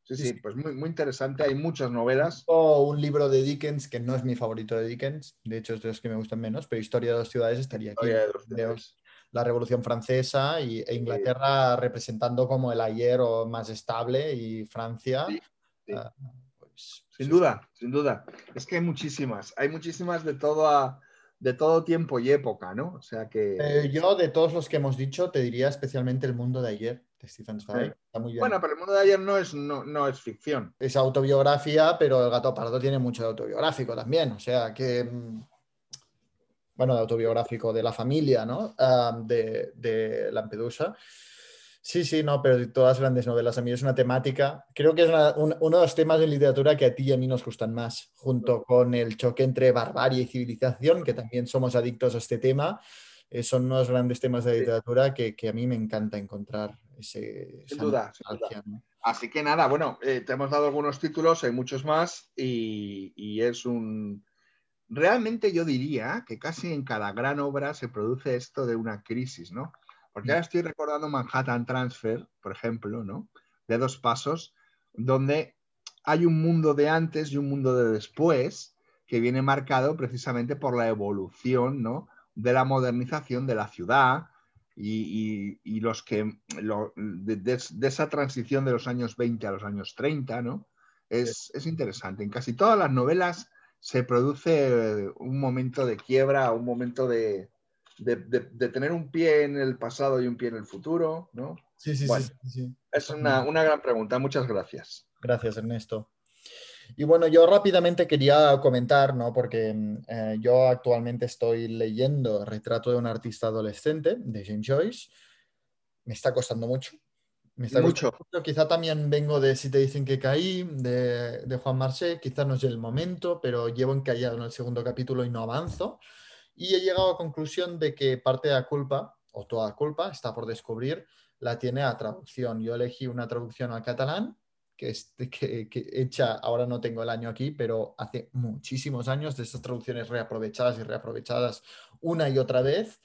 [SPEAKER 1] Sí, sí, pues muy, muy interesante. Hay muchas novelas.
[SPEAKER 5] O un libro de Dickens, que no es mi favorito de Dickens, de hecho es de los que me gustan menos, pero Historia de dos ciudades estaría aquí.
[SPEAKER 1] Historia de dos ciudades.
[SPEAKER 5] la Revolución Francesa y, e Inglaterra representando como el ayer o más estable y Francia.
[SPEAKER 1] Sí, sí.
[SPEAKER 5] ah, pues,
[SPEAKER 1] Sin
[SPEAKER 5] sí,
[SPEAKER 1] duda, sin duda. Es que hay muchísimas. Hay muchísimas de todo, a- de todo tiempo y época, ¿no? O sea que.
[SPEAKER 5] Eh, yo, de todos los que hemos dicho, te diría especialmente El mundo de ayer, Stephen Zweig.
[SPEAKER 1] Sí.
[SPEAKER 5] Está muy bien.
[SPEAKER 1] Bueno, pero el mundo de ayer no es, no, no es ficción.
[SPEAKER 5] Es autobiografía, pero El gato pardo tiene mucho de autobiográfico también. O sea que. mm, Bueno, de autobiográfico de la familia, ¿no? De, de Lampedusa. Sí, sí, no, pero de todas las grandes novelas. A mí es una temática. Creo que es una- un- uno de los temas de literatura que a ti y a mí nos gustan más, junto con el choque entre barbarie y civilización, que también somos adictos a este tema. eh, son unos grandes temas de literatura que, que a mí me encanta encontrar ese,
[SPEAKER 1] Sin duda, sin
[SPEAKER 5] ¿no?
[SPEAKER 1] Así que nada, bueno, eh, te hemos dado algunos títulos, hay muchos más, y, y es un. Realmente yo diría que casi en cada gran obra se produce esto de una crisis, ¿no? Porque ahora estoy recordando Manhattan Transfer, por ejemplo, ¿no? De dos pasos, donde hay un mundo de antes y un mundo de después que viene marcado precisamente por la evolución, ¿no? De la modernización de la ciudad y, y- y los que lo- de, de- de esa transición de los años 20 a los años 30, ¿no? Es, es interesante. En casi todas las novelas se produce un momento de quiebra, un momento de, de- tener un pie en el pasado y un pie en el futuro, ¿no?
[SPEAKER 5] Sí, sí,
[SPEAKER 1] Bueno,
[SPEAKER 5] sí, sí, sí.
[SPEAKER 1] Es una, una gran pregunta. Muchas gracias.
[SPEAKER 5] Gracias, Ernesto. Y bueno, yo rápidamente quería comentar, ¿no? Porque mm, eh, yo actualmente estoy leyendo Retrato de un artista adolescente de James Joyce. Me está costando mucho. Me está
[SPEAKER 1] Mucho.
[SPEAKER 5] costando mucho. Quizá también vengo de Si te dicen que caí, de, de Juan Marché. Quizá no es el momento, pero llevo encallado en el segundo capítulo y no avanzo. Y he llegado a la conclusión de que parte de la culpa, o toda la culpa, está por descubrir, la tiene la traducción. Yo elegí una traducción al catalán que, es, que, hecha, ahora no tengo el año aquí, pero hace muchísimos años de estas traducciones reaprovechadas y reaprovechadas una y otra vez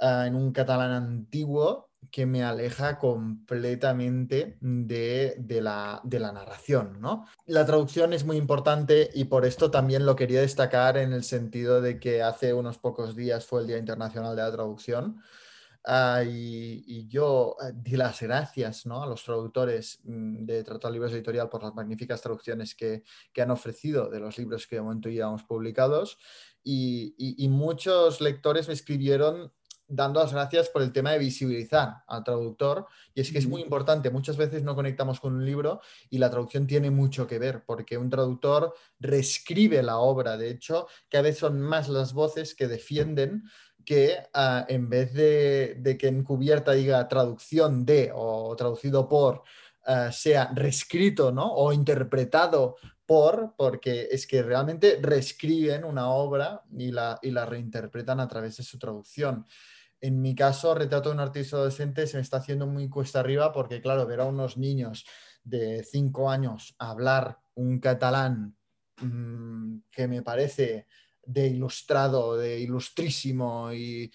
[SPEAKER 5] uh, en un catalán antiguo que me aleja completamente de, de, la, de, la, narración. ¿no? La traducción es muy importante y por esto también lo quería destacar en el sentido de que hace unos pocos días fue el Día Internacional de la Traducción. Uh, y, y, yo uh, di las gracias ¿no? a los traductores mm, de Tratado Libros Editorial por las magníficas traducciones que, que, han ofrecido de los libros que de momento llevamos publicados. Y, y, y, muchos lectores me escribieron dando las gracias por el tema de visibilizar al traductor. Y es que es muy importante, muchas veces no conectamos con un libro y la traducción tiene mucho que ver, porque un traductor reescribe la obra. De hecho, cada vez son más las voces que defienden que ah, en vez de, que en cubierta diga traducción de o traducido por, ah, sea reescrito ¿no? o interpretado por, porque es que realmente reescriben una obra y la, y la reinterpretan a través de su traducción. En mi caso, Retrato de un artista adolescente se me está haciendo muy cuesta arriba porque, claro, ver a unos niños de cinco años hablar un catalán mm, que me parece de ilustrado, de ilustrísimo y,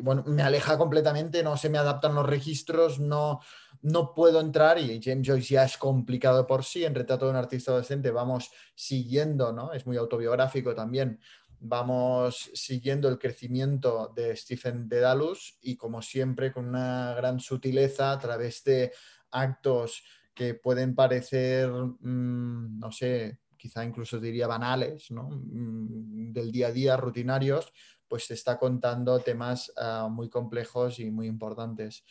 [SPEAKER 5] bueno, me aleja completamente, no se me adaptan los registros, no, no puedo entrar y James Joyce ya es complicado por sí, en Retrato de un artista adolescente vamos siguiendo, ¿no? Es muy autobiográfico también, vamos siguiendo el crecimiento de Stephen Dedalus y como siempre con una gran sutileza a través de actos que pueden parecer, mm, no sé, quizá incluso diría banales, mm, del día a día, rutinarios, pues te está contando temas ah, muy complejos y muy importantes.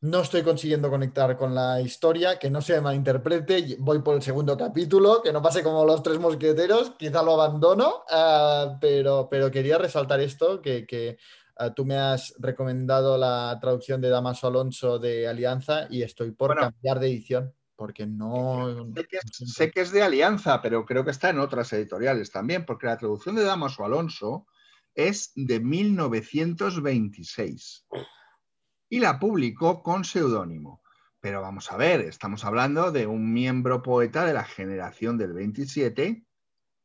[SPEAKER 5] No estoy consiguiendo conectar con la historia, que no se malinterprete, voy por el segundo capítulo, que no pase como los tres mosqueteros, quizá lo abandono, ah, pero, pero quería resaltar esto, que, ah, tú me has recomendado la traducción de Damaso Alonso de Alianza y estoy por cambiar de edición porque no...
[SPEAKER 1] Sé que, es, de Alianza, pero creo que está en otras editoriales también, porque la traducción de Damaso Alonso es de 1926 y la publicó con seudónimo. Pero vamos a ver, estamos hablando de un miembro poeta de la generación del 27,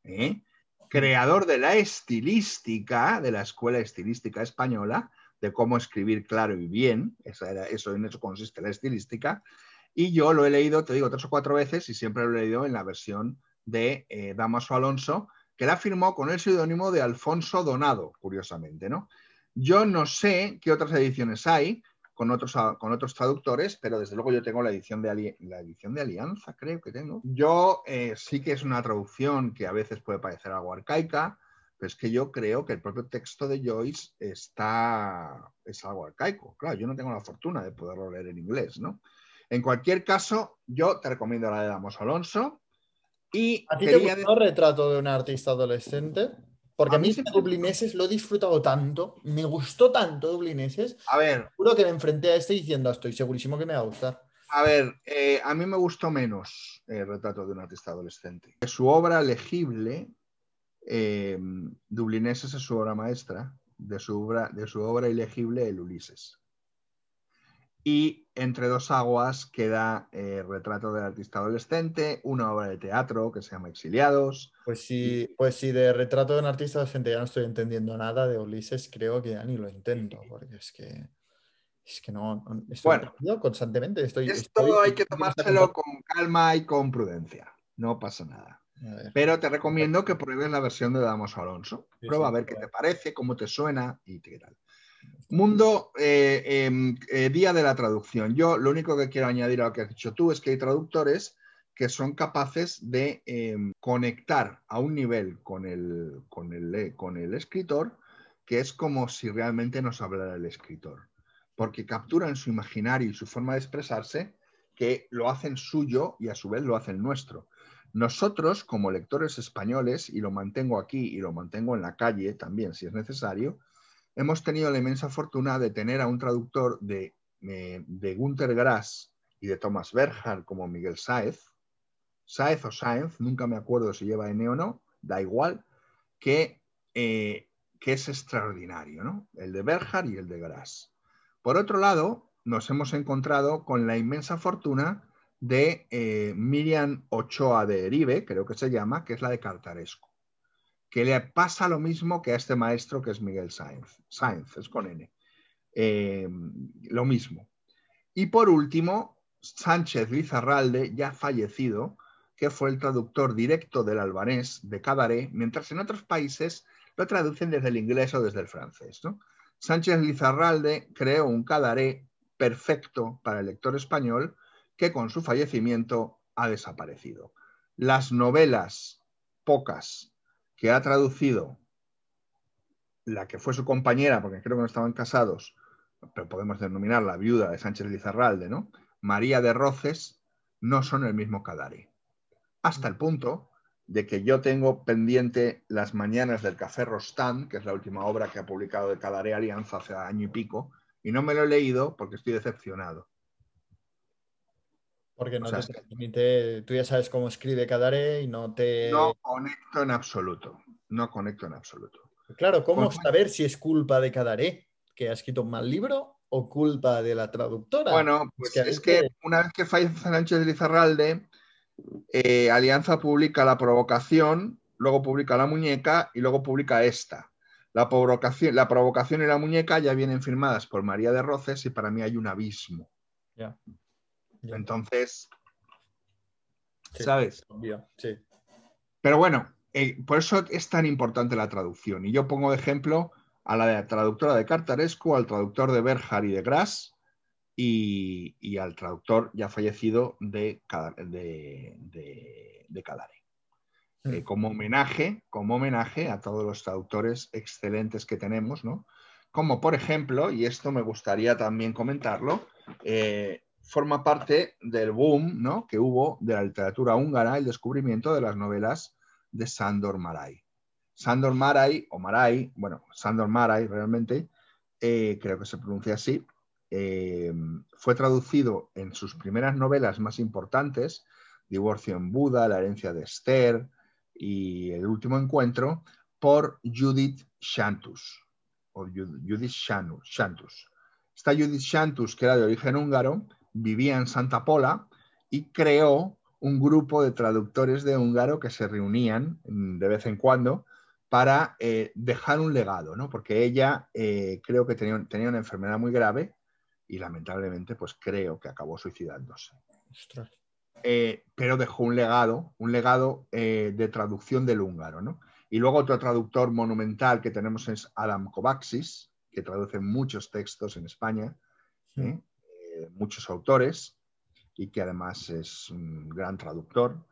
[SPEAKER 1] ¿eh? creador de la estilística, de la escuela estilística española, de cómo escribir claro y bien, eso, era, eso en eso consiste la estilística, y yo lo he leído, te digo, tres o cuatro veces y siempre lo he leído en la versión de eh, Damaso Alonso, que la firmó con el seudónimo de Alfonso Donado, curiosamente, ¿no? Yo no sé qué otras ediciones hay con otros, con otros traductores, pero desde luego yo tengo la edición de, la edición de Alianza, creo que tengo. Yo eh, sí que es una traducción que a veces puede parecer algo arcaica, pero es que yo creo que el propio texto de Joyce está, es algo arcaico. Claro, yo no tengo la fortuna de poderlo leer en inglés, ¿no? En cualquier caso, yo te recomiendo la de Damos Alonso. Y
[SPEAKER 5] ¿A ti te gustó el retrato de un artista adolescente? Porque a, mí, Dublineses lo he disfrutado tanto, me gustó tanto Dublineses.
[SPEAKER 1] A ver.
[SPEAKER 5] Juro que me enfrenté a este diciendo, estoy segurísimo que me va a gustar.
[SPEAKER 1] A ver, eh, a mí me gustó menos el retrato de un artista adolescente. Su obra legible, eh, Dublineses es su obra maestra, de su obra, de su obra ilegible, el Ulises. Y entre dos aguas queda el eh, Retrato del artista adolescente, una obra de teatro que se llama Exiliados.
[SPEAKER 5] Pues sí, pues sí, de Retrato de un artista adolescente ya no estoy entendiendo nada, de Ulises creo que ya ni lo intento, porque es que es que no, estoy bueno, constantemente. Estoy,
[SPEAKER 1] esto hay que tomárselo con calma y con prudencia, no pasa nada. Pero te recomiendo que pruebes la versión de Damos Alonso. Prueba a ver qué te parece, cómo te suena y qué tal. Mundo, eh, em, eh, día de la traducción. Yo lo único que quiero añadir a lo que has dicho tú es que hay traductores que son capaces de em, conectar a un nivel con el, con, el, con el escritor que es como si realmente nos hablara el escritor, porque capturan su imaginario y su forma de expresarse que lo hacen suyo y a su vez lo hacen nuestro. Nosotros, como lectores españoles, y lo mantengo aquí y lo mantengo en la calle también si es necesario, hemos tenido la inmensa fortuna de tener a un traductor de, eh, de Grass y de Thomas Berger como Miguel Sáez, Sáez o Sáenz, nunca me acuerdo si lleva N o no, da igual, que, eh, es extraordinario, ¿no? El de Berger y el de Grass. Por otro lado, nos hemos encontrado con la inmensa fortuna de eh, Miriam Ochoa de Eribe, creo que se llama, que es la de Cartaresco que le pasa lo mismo que a este maestro que es Miguel Sáenz. Sáenz es con N. Eh, lo mismo. Y por último, Sánchez Lizarralde, ya fallecido, que fue el traductor directo del albanés de Cabaret, mientras en otros países lo traducen desde el inglés o desde el francés. Sánchez Lizarralde creó un Cabaret perfecto para el lector español que con su fallecimiento ha desaparecido. Las novelas, pocas, que ha traducido la que fue su compañera, porque creo que no estaban casados, pero podemos denominar la viuda de Sánchez Lizarralde, ¿no? María de Roces, no son el mismo Cadare. Hasta el punto de que yo tengo pendiente Las Mañanas del Café Rostán, que es la última obra que ha publicado de Cadaré Alianza hace año y pico, y no me lo he leído porque estoy decepcionado.
[SPEAKER 5] Porque no te permite, tú ya sabes cómo escribe Cadaré y no te...
[SPEAKER 1] No conecto en absoluto, no conecto en absoluto.
[SPEAKER 5] Claro, ¿cómo saber si es culpa de Cadaré, que ha escrito un mal libro, o culpa de la traductora?
[SPEAKER 1] Bueno, pues es que, una vez que fallece Sánchez de Lizarralde, eh, Alianza publica La Provocación, luego publica La Muñeca y luego publica esta. La provocación, la provocación y la muñeca ya vienen firmadas por María de Roces y para mí hay un abismo. Entonces, ¿sabes?
[SPEAKER 5] Sí.
[SPEAKER 1] Pero bueno, eh, por eso es tan importante la traducción. Y yo pongo de ejemplo a la traductora de Cartarescu, al traductor de Berjar y de Gras, y, al traductor ya fallecido de, de, de, Calare. Eh, mm. como homenaje, como homenaje a todos los traductores excelentes que tenemos, ¿no? Como por ejemplo, y esto me gustaría también comentarlo, eh, forma parte del boom ¿no? que hubo de la literatura húngara, el descubrimiento de las novelas de Sándor Maray. Sándor Maray, o Maray, bueno, Sándor Maray realmente, eh, creo que se pronuncia así, eh, fue traducido en sus primeras novelas más importantes, Divorcio en Buda, La herencia de Esther y El último encuentro, por Judith Shantus. O Judith Shantus. Esta Judith Shantus, que era de origen húngaro, vivía en Santa Pola y creó un grupo de traductores de húngaro que se reunían de vez en cuando para eh, dejar un legado, ¿no? porque ella eh, creo que tenía, tenía, una enfermedad muy grave y lamentablemente pues creo que acabó suicidándose. Eh, pero dejó un legado, un legado de traducción del húngaro. ¿no? Y luego otro traductor monumental que tenemos es Adam Kovacs, que traduce muchos textos en España, ¿eh? muchos autores, y que además es un gran traductor.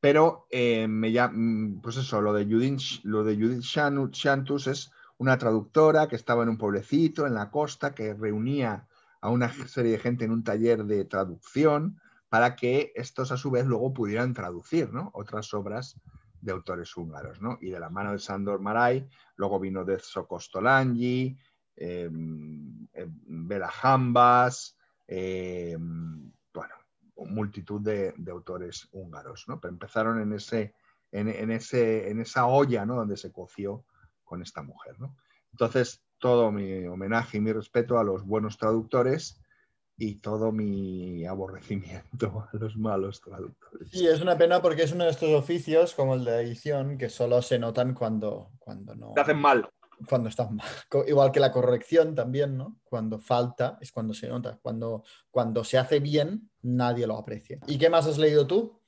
[SPEAKER 1] Pero me mm, pues eso, lo de Judith, lo de Judith Shantus es una traductora que estaba en un pueblecito en la costa que reunía a una serie de gente en un taller de traducción para que estos a su vez luego pudieran traducir otras obras de autores húngaros. ¿no? Y de la mano de Sandor Maray, luego vino de Sokostolanyi, eh, Bela Jambas, em, bueno, multitud de, autores húngaros. ¿no? Pero empezaron en, ese, en, ese, en esa olla ¿no? donde se coció con esta mujer. ¿no? Entonces, todo mi homenaje y mi respeto a los buenos traductores y todo mi aborrecimiento a los malos traductores.
[SPEAKER 5] Sí, es una pena porque es uno de estos oficios, como el de edición, que solo se notan cuando, cuando no...
[SPEAKER 1] Te hacen mal.
[SPEAKER 5] Cuando están mal. Igual que la corrección también, ¿no? Cuando falta es cuando se nota. Cuando, cuando se hace bien, nadie lo aprecia. ¿Y qué más has leído tú?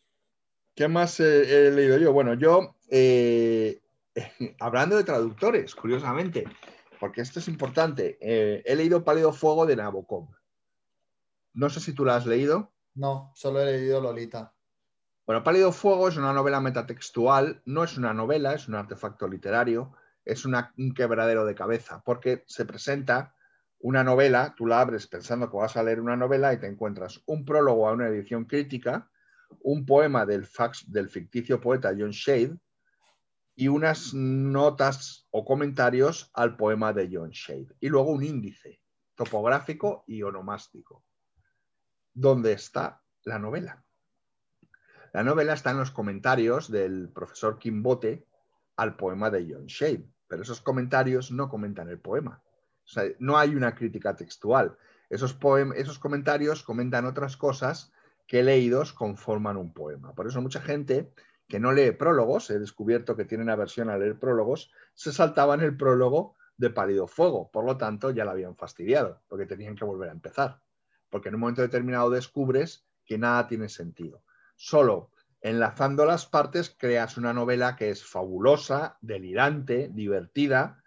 [SPEAKER 1] ¿Qué más he leído yo? Bueno, yo, eh, hablando de traductores, curiosamente, porque esto es importante. Eh, he leído Pálido Fuego de Nabokov. No sé si tú la has leído.
[SPEAKER 5] No, solo he leído Lolita.
[SPEAKER 1] Bueno, Pálido Fuego es una novela metatextual, no es una novela, es un artefacto literario, es un quebradero de cabeza, porque se presenta una novela, tú la abres pensando que vas a leer una novela y te encuentras un prólogo a una edición crítica, un poema del, fax, del ficticio poeta John Shade, y unas notas o comentarios al poema de John Shade. Y luego un índice topográfico y onomástico. ¿Dónde está la novela? La novela está en los comentarios del profesor Kimbote al poema de John Shade, pero esos comentarios no comentan el poema. O sea, no hay una crítica textual. Esos, comentarios comentan otras cosas que leídos conforman un poema. Por eso mucha gente que no lee prólogos, he descubierto que tienen aversión a leer prólogos, se saltaban el prólogo de Pálido Fuego. Por lo tanto, ya la habían fastidiado, porque tenían que volver a empezar. Porque en un momento determinado descubres que nada tiene sentido. Solo enlazando las partes creas una novela que es fabulosa, delirante, divertida,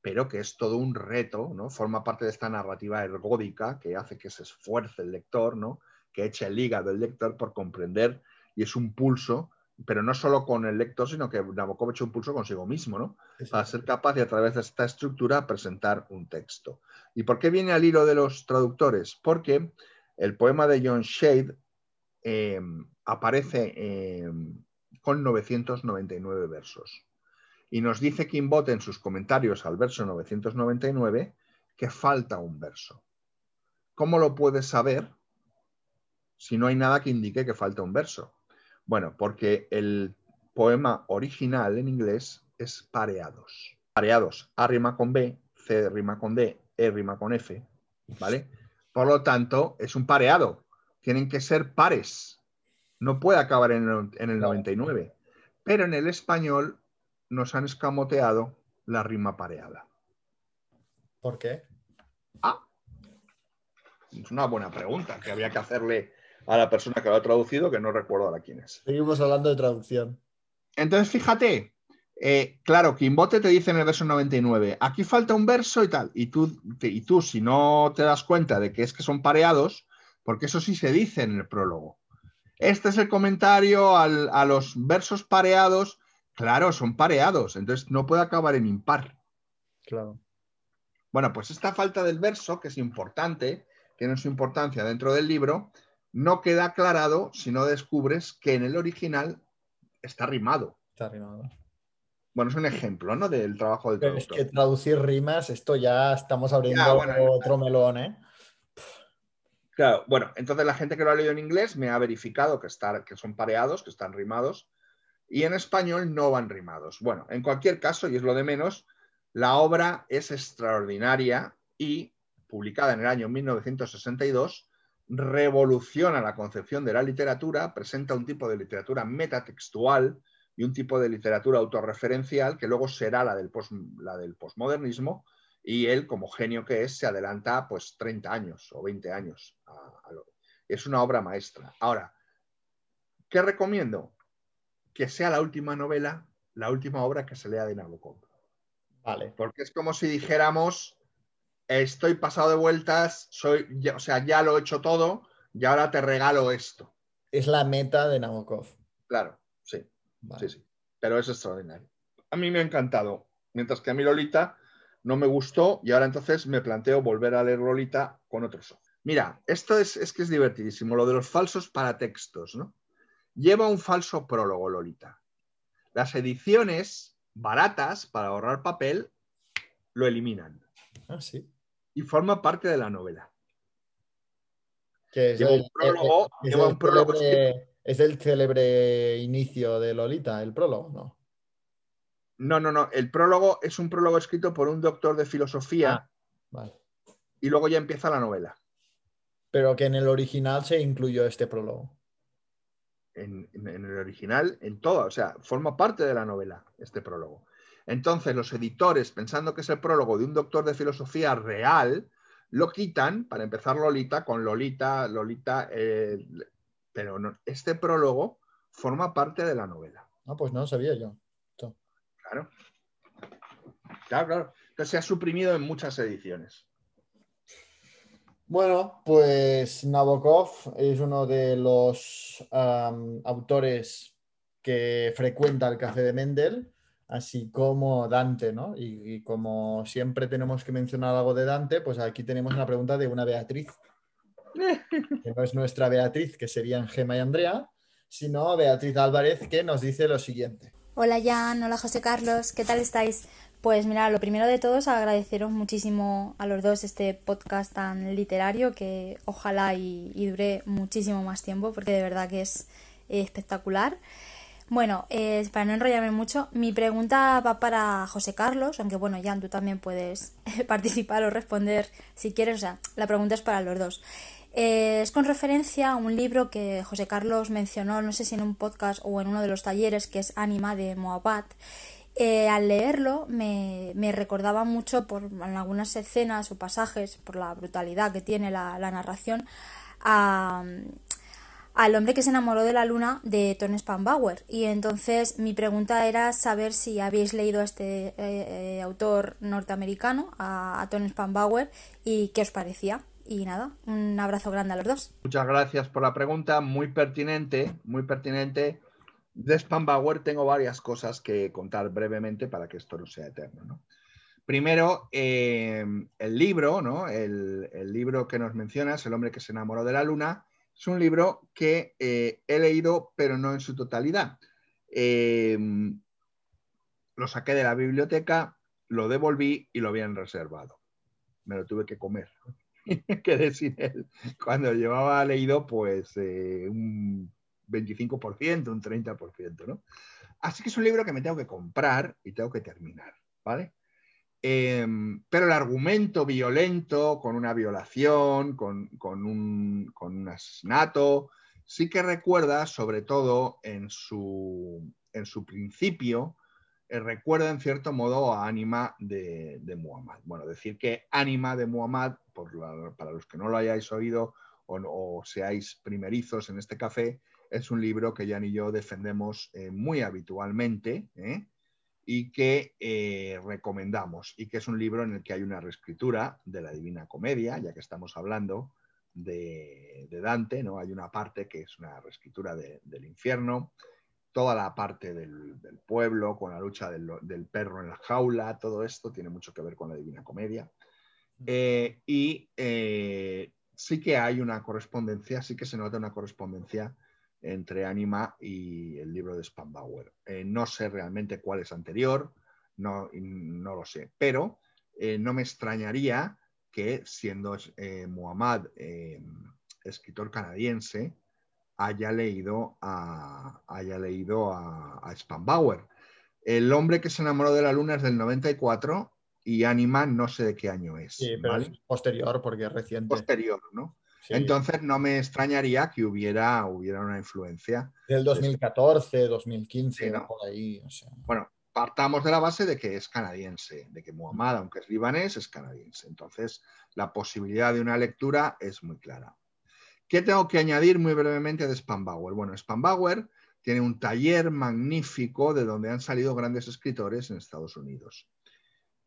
[SPEAKER 1] pero que es todo un reto, ¿no? Forma parte de esta narrativa ergódica que hace que se esfuerce el lector, ¿no? Que eche el hígado el lector por comprender y es un pulso pero no solo con el lector, sino que Nabokov ha hecho un pulso consigo mismo, ¿no? Para ser capaz de a través de esta estructura presentar un texto. ¿Y por qué viene al hilo de los traductores? Porque el poema de John Shade eh, aparece eh, con 999 versos. Y nos dice Kimbot en sus comentarios al verso 999 que falta un verso. ¿Cómo lo puedes saber si no hay nada que indique que falta un verso? Bueno, porque el poema original en inglés es pareados. Pareados, A rima con B, C rima con D, E rima con F, ¿vale? Por lo tanto, es un pareado. Tienen que ser pares. No puede acabar en el, 99. Pero en el español nos han escamoteado la rima pareada.
[SPEAKER 5] ¿Por qué?
[SPEAKER 1] Ah, es una buena pregunta que había que hacerle a la persona que lo ha traducido, que no recuerdo ahora quién es.
[SPEAKER 5] Seguimos hablando de traducción.
[SPEAKER 1] Entonces, fíjate, eh, claro, Kimbote te dice en el verso 99, aquí falta un verso y tal, y tú, y tú si no te das cuenta de que es que son pareados, porque eso sí se dice en el prólogo. Este es el comentario a los versos pareados, claro, son pareados, entonces no puede acabar en impar.
[SPEAKER 5] Claro.
[SPEAKER 1] Bueno, pues esta falta del verso, que es importante, tiene su importancia dentro del libro, no queda aclarado si no descubres que en el original está rimado.
[SPEAKER 5] Está rimado.
[SPEAKER 1] Bueno, es un ejemplo, ¿no? Del trabajo del
[SPEAKER 5] Pero es que traducir rimas, esto ya estamos abriendo otro melón, ¿eh?
[SPEAKER 1] Claro, bueno, entonces la gente que lo ha leído en inglés me ha verificado que, que son pareados, que están rimados, y en español no van rimados. Bueno, en cualquier caso, y es lo de menos, la obra es extraordinaria y publicada en el año 1962 revoluciona la concepción de la literatura, presenta un tipo de literatura metatextual y un tipo de literatura autorreferencial que luego será la del, post, la del posmodernismo y él, como genio que es, se adelanta pues 30 años o 20 años. es una obra maestra. Ahora, ¿qué recomiendo? Que sea la última novela, la última obra que se lea de Nabokov.
[SPEAKER 5] Vale.
[SPEAKER 1] Porque es como si dijéramos, estoy pasado de vueltas, soy, o sea, ya lo he hecho todo y ahora te regalo esto.
[SPEAKER 5] Es la meta de Nabokov.
[SPEAKER 1] Claro, sí, sí, sí. Pero es extraordinario. A mí me ha encantado, mientras que a mí Lolita no me gustó y ahora entonces me planteo volver a leer Lolita con otros ojos. Mira, esto es, es que es divertidísimo, lo de los falsos paratextos, ¿no? Lleva un falso prólogo, Lolita. Las ediciones baratas para ahorrar papel lo eliminan.
[SPEAKER 5] Ah, sí
[SPEAKER 1] y forma parte de la novela.
[SPEAKER 5] es, el, prólogo, es, el célebre inicio de Lolita, el prólogo, ¿no?
[SPEAKER 1] No, no, no. El prólogo es un prólogo escrito por un doctor de filosofía.
[SPEAKER 5] Ah,
[SPEAKER 1] y luego ya empieza la novela.
[SPEAKER 5] Pero que en el original se incluyó este prólogo.
[SPEAKER 1] En, en, el original, en todo, o sea, forma parte de la novela este prólogo. Entonces los editores, pensando que es el prólogo de un doctor de filosofía real, lo quitan para empezar Lolita con Lolita, Lolita, eh, pero este prólogo forma parte de la novela.
[SPEAKER 5] Ah, pues no sabía yo.
[SPEAKER 1] Claro. Claro, claro. Entonces se ha suprimido en muchas ediciones.
[SPEAKER 5] Bueno, pues Nabokov es uno de los autores que frecuenta el café de Mendel así como Dante, ¿no? Y, como siempre tenemos que mencionar algo de Dante, pues aquí tenemos una pregunta de una Beatriz, que no es nuestra Beatriz, que serían Gema y Andrea, sino Beatriz Álvarez, que nos dice lo siguiente.
[SPEAKER 12] Hola Jan, hola José Carlos, ¿qué tal estáis? Pues mira, lo primero de todo es agradeceros muchísimo a los dos este podcast tan literario que ojalá y, y dure muchísimo más tiempo porque de verdad que es espectacular. Bueno, eh, para no enrollarme mucho, mi pregunta va para José Carlos, aunque bueno, Jan, tú también puedes participar o responder si quieres, o sea, la pregunta es para los dos. Eh, es con referencia a un libro que José Carlos mencionó, no sé si en un podcast o en uno de los talleres, que es Anima de Moabat. Eh, al leerlo me, recordaba mucho por algunas escenas o pasajes, por la brutalidad que tiene la, la narración, a, al hombre que se enamoró de la luna de Tony Spanbauer. Y entonces mi pregunta era saber si habéis leído a este eh, autor norteamericano, a, a Tony Spanbauer, y qué os parecía. Y nada, un abrazo grande a los dos.
[SPEAKER 1] Muchas gracias por la pregunta, muy pertinente, muy pertinente. de Spambauer tengo varias cosas que contar brevemente para que esto no sea eterno. ¿no? Primero, eh, el libro, ¿no? El, libro que nos mencionas, El hombre que se enamoró de la luna, es un libro que eh, he leído, pero no en su totalidad. Eh, lo saqué de la biblioteca, lo devolví y lo habían reservado. Me lo tuve que comer. Quedé sin él. Cuando llevaba leído, pues un 25%, un 30%, ¿no? Así que es un libro que me tengo que comprar y tengo que terminar, ¿vale? Em, pero el argumento violento, con una violación, con, un, asesinato, sí que recuerda, sobre todo en su, en su principio, eh, recuerda en cierto modo a Ánima de, Muhammad. Bueno, decir que Ánima de Muhammad, para los que no lo hayáis oído o, seáis primerizos en este café, es un libro que Jan y yo defendemos eh, muy habitualmente. ¿eh? y que recomendamos, y que es un libro en el que hay una reescritura de la Divina Comedia, ya que estamos hablando de, Dante, ¿no? Hay una parte que es una reescritura del infierno, toda la parte del, pueblo, con la lucha del, perro en la jaula, todo esto tiene mucho que ver con la Divina Comedia. Eh, y eh, sí que hay una correspondencia, sí que se nota una correspondencia entre Anima y el libro de Spambauer. Eh, no sé realmente cuál es anterior, no, no lo sé, pero eh, no me extrañaría que siendo Muhammad escritor canadiense, haya leído a, haya leído a, a Spambauer. El hombre que se enamoró de la luna es del 94 y Anima no sé de qué año es.
[SPEAKER 5] Sí, pero es posterior porque es reciente.
[SPEAKER 1] Posterior, ¿no? Entonces no me extrañaría que hubiera, hubiera una influencia.
[SPEAKER 5] Del 2014, 2015, por ahí.
[SPEAKER 1] Bueno, partamos de la base de que es canadiense, de que Muhammad, aunque es libanés, es canadiense. Entonces, la posibilidad de una lectura es muy clara. ¿Qué tengo que añadir muy brevemente de Spambauer? Bueno, Spambauer tiene un taller magnífico de donde han salido grandes escritores en Estados Unidos.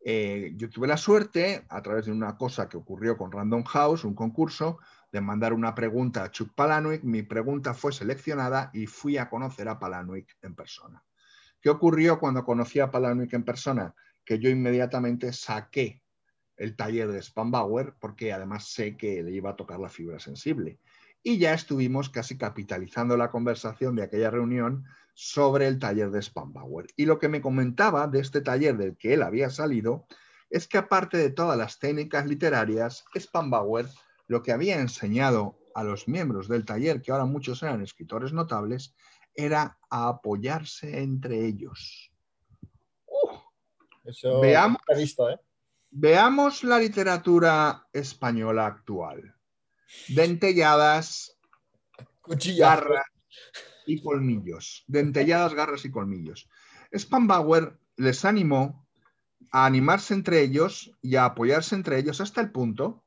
[SPEAKER 1] Eh, yo tuve la suerte, a través de una cosa que ocurrió con Random House, un concurso, de mandar una pregunta a Chuck Palahniuk. Mi pregunta fue seleccionada y fui a conocer a Palahniuk en persona. ¿Qué ocurrió cuando conocí a Palahniuk en persona? Que yo inmediatamente saqué el taller de Spambauer porque además sé que le iba a tocar la fibra sensible. Y ya estuvimos casi capitalizando la conversación de aquella reunión sobre el taller de Spambauer. Y lo que me comentaba de este taller del que él había salido es que aparte de todas las técnicas literarias, Spambauer lo que había enseñado a los miembros del taller, que ahora muchos eran escritores notables, era a apoyarse entre ellos.
[SPEAKER 5] Eso veamos, visto, ¿eh?
[SPEAKER 1] veamos la literatura española actual. Dentelladas, garras y colmillos. Dentelladas, garras y colmillos. Spambauer les animó a animarse entre ellos y a apoyarse entre ellos hasta el punto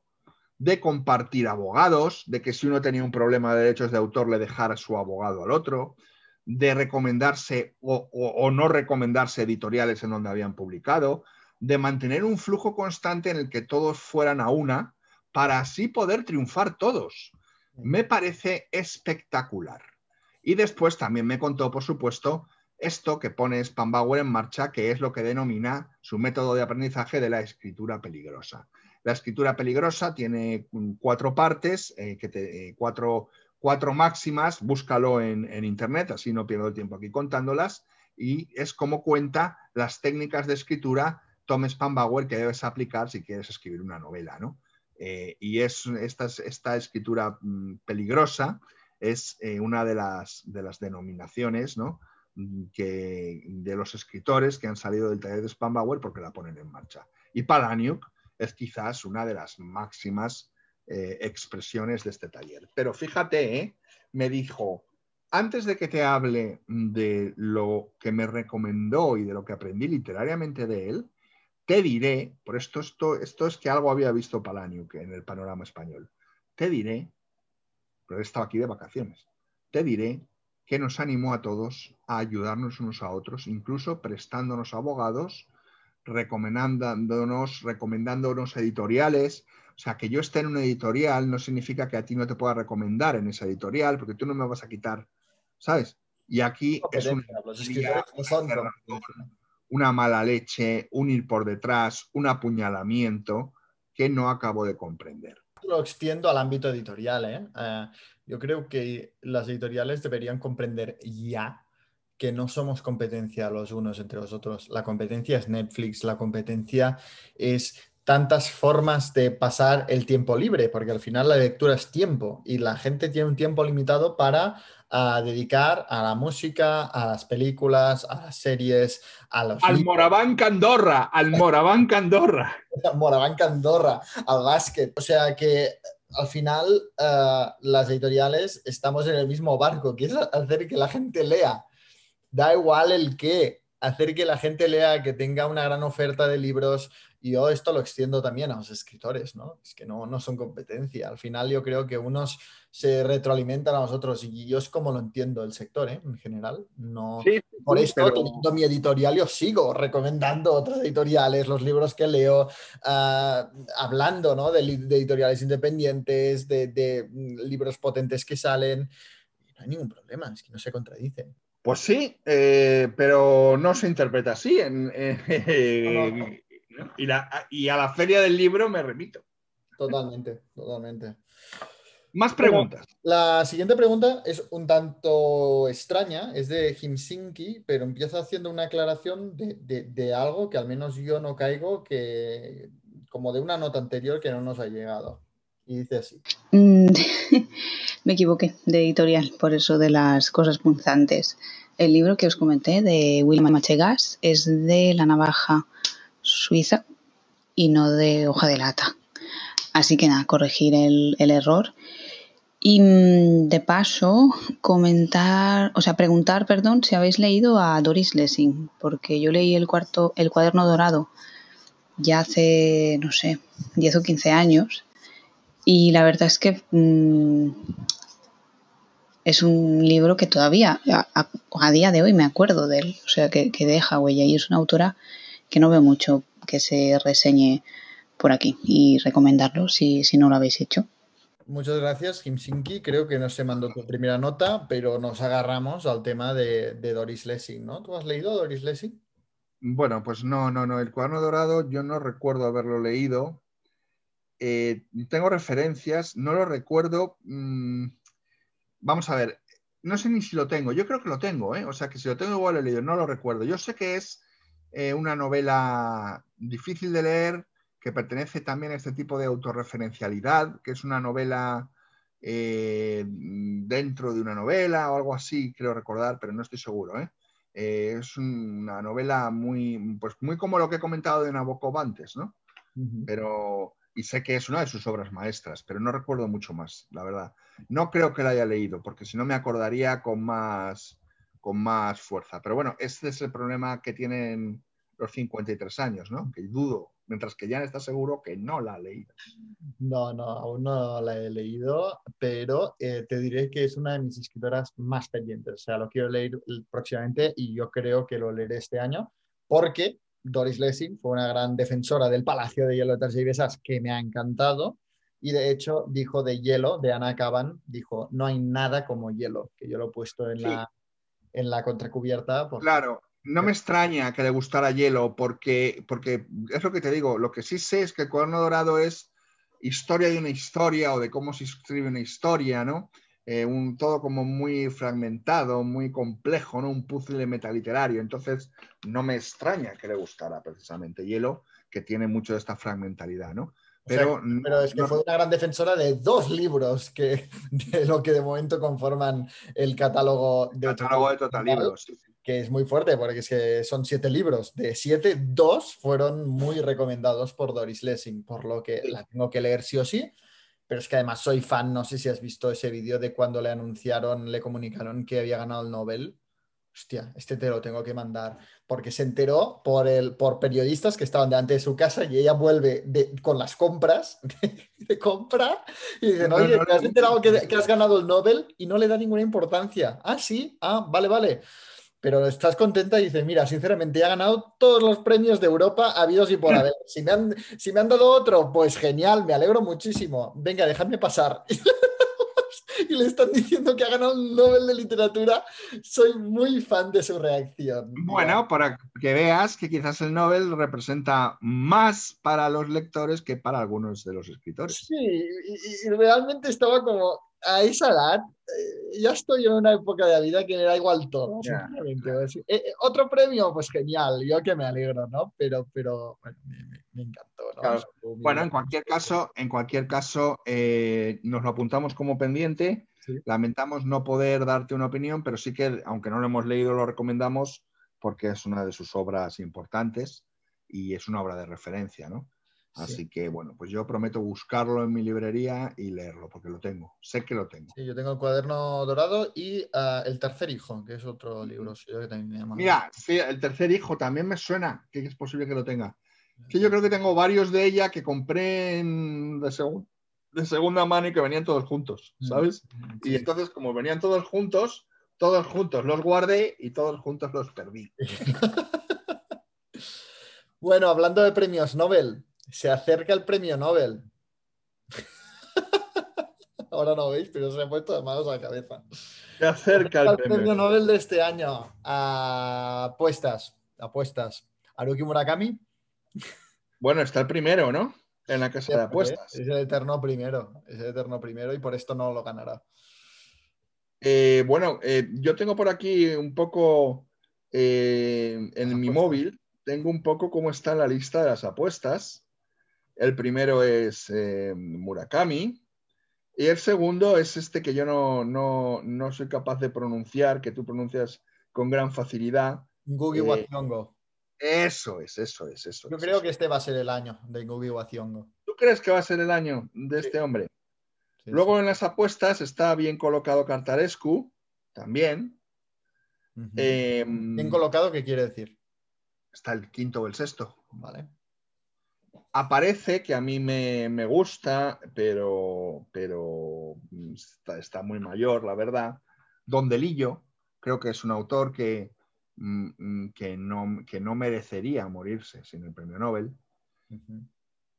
[SPEAKER 1] de compartir abogados, de que si uno tenía un problema de derechos de autor le dejara su abogado al otro, de recomendarse o, no recomendarse editoriales en donde habían publicado, de mantener un flujo constante en el que todos fueran a una para así poder triunfar todos. Me parece espectacular. Y después también me contó, por supuesto, esto que pone Spambauer en marcha, que es lo que denomina su método de aprendizaje de la escritura peligrosa. La escritura peligrosa tiene cuatro partes, eh, que eh, cuatro, máximas, búscalo en, internet, así no pierdo el tiempo aquí contándolas, y es como cuenta las técnicas de escritura Tom Spambauer que debes aplicar si quieres escribir una novela, ¿no? Eh, y es esta, esta escritura mm, peligrosa es una de las, de las denominaciones, ¿no? Mm, que, de los escritores que han salido del taller de Spambauer porque la ponen en marcha. Y Palaniuk es quizás una de las máximas eh, expresiones de este taller. Pero fíjate, ¿eh? me dijo, antes de que te hable de lo que me recomendó y de lo que aprendí literariamente de él, te diré, por esto, esto, esto es que algo había visto Palaniuk en el panorama español, te diré, pero he estado aquí de vacaciones, te diré que nos animó a todos a ayudarnos unos a otros, incluso prestándonos abogados recomendándonos, recomendándonos editoriales. O sea, que yo esté en una editorial no significa que a ti no te pueda recomendar en esa editorial, porque tú no me vas a quitar, ¿sabes? Y aquí es una,
[SPEAKER 5] los escritores no son
[SPEAKER 1] una mala leche, un ir por detrás, un apuñalamiento que no acabo de comprender.
[SPEAKER 5] Lo extiendo al ámbito editorial. ¿eh? Eh, yo creo que las editoriales deberían comprender ya que no somos competencia los unos entre los otros. La competencia es Netflix, la competencia es tantas formas de pasar el tiempo libre, porque al final la lectura es tiempo y la gente tiene un tiempo limitado para ah, dedicar a la música, a las películas, a las series, a los...
[SPEAKER 1] Al Moraván Candorra, al Moraván Candorra.
[SPEAKER 5] al Moraván Candorra, al básquet. O sea que al final ah, las editoriales estamos en el mismo barco, que es hacer que la gente lea. Da igual el qué, hacer que la gente lea, que tenga una gran oferta de libros, y yo esto lo extiendo también a los escritores, ¿no? Es que no, no son competencia. Al final yo creo que unos se retroalimentan a los otros y yo es como lo entiendo el sector, ¿eh? En general. No, por esto, teniendo mi editorial, yo sigo recomendando otras editoriales, los libros que leo, ah, hablando, ¿no? De, editoriales independientes, de, mm, libros potentes que salen. no hay ningún problema, es que no se contradicen.
[SPEAKER 1] Pues sí, eh, pero no se interpreta así. En, y, a la feria del libro me remito.
[SPEAKER 5] Totalmente, totalmente.
[SPEAKER 1] Más preguntas.
[SPEAKER 5] la siguiente pregunta es un tanto extraña, es de Himsinki, pero empieza haciendo una aclaración de, algo que al menos yo no caigo, que como de una nota anterior que no nos ha llegado. Y dice así.
[SPEAKER 13] Mm, me equivoqué de editorial, por eso de las cosas punzantes. El libro que os comenté de Wilma Machegas es de La Navaja suiza y no de hoja de lata. Así que nada, corregir el, error. Y mm, de paso, comentar, o sea, preguntar, perdón, si habéis leído a Doris Lessing, porque yo leí el cuarto, el cuaderno dorado ya hace, no sé, 10 o 15 años. Y la verdad es que mm, es un libro que todavía, a, día de hoy me acuerdo de él, o sea, que, que deja huella y es una autora que no veo mucho que se reseñe por aquí y recomendarlo si, si no lo habéis hecho.
[SPEAKER 5] Muchas gracias, Himsinki. Creo que no se mandó tu primera nota, pero nos agarramos al tema de, Doris Lessing, ¿no? ¿Tú has leído Doris Lessing?
[SPEAKER 1] Bueno, pues no, no, no. El cuaderno dorado yo no recuerdo haberlo leído. Eh, tengo referencias, no lo recuerdo. Mm, vamos a ver, no sé ni si lo tengo. Yo creo que lo tengo, ¿eh? O sea, que si lo tengo igual lo he leído, no lo recuerdo. Yo sé que es eh, una novela difícil de leer, que pertenece también a este tipo de autorreferencialidad, que es una novela eh, dentro de una novela o algo así, creo recordar, pero no estoy seguro. ¿eh? es una novela muy, pues muy como lo que he comentado de Nabokov antes, ¿no? Pero, y sé que es una de sus obras maestras, pero no recuerdo mucho más, la verdad. No creo que la haya leído, porque si no me acordaría con más, con más fuerza. Pero bueno, este es el problema que tienen los 53 años, ¿no? Que dudo, mientras que Jan está seguro que no la ha leído.
[SPEAKER 5] No, no, aún no la he leído, pero eh, te diré que es una de mis escritoras más pendientes. O sea, lo quiero leer próximamente y yo creo que lo leeré este año porque Doris Lessing fue una gran defensora del Palacio de Hielo de Besas que me ha encantado. Y de hecho dijo de hielo, de Ana Caban, dijo, no hay nada como hielo, que yo lo he puesto en la en la contracubierta.
[SPEAKER 1] Claro, no me extraña que le gustara hielo, porque, porque es lo que te digo, lo que sí sé es que el cuaderno dorado es historia de una historia o de cómo se escribe una historia, ¿no? Eh, un, todo como muy fragmentado, muy complejo, ¿no? Un puzzle metaliterario. Entonces, no me extraña que le gustara precisamente Hielo, que tiene mucho de esta fragmentalidad, ¿no?
[SPEAKER 5] Pero, pero es que fue una gran defensora de dos libros que de lo que de momento conforman el catálogo
[SPEAKER 1] de, catálogo de Total Libros.
[SPEAKER 5] Que es muy fuerte porque es que son siete libros. De siete, dos fueron muy recomendados por Doris Lessing, por lo que la tengo que leer sí o sí. Pero es que además soy fan, no sé si has visto ese vídeo de cuando le anunciaron, le comunicaron que había ganado el Nobel hostia, este te lo tengo que mandar, porque se enteró por, el, por periodistas que estaban delante de su casa y ella vuelve con las compras de, compra y dice, no, oye, ¿te has enterado que, que, has ganado el Nobel? Y no le da ninguna importancia. Ah, sí, ah, vale, vale. Pero estás contenta y dice, mira, sinceramente he ganado todos los premios de Europa habidos y por haber. Si me han, si me han dado otro, pues genial, me alegro muchísimo. Venga, déjame pasar. y le están diciendo que ha ganado un Nobel de Literatura, soy muy fan de su reacción.
[SPEAKER 1] Bueno, para que veas que quizás el Nobel representa más para los lectores que para algunos de los escritores.
[SPEAKER 5] Sí, y, y realmente estaba como, a esa edad, eh, ya estoy en una época de la vida que me da igual todo. Sinceramente. Eh, eh, otro premio, pues genial, yo que me alegro, ¿no? Pero, pero bueno, me, encantó, ¿no?
[SPEAKER 1] Claro. Bueno, en cualquier caso, en cualquier caso, eh, nos lo apuntamos como pendiente.
[SPEAKER 5] Sí.
[SPEAKER 1] Lamentamos no poder darte una opinión, pero sí que, aunque no lo hemos leído, lo recomendamos porque es una de sus obras importantes y es una obra de referencia, ¿no? Así que, bueno, pues yo prometo buscarlo en mi librería y leerlo, porque lo tengo. Sé que lo tengo.
[SPEAKER 5] Sí, yo tengo el cuaderno dorado y ah, El tercer hijo, que es otro libro que también me llama.
[SPEAKER 1] Mira, sí, el tercer hijo también me suena que es posible que lo tenga. Que yo creo que tengo varios de ella que compré en- de, segun- de segunda mano y que venían todos juntos, ¿sabes? Y entonces, como venían todos juntos, todos juntos los guardé y todos juntos los perdí.
[SPEAKER 5] Bueno, hablando de premios Nobel, se acerca el premio Nobel. Ahora no veis, pero se me ha puesto de manos a la cabeza.
[SPEAKER 1] Se acerca el premio.
[SPEAKER 5] premio Nobel de este año. Apuestas, apuestas. Haruki Murakami.
[SPEAKER 1] Bueno, está el primero, ¿no? En la casa de apuestas.
[SPEAKER 5] Es el eterno primero. Es el eterno primero y por esto no lo ganará.
[SPEAKER 1] Eh, bueno, eh, yo tengo por aquí un poco eh, en mi móvil, tengo un poco cómo está la lista de las apuestas. El primero es eh, Murakami y el segundo es este que yo no, no, no soy capaz de pronunciar, que tú pronuncias con gran facilidad.
[SPEAKER 5] Ngugi
[SPEAKER 1] Eh. Eso es, eso es, eso
[SPEAKER 5] Yo
[SPEAKER 1] es.
[SPEAKER 5] creo que este va a ser el año de Ngugi Wathiongo.
[SPEAKER 1] ¿Tú crees que va a ser el año de este hombre? Luego en las apuestas está bien colocado Cartarescu, también. Eh,
[SPEAKER 5] Bien colocado, ¿qué quiere decir?
[SPEAKER 1] está el quinto o el sexto.
[SPEAKER 5] Vale.
[SPEAKER 1] Aparece que a mí me, me gusta, pero, pero está, está muy mayor, la verdad. Don Delillo, creo que es un autor que, mm, mm, que, no, que no merecería morirse sin el premio Nobel.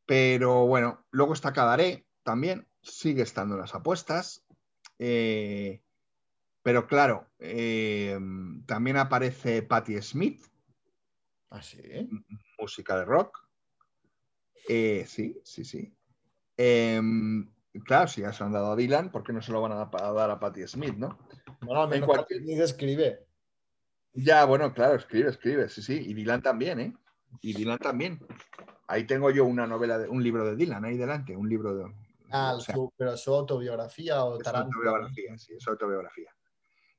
[SPEAKER 1] Pero bueno, luego está Cadaré también, sigue estando en las apuestas. Eh, pero claro, eh, también aparece Patti Smith.
[SPEAKER 5] ¿Ah, sí?
[SPEAKER 1] Música de rock. Eh, sí, sí, sí. Em, claro, si ya se han dado a Dylan, ¿por qué no se lo van a da- a dar a Patti Smith, no?
[SPEAKER 5] Bueno, al
[SPEAKER 1] En
[SPEAKER 5] menos
[SPEAKER 1] cualquier-
[SPEAKER 5] Patti Smith escribe.
[SPEAKER 1] Ya, bueno, claro, escribe, escribe, sí, sí. Y Dylan también, ¿eh? Y Dylan también. Ahí tengo yo una novela, de, un libro de Dylan ahí delante, un libro de...
[SPEAKER 5] Ah,
[SPEAKER 1] o sea,
[SPEAKER 5] su- pero su autobiografía o
[SPEAKER 1] es
[SPEAKER 5] Tarántula.
[SPEAKER 1] autobiografía, sí, es autobiografía.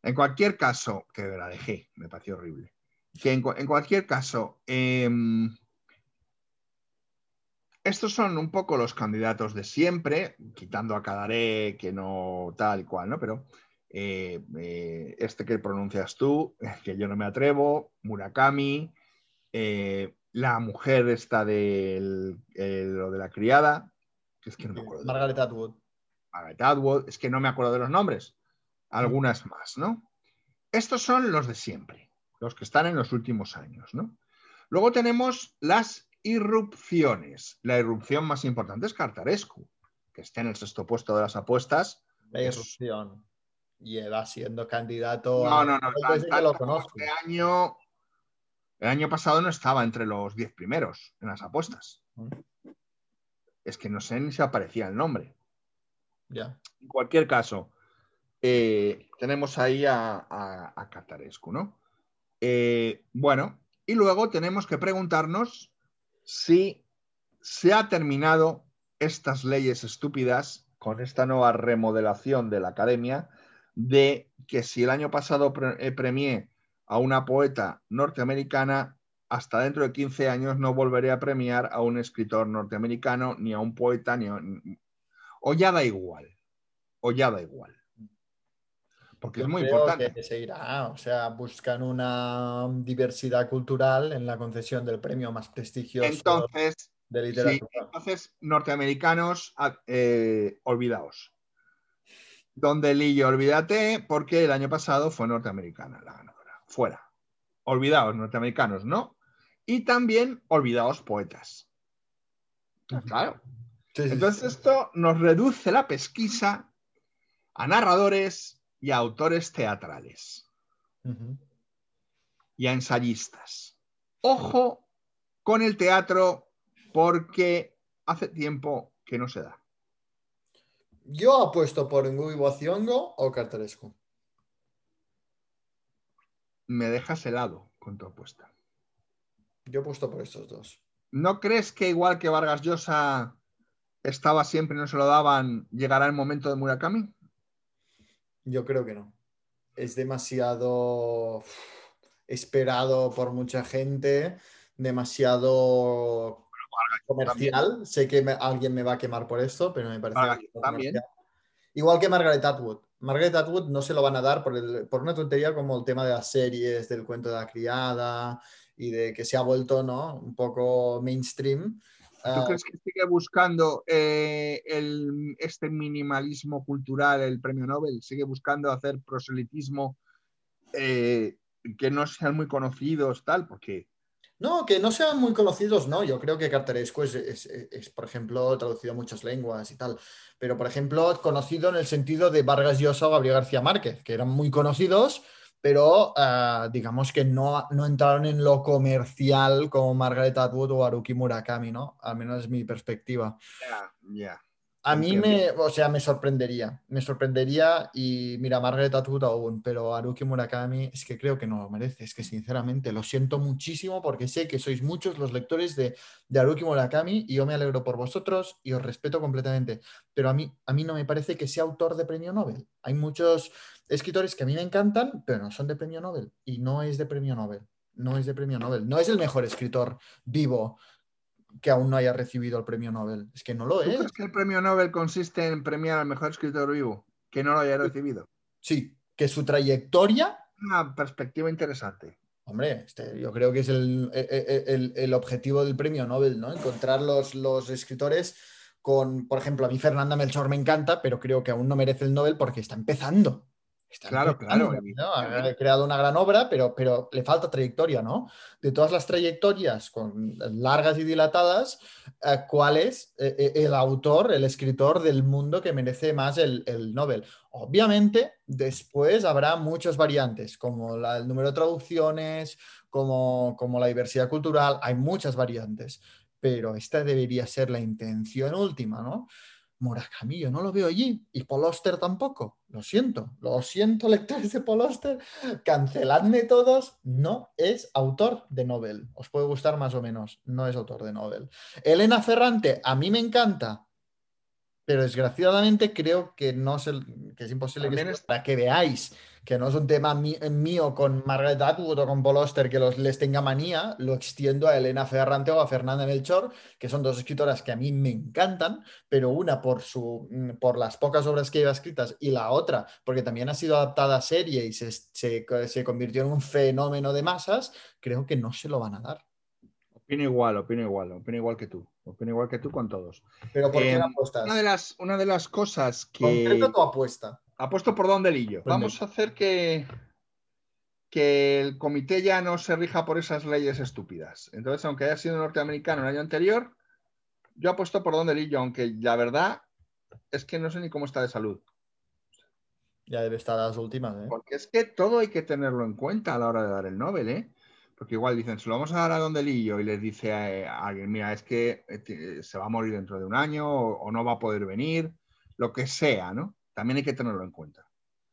[SPEAKER 1] En cualquier caso, que la dejé, me pareció horrible. Que en cualquier caso, em, estos son un poco los candidatos de siempre, quitando a Cadaré, que no tal y cual, ¿no? Pero eh, eh, este que pronuncias tú, que yo no me atrevo, Murakami, eh, la mujer esta de lo de la criada, que es que no me acuerdo. de-
[SPEAKER 5] Margaret Atwood.
[SPEAKER 1] Margaret Atwood, es que no me acuerdo de los nombres. Algunas más, ¿no? Estos son los de siempre, los que están en los últimos años, ¿no? Luego tenemos las irrupciones. La irrupción más importante es Cartarescu, que está en el sexto puesto de las apuestas.
[SPEAKER 5] La irrupción. Lleva siendo candidato
[SPEAKER 1] No,
[SPEAKER 5] a...
[SPEAKER 1] no, no. Este año, el año pasado no estaba entre los diez primeros en las apuestas. Es que no sé ni si aparecía el nombre.
[SPEAKER 5] Ya.
[SPEAKER 1] En cualquier caso, eh, tenemos ahí a, a, ¿no? Eh, bueno, y luego tenemos que preguntarnos si se ha terminado estas leyes estúpidas con esta nueva remodelación de la academia de que si el año pasado eh, premié a una poeta norteamericana, hasta dentro de 15 años no volveré a premiar a un escritor norteamericano, ni a un poeta, ni a... O ya da igual, o ya da igual. Porque
[SPEAKER 5] Yo
[SPEAKER 1] es muy
[SPEAKER 5] creo
[SPEAKER 1] importante.
[SPEAKER 5] que se irá, o sea, buscan una diversidad cultural en la concesión del premio más prestigioso
[SPEAKER 1] Entonces,
[SPEAKER 5] de
[SPEAKER 1] sí,
[SPEAKER 5] literatura.
[SPEAKER 1] entonces norteamericanos, a- eh, olvidaos. Donde Lillo, olvídate, porque el año pasado fue norteamericana la ganadora. Fuera. Olvidaos, norteamericanos, ¿no? Y también olvidaos poetas. Claro. Entonces esto nos reduce la pesquisa a narradores y a autores teatrales y a ensayistas. Ojo con el teatro porque hace tiempo que no se da.
[SPEAKER 5] Yo apuesto por Ngui Bociongo o Cartarescu.
[SPEAKER 1] Me dejas helado con tu apuesta.
[SPEAKER 5] Yo apuesto por estos dos.
[SPEAKER 1] ¿No crees que igual que Vargas Llosa estaba siempre y no se lo daban, llegará el momento de Murakami?
[SPEAKER 5] Yo creo que no. Es demasiado esperado por mucha gente, demasiado comercial. Sé que me- alguien me va a quemar por esto, pero me parece demasiado
[SPEAKER 1] también.
[SPEAKER 5] Igual que Margaret Atwood. Margaret Atwood no se lo van a dar por, el- por una tontería como el tema de las series, del cuento de la criada y de que se ha vuelto ¿no? un poco mainstream.
[SPEAKER 1] ¿Tú
[SPEAKER 5] Ah,
[SPEAKER 1] crees que sigue buscando eh, el- este minimalismo cultural, el premio Nobel? ¿Sigue buscando hacer proselitismo eh, que no sean muy conocidos, tal? Porque
[SPEAKER 5] No, que no sean muy conocidos, no. Yo creo que Cartarescu es, es- es- es, por ejemplo, traducido a muchas lenguas y tal. Pero, por ejemplo, conocido en el sentido de Vargas Llosa o Gabriel García Márquez, que eran muy conocidos, pero ah, digamos que no, no entraron en lo comercial como Margaret Atwood o Haruki Murakami, ¿no? Al menos es mi perspectiva.
[SPEAKER 1] ya, ya.
[SPEAKER 5] A mí me, o sea, me sorprendería, me sorprendería y mira, Margaret Atwood aún, pero Haruki Murakami es que creo que no lo merece, es que sinceramente lo siento muchísimo porque sé que sois muchos los lectores de, de Haruki Murakami y yo me alegro por vosotros y os respeto completamente, pero a mí, a mí no me parece que sea autor de premio Nobel. Hay muchos escritores que a mí me encantan, pero no son de premio Nobel y no es de premio Nobel, no es de premio Nobel, no es el mejor escritor vivo que aún no haya recibido el premio Nobel, es que no lo
[SPEAKER 1] ¿Tú
[SPEAKER 5] es.
[SPEAKER 1] crees que el premio Nobel consiste en premiar al mejor escritor vivo que no lo haya recibido?
[SPEAKER 5] Sí, que su trayectoria,
[SPEAKER 1] Una perspectiva interesante.
[SPEAKER 5] hombre, este, yo creo que es el, el- el- el objetivo del premio Nobel, ¿no? Encontrar los, los escritores con, por ejemplo, a mí Fernanda Melchor me encanta, pero creo que aún no merece el Nobel porque está empezando. Está
[SPEAKER 1] Claro, claro,
[SPEAKER 5] ¿no? Ha creado una gran obra, pero, pero le falta trayectoria, ¿no? De todas las trayectorias con largas y dilatadas, eh, ¿cuál es eh, eh, el autor, el escritor del mundo que merece más el, el Nobel? Obviamente, después habrá muchas variantes, como la- el número de traducciones, como, como la diversidad cultural, hay muchas variantes, pero esta debería ser la intención última, ¿no? Murakami, no lo veo allí, y Paul tampoco, lo siento, lo siento, lectores de Paul canceladme todos, no es autor de Nobel, os puede gustar más o menos, no es autor de Nobel. Elena Ferrante, a mí me encanta, pero desgraciadamente creo que no es, el- que es imposible que para que veáis que no es un tema mí- mío con Margaret Atwood o con Paul que los, les tenga manía, lo extiendo a Elena Ferrante o a Fernanda Melchor, que son dos escritoras que a mí me encantan, pero una por, su, mm, por las pocas obras que lleva escritas y la otra porque también ha sido adaptada a serie y se, se, se convirtió en un fenómeno de masas, creo que no se lo van a dar.
[SPEAKER 1] Opino igual, opino igual, opino igual que tú. Opino igual que tú con todos.
[SPEAKER 5] Pero ¿por qué
[SPEAKER 1] Eh,
[SPEAKER 5] apuestas?
[SPEAKER 1] Una de las, una de las cosas que.
[SPEAKER 5] ¿Concreto tu apuesta?
[SPEAKER 1] Apuesto por Don Delillo.
[SPEAKER 5] Don
[SPEAKER 1] Vamos a hacer que, que el comité ya no se rija por esas leyes estúpidas. Entonces, aunque haya sido norteamericano el año anterior, yo apuesto por Don Delillo, aunque la verdad es que no sé ni cómo está de salud.
[SPEAKER 5] Ya debe estar a las últimas, ¿eh?
[SPEAKER 1] Porque es que todo hay que tenerlo en cuenta a la hora de dar el Nobel, ¿eh? Porque igual dicen, se lo vamos a dar a Don Delillo y les dice a, a alguien, mira, es que eh, se va a morir dentro de un año o, o no va a poder venir, lo que sea, ¿no? También hay que tenerlo en cuenta.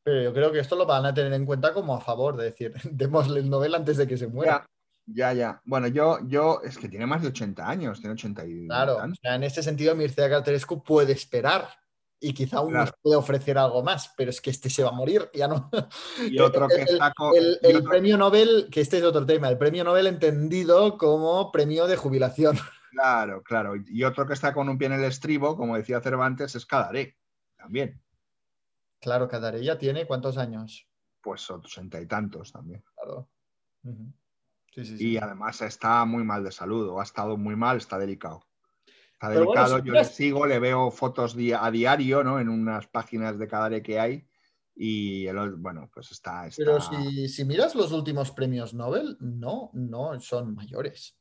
[SPEAKER 5] Pero yo creo que esto lo van a tener en cuenta como a favor, de decir, démosle el Nobel antes de que se muera.
[SPEAKER 1] Ya, ya. Bueno, yo, yo, es que tiene más de 80 años, tiene 80 y
[SPEAKER 5] Claro, o
[SPEAKER 1] tantos.
[SPEAKER 5] sea, en este sentido Mircea Carterescu puede esperar y quizá aún nos
[SPEAKER 1] Claro.
[SPEAKER 5] puede ofrecer algo más, pero es que este se va a morir, ya no.
[SPEAKER 1] Y otro que
[SPEAKER 5] el,
[SPEAKER 1] está co-
[SPEAKER 5] el-
[SPEAKER 1] y
[SPEAKER 5] el
[SPEAKER 1] otro-
[SPEAKER 5] premio Nobel, que este es otro tema, el premio Nobel entendido como premio de jubilación.
[SPEAKER 1] Claro, claro. Y y otro que está con un pie en el estribo, como decía Cervantes, es Cadaré. También.
[SPEAKER 5] Claro, Cadarella tiene cuántos años.
[SPEAKER 1] Pues 80 y tantos también.
[SPEAKER 5] Claro. Ujú. Sí, sí, sí.
[SPEAKER 1] Y además está muy mal de salud, o ha estado muy mal, está delicado. Está
[SPEAKER 5] Pero
[SPEAKER 1] delicado, yo le sigo, le veo fotos a diario, ¿no? En unas páginas de Cadaré que hay. Y el- bueno, pues está. está-
[SPEAKER 5] Pero si, si miras los últimos premios Nobel, no, no son mayores.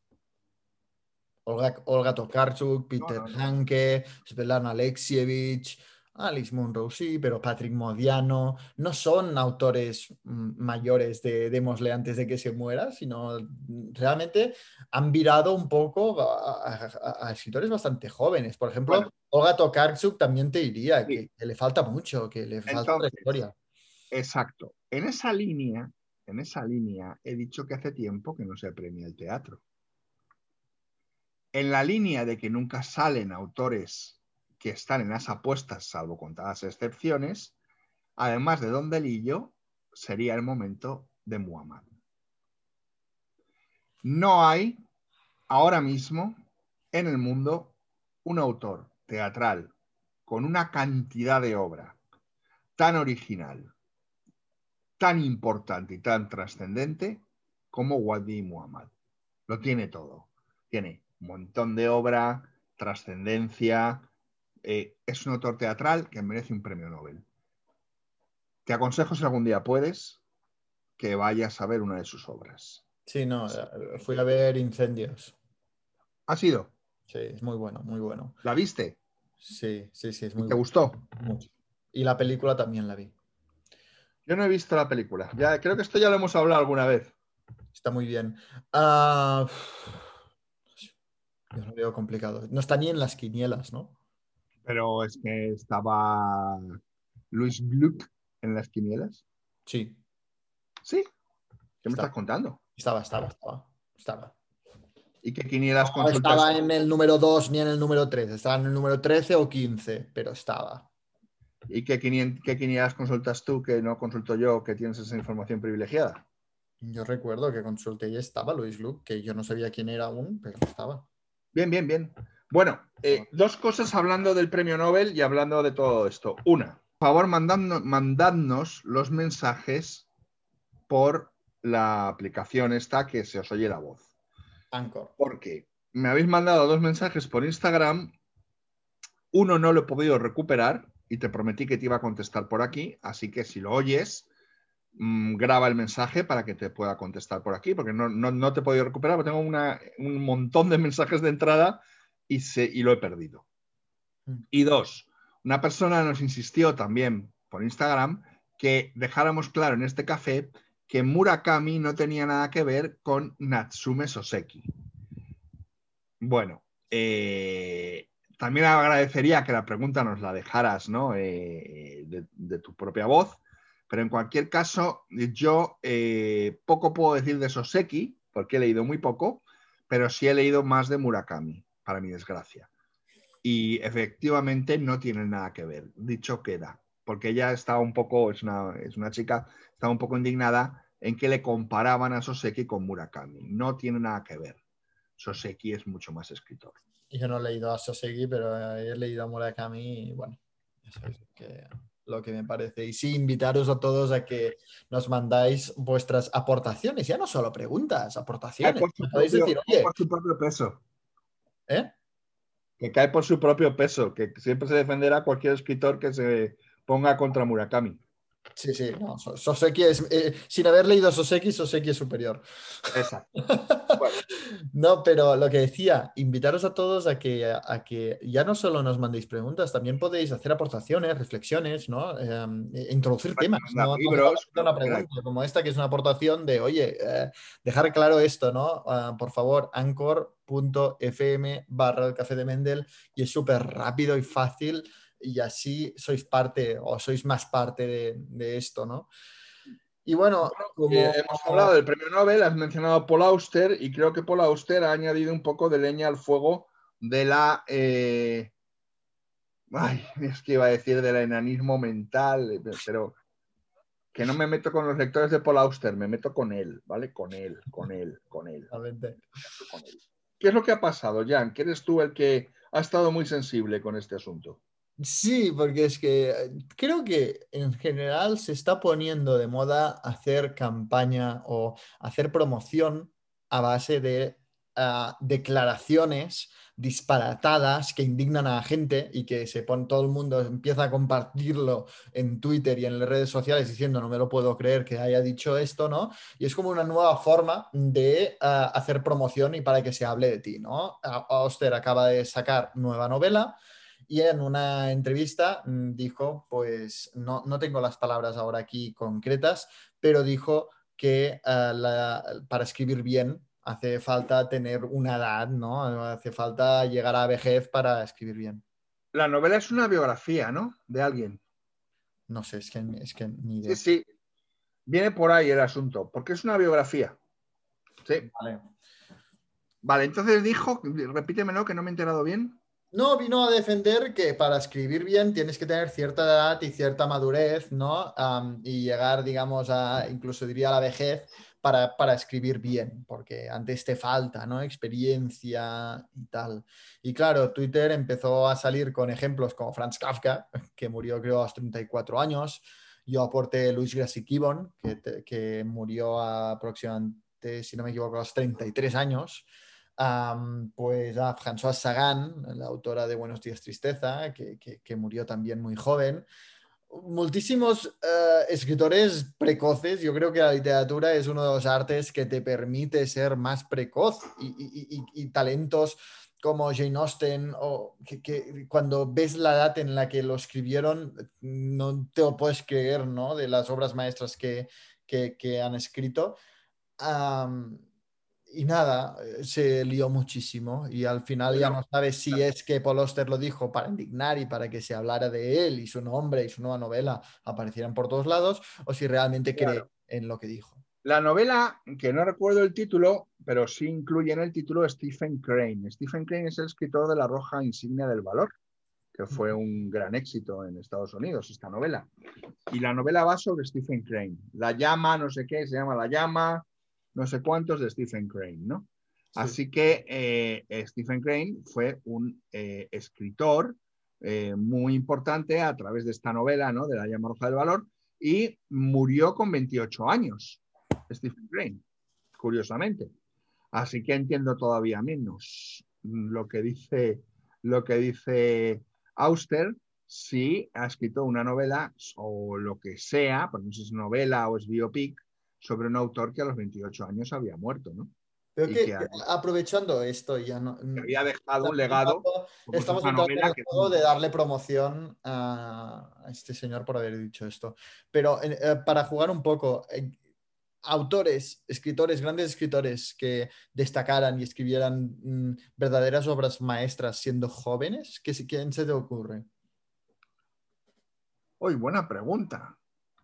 [SPEAKER 5] Olga, Olga Tokarczuk, Peter
[SPEAKER 1] no, no.
[SPEAKER 5] Hanke, Svetlana Alexievich, Alice Munro sí, pero Patrick Modiano no son autores mm, mayores de démosle antes de que se muera, sino mm, realmente han virado un poco a, a- a escritores bastante jóvenes. Por ejemplo,
[SPEAKER 1] Bueno.
[SPEAKER 5] Olga Tokarczuk también te diría que, que le falta mucho, que le falta
[SPEAKER 1] Entonces,
[SPEAKER 5] trayectoria.
[SPEAKER 1] Exacto. En esa línea, en esa línea, he dicho que hace tiempo que no se premia el teatro. En la línea de que nunca salen autores que están en las apuestas, salvo contadas excepciones, además de Don Delillo, sería el momento de Muhammad. No hay ahora mismo en el mundo un autor teatral con una cantidad de obra tan original, tan importante y tan trascendente como Wadi Muhammad. Lo tiene todo. Tiene un montón de obra, trascendencia. Eh, es un autor teatral que merece un premio Nobel. Te aconsejo si algún día puedes que vayas a ver una de sus obras.
[SPEAKER 5] Sí, no, eh, fui a ver Incendios.
[SPEAKER 1] ¿Ha sido?
[SPEAKER 5] Sí, es muy bueno, muy bueno.
[SPEAKER 1] ¿La viste?
[SPEAKER 5] Sí, sí, sí, es muy
[SPEAKER 1] ¿Te
[SPEAKER 5] bueno.
[SPEAKER 1] gustó?
[SPEAKER 5] Mucho. Y la película también la vi.
[SPEAKER 1] Yo no he visto la película. Ya, creo que esto ya lo hemos hablado alguna vez.
[SPEAKER 5] Está muy bien. Ah, yo lo veo complicado. No está ni en las quinielas, ¿no?
[SPEAKER 1] Pero es que estaba Luis Gluck en las quinielas.
[SPEAKER 5] Sí.
[SPEAKER 1] ¿Sí? ¿Qué me
[SPEAKER 5] Está.
[SPEAKER 1] estás contando?
[SPEAKER 5] Estaba, estaba, estaba. Estaba.
[SPEAKER 1] ¿Y qué quinielas
[SPEAKER 5] No estaba en el número 2 ni en el número 3. Estaba en el número 13 o 15, pero estaba.
[SPEAKER 1] ¿Y qué, qué quinielas consultas tú que no consulto yo, que tienes esa información privilegiada?
[SPEAKER 5] Yo recuerdo que consulté y estaba Luis Luke, que yo no sabía quién era aún, pero estaba.
[SPEAKER 1] Bien, bien, bien. Bueno, eh, dos cosas hablando del premio Nobel y hablando de todo esto. Una, por favor, mandadnos, mandadnos los mensajes por la aplicación esta que se os oye la voz.
[SPEAKER 5] Anchor.
[SPEAKER 1] Porque me habéis mandado dos mensajes por Instagram. Uno no lo he podido recuperar y te prometí que te iba a contestar por aquí. Así que si lo oyes, mm, graba el mensaje para que te pueda contestar por aquí, porque no, no- no te he podido recuperar, porque tengo una- un montón de mensajes de entrada y, se, y lo he perdido.
[SPEAKER 5] Mm.
[SPEAKER 1] Y dos, una persona nos insistió también por Instagram que dejáramos claro en este café que Murakami no tenía nada que ver con Natsume Soseki. Bueno, eh, también agradecería que la pregunta nos la dejaras ¿no? Eh, de, de tu propia voz, pero en cualquier caso, yo eh, poco puedo decir de Soseki, porque he leído muy poco, pero sí he leído más de Murakami, para mi desgracia. Y efectivamente no tienen nada que ver, dicho queda, porque ella estaba un poco, es una, es una chica, estaba un poco indignada en que le comparaban a Soseki con Murakami. No tiene nada que ver. Soseki es mucho más escritor.
[SPEAKER 5] Yo no he leído a Soseki, pero he leído a Murakami y bueno, lo que, lo que me parece. Y sí, invitaros a todos a que nos mandáis vuestras aportaciones, ya no solo preguntas, aportaciones.
[SPEAKER 1] por su,
[SPEAKER 5] Me podéis
[SPEAKER 1] propio,
[SPEAKER 5] decir,
[SPEAKER 1] cae
[SPEAKER 5] oye,
[SPEAKER 1] por su propio peso.
[SPEAKER 5] ¿Eh?
[SPEAKER 1] Que cae por su propio peso, que siempre se defenderá cualquier escritor que se ponga contra Murakami.
[SPEAKER 5] Sí, sí, no, So- Soseki es, eh, sin haber leído Soseki, Soseki es superior.
[SPEAKER 1] Exacto.
[SPEAKER 5] No, pero lo que decía, invitaros a todos a que, a que ya no solo nos mandéis preguntas, también podéis hacer aportaciones, reflexiones, ¿no? Eh, introducir temas. No,
[SPEAKER 1] libros,
[SPEAKER 5] una pregunta como esta, que es una aportación de, oye, eh, dejar claro esto, ¿no? Ah, por favor, anchor.fm barra el café de Mendel y es súper rápido y fácil y así sois parte o sois más parte de, de esto, ¿no? Y bueno, como...
[SPEAKER 1] Eh, hemos hablado del premio Nobel, has mencionado a Paul Auster y creo que Paul Auster ha añadido un poco de leña al fuego de la... eh, Ay, es que iba a decir del enanismo mental, pero que no me meto con los lectores de Paul Auster, me meto con él, ¿vale? Con él, con él, con él.
[SPEAKER 5] Exactamente.
[SPEAKER 1] con él. ¿Qué es lo que ha pasado, Jan? Que eres tú el que ha estado muy sensible con este asunto.
[SPEAKER 5] Sí, porque es que creo que en general se está poniendo de moda hacer campaña o hacer promoción a base de ah, declaraciones disparatadas que indignan a la gente y que se pone todo el mundo empieza a compartirlo en Twitter y en las redes sociales diciendo no me lo puedo creer que haya dicho esto, ¿no? Y es como una nueva forma de ah, hacer promoción y para que se hable de ti, ¿no? A- Auster acaba de sacar nueva novela Y en una entrevista mm, dijo, pues no, no tengo las palabras ahora aquí concretas, pero dijo que eh, la- para escribir bien hace falta tener una edad, ¿no? Hace falta llegar a vejez para escribir bien.
[SPEAKER 1] La novela es una biografía, ¿no? De alguien.
[SPEAKER 5] No sé, es que, es que ni idea.
[SPEAKER 1] Sí, sí. Viene por ahí el asunto, porque es una biografía. Sí.
[SPEAKER 5] Vale.
[SPEAKER 1] Vale, entonces dijo, repítemelo que no me he enterado bien.
[SPEAKER 5] No, vino a defender que para escribir bien tienes que tener cierta edad y cierta madurez, ¿no? Y llegar, digamos, a, incluso diría a la vejez para, para escribir bien, porque antes te falta, ¿no? Experiencia y tal. Y claro, Twitter empezó a salir con ejemplos como Franz Kafka, que murió creo a los 34 años. Yo aporté Luis Grassi Gibbon, que, que murió aproximadamente, si no me equivoco, a los 33 años. Pues a François Sagan, la autora de Buenos días Tristeza, que, que- murió también muy joven. Muchísimos eh, escritores precoces. Yo creo que la literatura es uno de los artes que te permite ser más precoz y, talentos como Jane Austen, o que, cuando ves la edad en la que lo escribieron, no te lo puedes creer, ¿no? De las obras maestras que, que- han escrito. Y nada, eh, se lió muchísimo y al final ya no sabes si es que Paul lo dijo para indignar y para que se hablara de él y su nombre y su nueva novela aparecieran por todos lados o si realmente cree en lo que dijo.
[SPEAKER 1] La novela, que no recuerdo el título, pero sí incluye en el título Stephen Crane. Stephen Crane es el escritor de La Roja Insignia del Valor, que fue un gran éxito en Estados Unidos, esta novela. Y la novela va sobre Stephen Crane. La llama, no sé qué, se llama La llama, no sé cuántos de Stephen Crane, ¿no? Así que eh, Stephen Crane fue un eh, escritor eh, muy importante a través de esta novela, ¿no? De La llama roja del valor, y murió con 28 años, Stephen Crane, curiosamente. Así que entiendo todavía menos lo que dice, lo que dice Auster, si ha escrito una novela o lo que sea, porque no sé si es novela o es biopic, sobre un autor que a los 28 años había muerto, ¿no?
[SPEAKER 5] Que, aprovechando esto, ya no.
[SPEAKER 1] había dejado un legado.
[SPEAKER 5] Estamos en el
[SPEAKER 1] que-
[SPEAKER 5] de darle promoción a, este señor por haber dicho esto. Pero eh, para jugar un poco, eh, autores, escritores, grandes escritores que destacaran y escribieran mm, verdaderas obras maestras siendo jóvenes, ¿qué, ¿quién se te ocurre?
[SPEAKER 1] Uy, buena pregunta.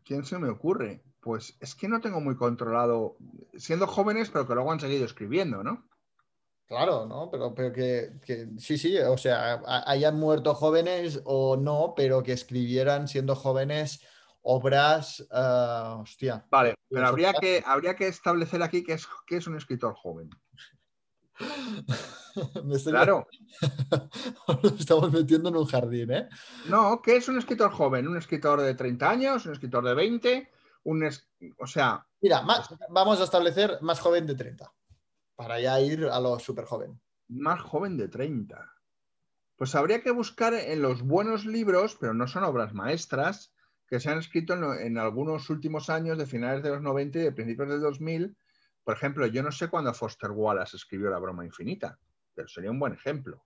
[SPEAKER 1] ¿Quién se me ocurre? Pues es que no tengo muy controlado, siendo jóvenes, pero que luego han seguido escribiendo, ¿no?
[SPEAKER 5] Claro, ¿no? Pero, pero que, que sí, sí, o sea, ha- hayan muerto jóvenes o no, pero que escribieran siendo jóvenes obras, ah, hostia.
[SPEAKER 1] Vale, pero habría que, habría que establecer aquí que es, es un escritor joven.
[SPEAKER 5] Me
[SPEAKER 1] Claro.
[SPEAKER 5] Nos estamos metiendo en un jardín, ¿eh?
[SPEAKER 1] No, ¿qué es un escritor joven? ¿Un escritor de 30 años? ¿Un escritor de 20? Un es- O sea,
[SPEAKER 5] Mira, más- vamos a establecer más joven de 30, para ya ir a lo súper joven.
[SPEAKER 1] más joven de 30. Pues habría que buscar en los buenos libros, pero no son obras maestras, que se han escrito en, en algunos últimos años de finales de los 90 y de principios del 2000. Por ejemplo, yo no sé cuándo Foster Wallace escribió La broma infinita, pero sería un buen ejemplo.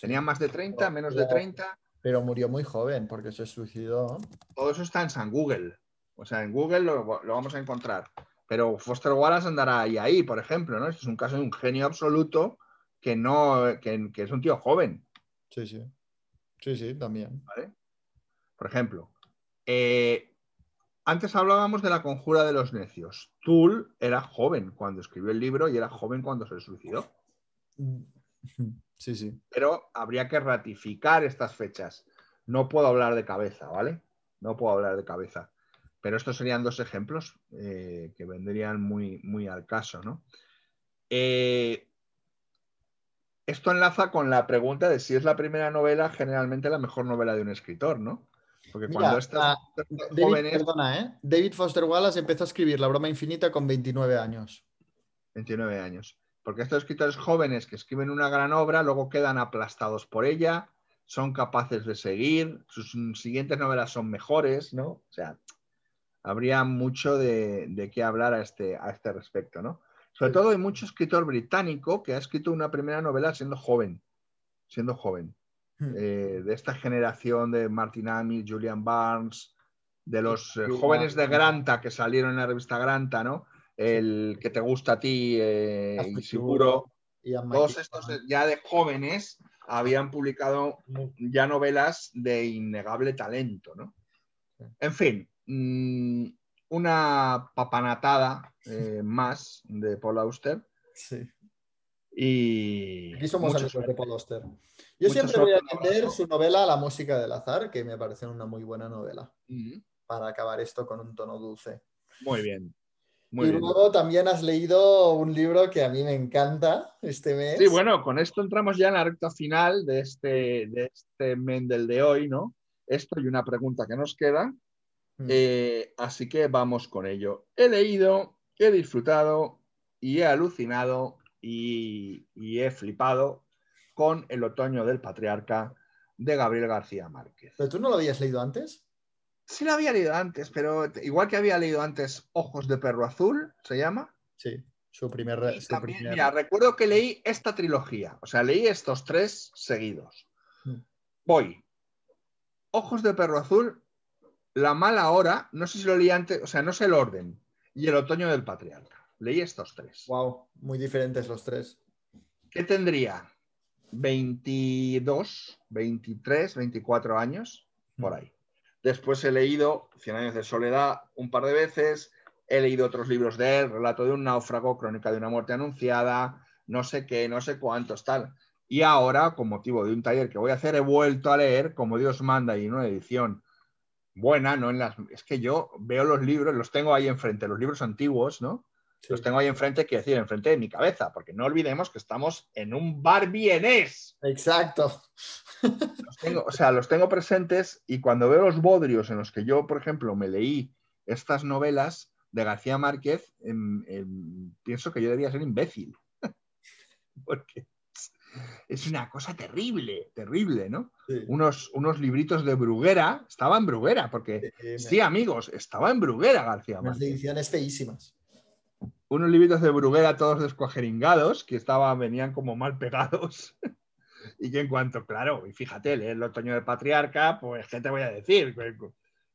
[SPEAKER 1] ¿Tenía más de 30, menos de 30?
[SPEAKER 5] Pero murió muy joven porque se suicidó.
[SPEAKER 1] Todo eso está en San Google. O sea, en Google lo, lo vamos a encontrar. Pero Foster Wallace andará ahí, ahí, por ejemplo, ¿no? Este es un caso de un genio absoluto que no, que, que es un tío joven.
[SPEAKER 5] Sí, sí. Sí, sí, también.
[SPEAKER 1] ¿vale? Por ejemplo, eh, antes hablábamos de la conjura de los necios. Tull era joven cuando escribió el libro y era joven cuando se suicidó.
[SPEAKER 5] Sí, sí.
[SPEAKER 1] Pero habría que ratificar estas fechas. No puedo hablar de cabeza, ¿vale? No puedo hablar de cabeza. Pero estos serían dos ejemplos eh, que vendrían muy, muy al caso, ¿no? Eh, esto enlaza con la pregunta de si es la primera novela generalmente la mejor novela de un escritor, ¿no? Porque
[SPEAKER 5] Mira,
[SPEAKER 1] cuando estas
[SPEAKER 5] ah, David,
[SPEAKER 1] jóvenes...
[SPEAKER 5] perdona, ¿eh? David Foster Wallace empezó a escribir La broma infinita con 29 años.
[SPEAKER 1] 29 años. Porque estos escritores jóvenes que escriben una gran obra luego quedan aplastados por ella, son capaces de seguir, sus siguientes novelas son mejores, ¿no? O sea, habría mucho de, de qué hablar a este, a este respecto, ¿no? Sobre todo hay mucho escritor británico que ha escrito una primera novela siendo joven, siendo joven.
[SPEAKER 5] Hmm.
[SPEAKER 1] eh, de esta generación de Martin Amis, Julian Barnes, de los eh, jóvenes de Granta que salieron en la revista Granta, ¿no? El que te gusta a ti, eh, y seguro. Todos estos ya de jóvenes habían publicado ya novelas de innegable talento, ¿no? En fin, mm, una papanatada eh, más de Paul Auster.
[SPEAKER 5] Sí.
[SPEAKER 1] Y
[SPEAKER 5] Aquí somos
[SPEAKER 1] muchos-
[SPEAKER 5] amigos de Paul Auster. Yo
[SPEAKER 1] mucha
[SPEAKER 5] siempre voy a
[SPEAKER 1] suerte,
[SPEAKER 5] vender su novela La música del azar, que me parece una muy buena novela, para acabar esto con un tono dulce.
[SPEAKER 1] Muy bien. Muy
[SPEAKER 5] y
[SPEAKER 1] bien.
[SPEAKER 5] luego también has leído un libro que a mí me encanta este mes.
[SPEAKER 1] Sí, bueno, con esto entramos ya en la recta final de este, de este Mendel de hoy, ¿no? Esto y una pregunta que nos queda.
[SPEAKER 5] Mm.
[SPEAKER 1] Eh, así que vamos con ello. He leído, he disfrutado y he alucinado y, y he flipado con El otoño del patriarca de Gabriel García Márquez.
[SPEAKER 5] ¿Pero tú no lo habías leído antes?
[SPEAKER 1] Sí lo había leído antes, pero igual que había leído antes Ojos de Perro Azul, ¿se llama?
[SPEAKER 5] Sí, su primer...
[SPEAKER 1] Y
[SPEAKER 5] su
[SPEAKER 1] también,
[SPEAKER 5] primer-
[SPEAKER 1] mira, recuerdo que leí esta trilogía, o sea, leí estos tres seguidos.
[SPEAKER 5] Mm.
[SPEAKER 1] Voy. Ojos de perro azul, La mala hora, no sé si lo leí antes, o sea, no sé el orden, y El otoño del patriarca. Leí estos tres.
[SPEAKER 5] Wow, muy diferentes los tres.
[SPEAKER 1] ¿Qué tendría? 22, 23, 24 años, por ahí. Después he leído Cien años de soledad un par de veces, he leído otros libros de él, Relato de un náufrago, Crónica de una muerte anunciada, no sé qué, no sé cuántos, tal. Y ahora, con motivo de un taller que voy a hacer, he vuelto a leer Como Dios manda y en una edición buena, no en las... Es que yo veo los libros, los tengo ahí enfrente, los libros antiguos, ¿no? Los tengo ahí enfrente, quiero decir, enfrente de mi cabeza, porque no olvidemos que estamos en un bar vienés.
[SPEAKER 5] Exacto.
[SPEAKER 1] Los tengo- o sea, los tengo presentes y cuando veo los bodrios en los que yo, por ejemplo, me leí estas novelas de García Márquez, em, em, pienso que yo debía ser imbécil. porque es- una cosa terrible, terrible, ¿no?
[SPEAKER 5] Sí.
[SPEAKER 1] Unos, unos libritos de Bruguera, estaba en Bruguera, porque sí, amigos, estaba en Bruguera García Márquez
[SPEAKER 5] ediciones feísimas.
[SPEAKER 1] unos libritos de Bruguera todos descuajeringados, que estaban, venían como mal pegados. y que en cuanto, claro, y fíjate, leer el otoño del patriarca, pues, ¿qué te voy a decir?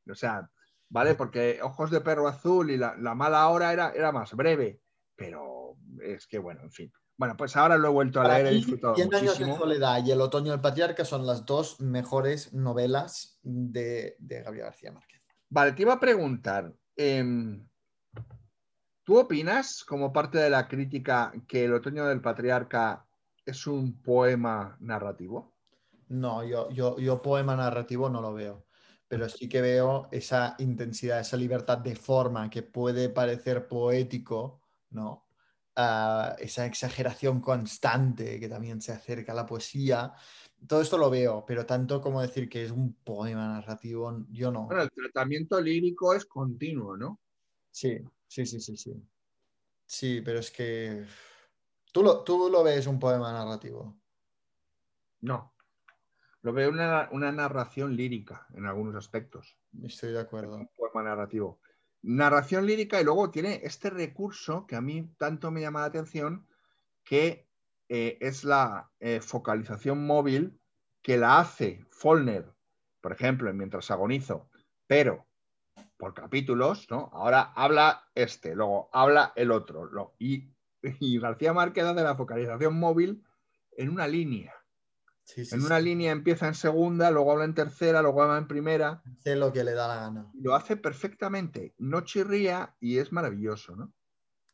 [SPEAKER 1] O sea, ¿vale? Porque Ojos de Perro Azul y La, La Mala Hora era, era más breve, pero es que, bueno, en fin. Bueno, pues ahora lo he vuelto a
[SPEAKER 5] Para
[SPEAKER 1] leer, he disfrutado
[SPEAKER 5] Cien años de soledad y El otoño del patriarca son las dos mejores novelas de, de Gabriel García Márquez.
[SPEAKER 1] Vale, te iba a preguntar, em, ¿tú opinas, como parte de la crítica, que El otoño del patriarca es un poema narrativo?
[SPEAKER 5] No, yo, yo, yo poema narrativo no lo veo, pero sí que veo esa intensidad, esa libertad de forma que puede parecer poético, ¿no? Ah, esa exageración constante que también se acerca a la poesía. Todo esto lo veo, pero tanto como decir que es un poema narrativo, yo no.
[SPEAKER 1] Bueno, el tratamiento lírico es continuo, ¿no?
[SPEAKER 5] Sí, sí, sí, sí, sí. Sí, pero es que tú lo, tú lo ves un poema narrativo.
[SPEAKER 1] No. Lo veo una, una narración lírica en algunos aspectos.
[SPEAKER 5] Estoy de acuerdo.
[SPEAKER 1] Un poema narrativo. Narración lírica y luego tiene este recurso que a mí tanto me llama la atención, que eh, es la eh, focalización móvil que la hace Follner, por ejemplo, en Mientras agonizo, pero por capítulos, ¿no? Ahora habla este, luego habla el otro. lo- y, y García Márquez hace la focalización móvil en una línea.
[SPEAKER 5] Sí, sí,
[SPEAKER 1] En
[SPEAKER 5] sí.
[SPEAKER 1] una línea empieza en segunda, luego habla en tercera, luego habla en primera.
[SPEAKER 5] Hace lo que le da la gana.
[SPEAKER 1] Lo hace perfectamente, no chirría y es maravilloso, ¿no?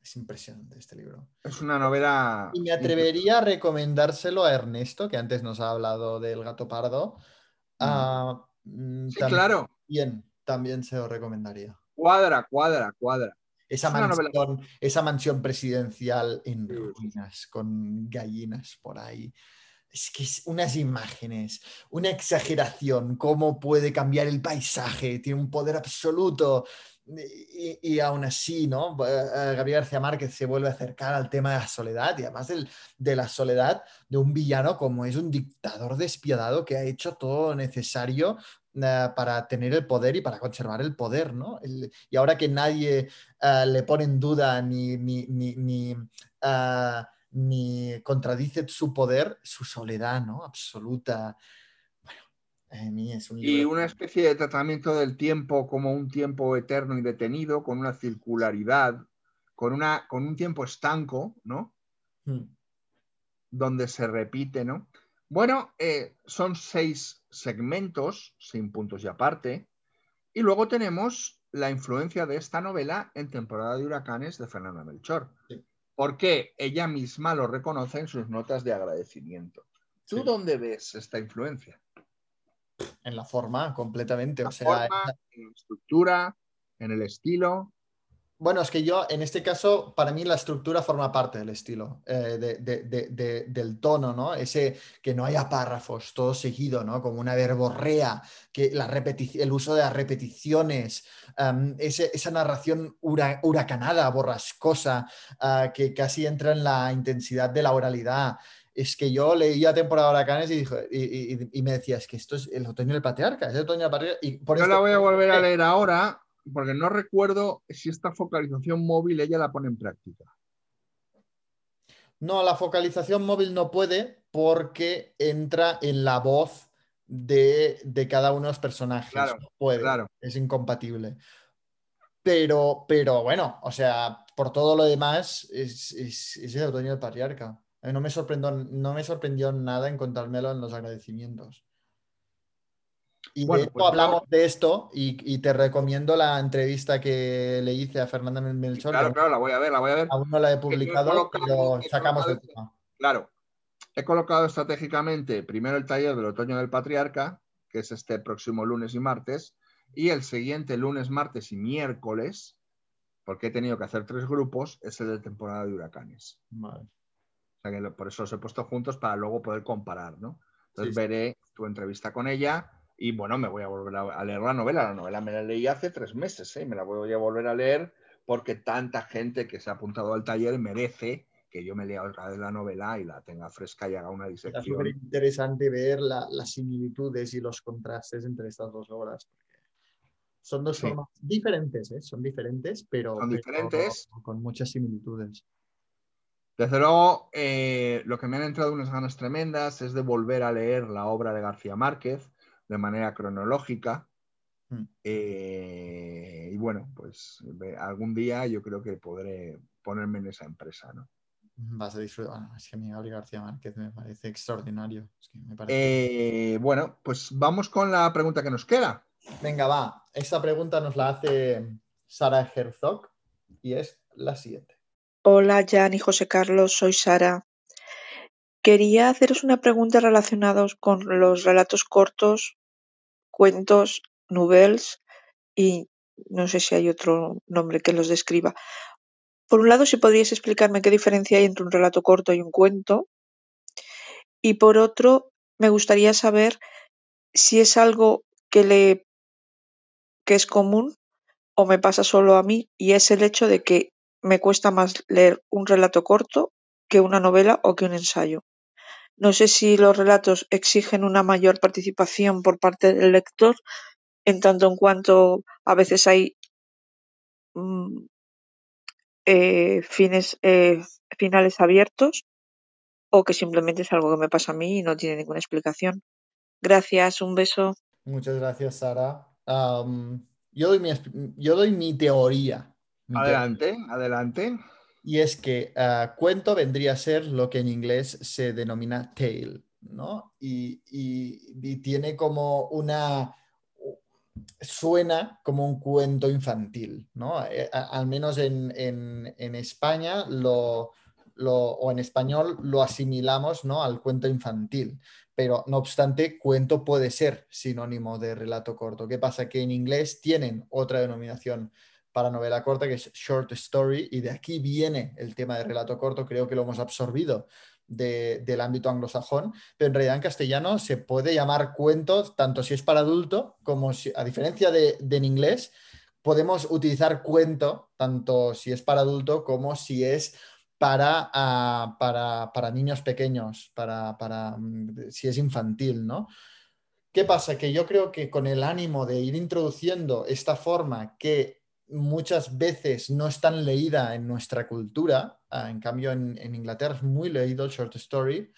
[SPEAKER 5] Es impresionante este libro.
[SPEAKER 1] Es una novela.
[SPEAKER 5] Y me atrevería a recomendárselo a Ernesto, que antes nos ha hablado del gato pardo. Ah, mm,
[SPEAKER 1] Sí,
[SPEAKER 5] también-
[SPEAKER 1] claro.
[SPEAKER 5] Bien, también se lo recomendaría.
[SPEAKER 1] Cuadra, cuadra, cuadra.
[SPEAKER 5] Esa
[SPEAKER 1] Es una novela-
[SPEAKER 5] mansión, esa mansión presidencial en ruinas, con gallinas por ahí. Es que es unas imágenes, una exageración, cómo puede cambiar el paisaje, tiene un poder absoluto. Y, y aún así, ¿no? Eh, Gabriel García Márquez se vuelve a acercar al tema de la soledad y además del- de la soledad de un villano como es un dictador despiadado que ha hecho todo lo necesario eh, para tener el poder y para conservar el poder, ¿no? Y ahora que nadie eh, le pone en duda ni, ni, ni, eh, ni contradice su poder, su soledad, ¿no? Absoluta. Es un
[SPEAKER 1] y una especie de tratamiento del tiempo como un tiempo eterno y detenido, con una circularidad, con, una, con un tiempo estanco, ¿no?
[SPEAKER 5] Mm.
[SPEAKER 1] Donde se repite, ¿no? Bueno, eh, son seis segmentos, sin puntos y aparte, y luego tenemos la influencia de esta novela en Temporada de Huracanes de Fernanda Melchor,
[SPEAKER 5] Sí.
[SPEAKER 1] Porque ella misma lo reconoce en sus notas de agradecimiento. ¿Tú
[SPEAKER 5] Sí.
[SPEAKER 1] dónde ves esta influencia?
[SPEAKER 5] En la forma, completamente.
[SPEAKER 1] ¿En
[SPEAKER 5] O sea,
[SPEAKER 1] forma, en la estructura, en el estilo?
[SPEAKER 5] Bueno, es que yo, en este caso, para mí la estructura forma parte del estilo, eh, de- de- de- de- del tono, ¿no? Ese que no haya párrafos, todo seguido, ¿no? Como una verborrea, que la el uso de las repeticiones, ese- esa narración hura- huracanada, borrascosa, ah, que casi entra en la intensidad de la oralidad. Es que yo leía temporada de huracanes y, dije- y, y- y me decía, es que esto es el otoño del patriarca, es el otoño del patriarca. Y por
[SPEAKER 1] Yo
[SPEAKER 5] esto-
[SPEAKER 1] la voy a volver a leer ahora porque no recuerdo si esta focalización móvil ella la pone en práctica.
[SPEAKER 5] No, la focalización móvil no puede porque entra en la voz de, de cada uno de los personajes.
[SPEAKER 1] Claro,
[SPEAKER 5] no puede,
[SPEAKER 1] claro.
[SPEAKER 5] es incompatible. Pero, pero bueno, o sea, por todo lo demás, es, es, es el otoño del patriarca. A mí No me, sorprendió, no me sorprendió nada encontrármelo en los agradecimientos. Y
[SPEAKER 1] Bueno,
[SPEAKER 5] de hecho
[SPEAKER 1] pues
[SPEAKER 5] hablamos de esto y, y te recomiendo la entrevista que le hice a Fernanda Melchor.
[SPEAKER 1] Claro, claro, la voy a ver, la voy a ver.
[SPEAKER 5] Aún no la he
[SPEAKER 1] he
[SPEAKER 5] publicado,
[SPEAKER 1] colocado-
[SPEAKER 5] pero
[SPEAKER 1] he
[SPEAKER 5] sacamos el tema.
[SPEAKER 1] Claro, he colocado estratégicamente primero el taller del otoño del patriarca, que es este próximo lunes y martes, y el siguiente lunes, martes y miércoles, porque he tenido que hacer tres grupos, es el de temporada de huracanes.
[SPEAKER 5] Vale.
[SPEAKER 1] O sea que lo- por eso los he puesto juntos para luego poder comparar, ¿no? Entonces
[SPEAKER 5] Sí, sí.
[SPEAKER 1] veré tu entrevista con ella y bueno, me voy a volver a, leer la novela. La novela me la leí hace tres meses, ¿eh? Me la voy a volver a leer porque tanta gente que se ha apuntado al taller merece que yo me lea otra vez la novela y la tenga fresca y haga una disección.
[SPEAKER 5] súper interesante ver la- las similitudes y los contrastes entre estas dos obras. Son dos
[SPEAKER 1] Sí.
[SPEAKER 5] formas diferentes, ¿eh? Son diferentes, pero,
[SPEAKER 1] Son
[SPEAKER 5] pero
[SPEAKER 1] diferentes.
[SPEAKER 5] con muchas similitudes.
[SPEAKER 1] Desde luego, eh, lo que me han entrado unas ganas tremendas es de volver a leer la obra de García Márquez de manera cronológica.
[SPEAKER 5] Mm.
[SPEAKER 1] Eh, y bueno, pues algún día yo creo que podré ponerme en esa empresa, ¿no?
[SPEAKER 5] Vas a disfrutar. Bueno, es que mí Gabriel García Márquez me parece extraordinario. Es que me parece-
[SPEAKER 1] Eh, bueno, pues vamos con la pregunta que nos queda.
[SPEAKER 5] Venga, va. Esta pregunta nos la hace Sara Herzog y es la siguiente.
[SPEAKER 14] Hola, Jan y José Carlos, soy Sara. Quería haceros una pregunta relacionada con los relatos cortos, cuentos, nouvelles y no sé si hay otro nombre que los describa. Por un lado, si podríais explicarme qué diferencia hay entre un relato corto y un cuento. Y por otro, me gustaría saber si es algo que le que es común o me pasa solo a mí y es el hecho de que me cuesta más leer un relato corto que una novela o que un ensayo. No sé si los relatos exigen una mayor participación por parte del lector, en tanto en cuanto a veces hay mm, eh, fines, eh, finales abiertos, o que simplemente es algo que me pasa a mí y no tiene ninguna explicación. Gracias, un beso.
[SPEAKER 5] Muchas gracias, Sara. Yo, doy mi, yo doy mi teoría. Mi teoría.
[SPEAKER 1] Adelante, adelante.
[SPEAKER 5] Y es que ah, cuento vendría a ser lo que en inglés se denomina tale, ¿no? Y, tiene como una... suena como un cuento infantil, ¿no? Eh, al menos en, en- en España lo- o en español lo asimilamos, ¿no? al cuento infantil. Pero no obstante, cuento puede ser sinónimo de relato corto. ¿Qué pasa? Que en inglés tienen otra denominación para novela corta, que es short story, y de aquí viene el tema de relato corto, creo que lo hemos absorbido de- del ámbito anglosajón, pero en realidad en castellano se puede llamar cuento, tanto si es para adulto como si, a diferencia de, de en inglés, podemos utilizar cuento, tanto si es para adulto como si es para, ah, para, para niños pequeños, para, para, mm, si es infantil, ¿no? ¿Qué pasa? Que yo creo que con el ánimo de ir introduciendo esta forma que muchas veces no es tan leída en nuestra cultura, ah, en cambio en, Inglaterra es muy leído el short story,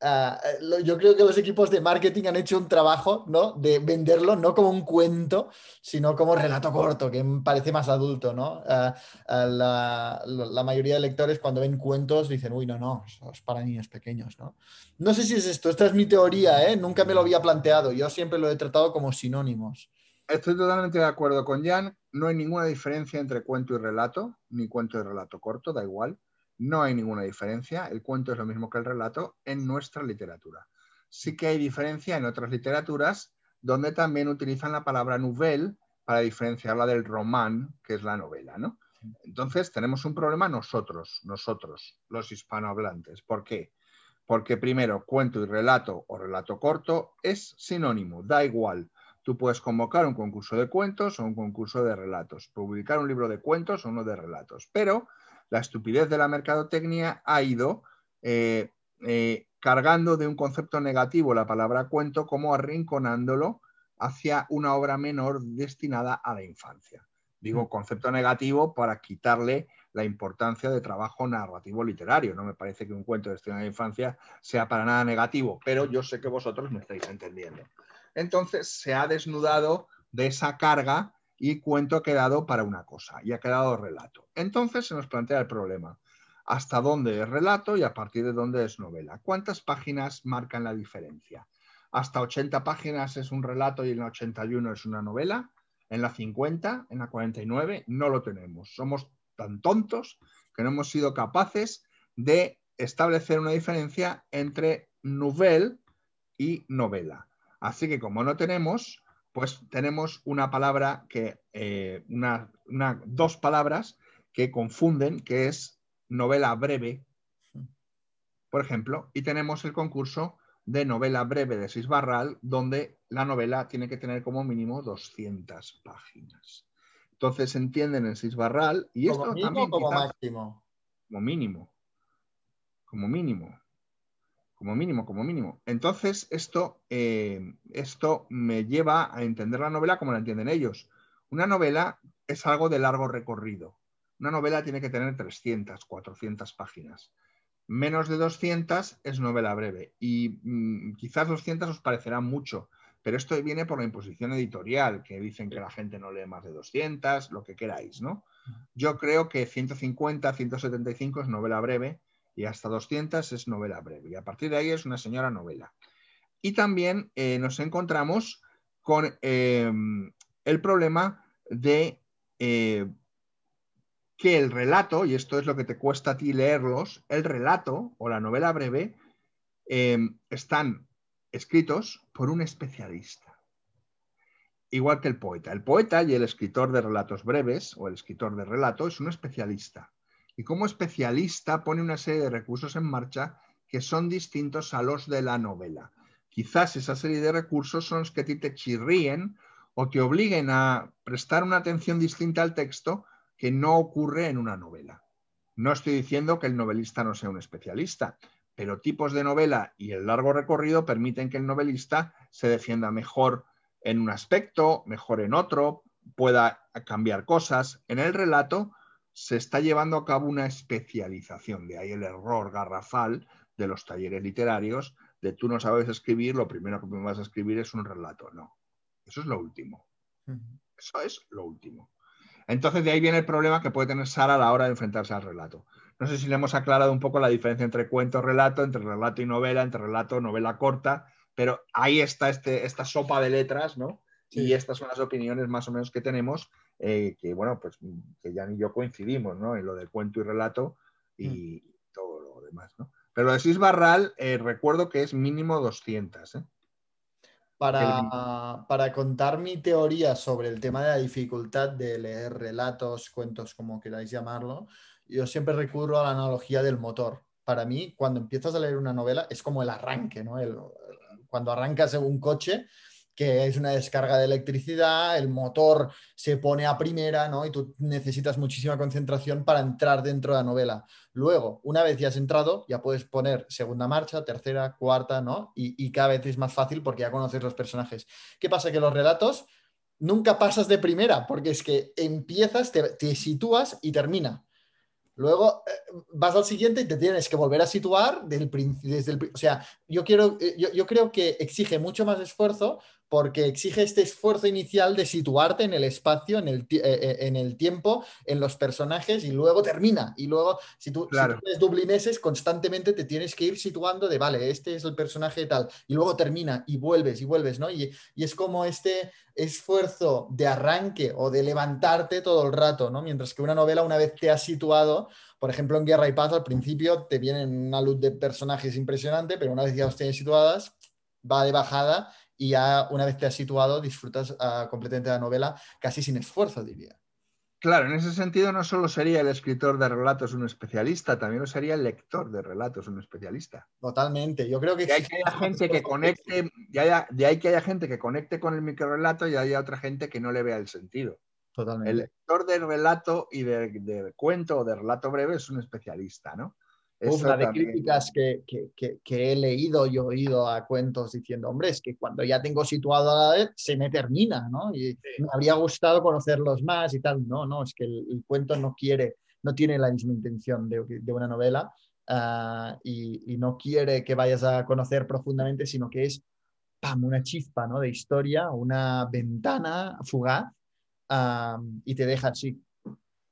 [SPEAKER 5] ah, lo- yo creo que los equipos de marketing han hecho un trabajo, ¿no? De venderlo no como un cuento, sino como relato corto, que parece más adulto, ¿no? Ah, la, la mayoría de lectores cuando ven cuentos dicen, uy, no, no, es para niños pequeños, ¿no? No sé si es esto, esta es mi teoría, ¿eh? Nunca me lo había planteado, yo siempre lo he tratado como sinónimos.
[SPEAKER 1] Estoy totalmente de acuerdo con Jan. No hay ninguna diferencia entre cuento y relato, ni cuento y relato corto, da igual. No hay ninguna diferencia. El cuento es lo mismo que el relato en nuestra literatura. Sí que hay diferencia en otras literaturas donde también utilizan la palabra nouvelle para diferenciarla del román, que es la novela, ¿no? Entonces tenemos un problema nosotros, nosotros, los hispanohablantes. ¿Por qué? Porque primero, cuento y relato o relato corto es sinónimo, da igual. Tú puedes convocar un concurso de cuentos o un concurso de relatos, publicar un libro de cuentos o uno de relatos, pero la estupidez de la mercadotecnia ha ido eh, eh, cargando de un concepto negativo la palabra cuento como arrinconándolo hacia una obra menor destinada a la infancia. Digo concepto negativo para quitarle la importancia de trabajo narrativo literario. No me parece que un cuento destinado a la infancia sea para nada negativo, pero yo sé que vosotros me estáis entendiendo. Entonces se ha desnudado de esa carga y cuento ha quedado para una cosa y ha quedado relato. Entonces se nos plantea el problema. ¿Hasta dónde es relato y a partir de dónde es novela? ¿Cuántas páginas marcan la diferencia? ¿Hasta 80 páginas es un relato y en la 81 es una novela? ¿En la 50? ¿En la 49? No lo tenemos. Somos tan tontos que no hemos sido capaces de establecer una diferencia entre nouvelle y novela. Así que como no tenemos, pues tenemos una palabra que, eh, una, una- dos palabras que confunden, que es novela breve, por ejemplo, y tenemos el concurso de novela breve de Sisbarral, donde la novela tiene que tener como mínimo 200 páginas. Entonces entienden en Sisbarral y esto
[SPEAKER 5] ¿Como mínimo
[SPEAKER 1] también
[SPEAKER 5] como
[SPEAKER 1] quizás-
[SPEAKER 5] máximo?
[SPEAKER 1] como mínimo. Como mínimo. Como mínimo, como mínimo. Entonces, esto, eh, esto me lleva a entender la novela como la entienden ellos. Una novela es algo de largo recorrido. Una novela tiene que tener 300, 400 páginas. Menos de 200 es novela breve. Y mm, quizás 200 os parecerá mucho, pero esto viene por la imposición editorial, que dicen que la gente no lee más de 200, lo que queráis, ¿no? Yo creo que 150, 175 es novela breve y hasta 200 es novela breve. Y a partir de ahí es una señora novela. Y también eh, nos encontramos con eh, el problema de eh, que el relato, y esto es lo que te cuesta a ti leerlos, el relato o la novela breve eh, están escritos por un especialista. Igual que el poeta. El poeta y el escritor de relatos breves o el escritor de relato es un especialista. Y como especialista pone una serie de recursos en marcha que son distintos a los de la novela. Quizás esa serie de recursos son los que a ti te chirríen o te obliguen a prestar una atención distinta al texto que no ocurre en una novela. No estoy diciendo que el novelista no sea un especialista, pero tipos de novela y el largo recorrido permiten que el novelista se defienda mejor en un aspecto, mejor en otro, pueda cambiar cosas. En el relato se está llevando a cabo una especialización, de ahí el error garrafal de los talleres literarios, de tú no sabes escribir, lo primero que me vas a escribir es un relato. No, eso es lo último. Eso es lo último. Entonces de ahí viene el problema que puede tener Sara a la hora de enfrentarse al relato. No sé si le hemos aclarado un poco la diferencia entre cuento, relato, entre relato y novela, entre relato, novela corta, pero ahí está este, esta sopa de letras, ¿no? Y estas son las opiniones más o menos que tenemos, eh, que bueno, pues que ya ni yo coincidimos, ¿no? En lo de cuento y relato y todo lo demás, ¿no? Pero lo de Sis Barral, eh, recuerdo que es mínimo 200, ¿eh?
[SPEAKER 5] Para, para contar mi teoría sobre el tema de la dificultad de leer relatos, cuentos, como queráis llamarlo, yo siempre recurro a la analogía del motor. Para mí, cuando empiezas a leer una novela, es como el arranque, ¿no? El- cuando arrancas en un coche, que es una descarga de electricidad, el motor se pone a primera, ¿no? Y tú necesitas muchísima concentración para entrar dentro de la novela. Luego, una vez ya has entrado, ya puedes poner segunda marcha, tercera, cuarta, ¿no? Y, cada vez es más fácil porque ya conoces los personajes. ¿Qué pasa? Que los relatos nunca pasas de primera, porque es que empiezas, te, te sitúas y termina. Luego eh, vas al siguiente y te tienes que volver a situar desde el... O sea, yo, quiero, eh, yo creo que exige mucho más esfuerzo porque exige este esfuerzo inicial de situarte en el espacio, en el, eh, eh, en el tiempo, en los personajes y luego termina. Y luego, si tú, si
[SPEAKER 1] Claro.
[SPEAKER 5] tú eres dublineses, constantemente te tienes que ir situando de, vale, este es el personaje tal. Y luego termina y vuelves y vuelves, ¿no? Y, y es como este esfuerzo de arranque o de levantarte todo el rato, ¿no? Mientras que una novela, una vez te has situado, por ejemplo, en Guerra y Paz, al principio te vienen una luz de personajes impresionante, pero una vez ya los tienes situadas, va de bajada y ya una vez te has situado, disfrutas ah, completamente de la novela casi sin esfuerzo, diría.
[SPEAKER 1] Claro, en ese sentido no solo sería el escritor de relatos un especialista, también lo sería el lector de relatos un especialista.
[SPEAKER 5] Totalmente. Yo creo que existe
[SPEAKER 1] que haya gente que conecte, de ahí- de ahí que haya gente que conecte con el microrelato y haya otra gente que no le vea el sentido.
[SPEAKER 5] Totalmente.
[SPEAKER 1] El lector de relato y de, de cuento o de relato breve es un especialista, ¿no?
[SPEAKER 5] Uf, la de críticas que, que- que- que he leído y oído a cuentos diciendo, hombre, es que cuando ya tengo situado a la vez, se me termina, ¿no? Y me habría gustado conocerlos más y tal. No, no, es que el, el cuento no quiere, no tiene la misma intención de, de una novela ah, y, y no quiere que vayas a conocer profundamente, sino que es, pam, una chispa, ¿no? De historia, una ventana fugaz y te deja así.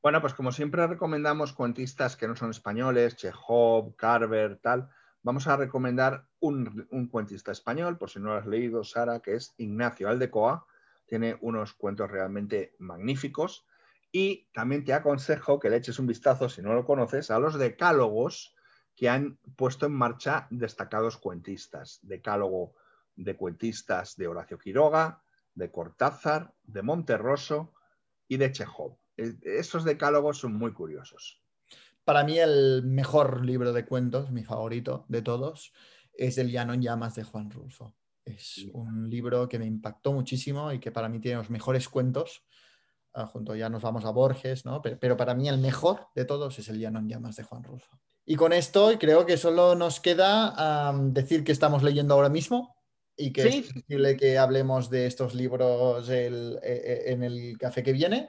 [SPEAKER 1] Bueno, pues como siempre recomendamos cuentistas que no son españoles, Chekhov, Carver, tal, vamos a recomendar un, cuentista español, por si no lo has leído, Sara, que es Ignacio Aldecoa. Tiene unos cuentos realmente magníficos. Y también te aconsejo que le eches un vistazo, si no lo conoces, a los decálogos que han puesto en marcha destacados cuentistas. Decálogo de cuentistas de Horacio Quiroga, de Cortázar, de Monterroso y de Chekhov. Esos decálogos son muy curiosos.
[SPEAKER 5] Para mí el mejor libro de cuentos, mi favorito de todos, es El Llano en Llamas de Juan Rulfo. Es un libro que me impactó muchísimo y que para mí tiene los mejores cuentos. Ah, junto ya nos vamos a Borges, ¿no? Pero, pero para mí el mejor de todos es El Llano en Llamas de Juan Rulfo. Y con esto creo que solo nos queda decir que estamos leyendo ahora mismo y que
[SPEAKER 1] Sí.
[SPEAKER 5] es posible que hablemos de estos libros el- eh, eh, en el café que viene.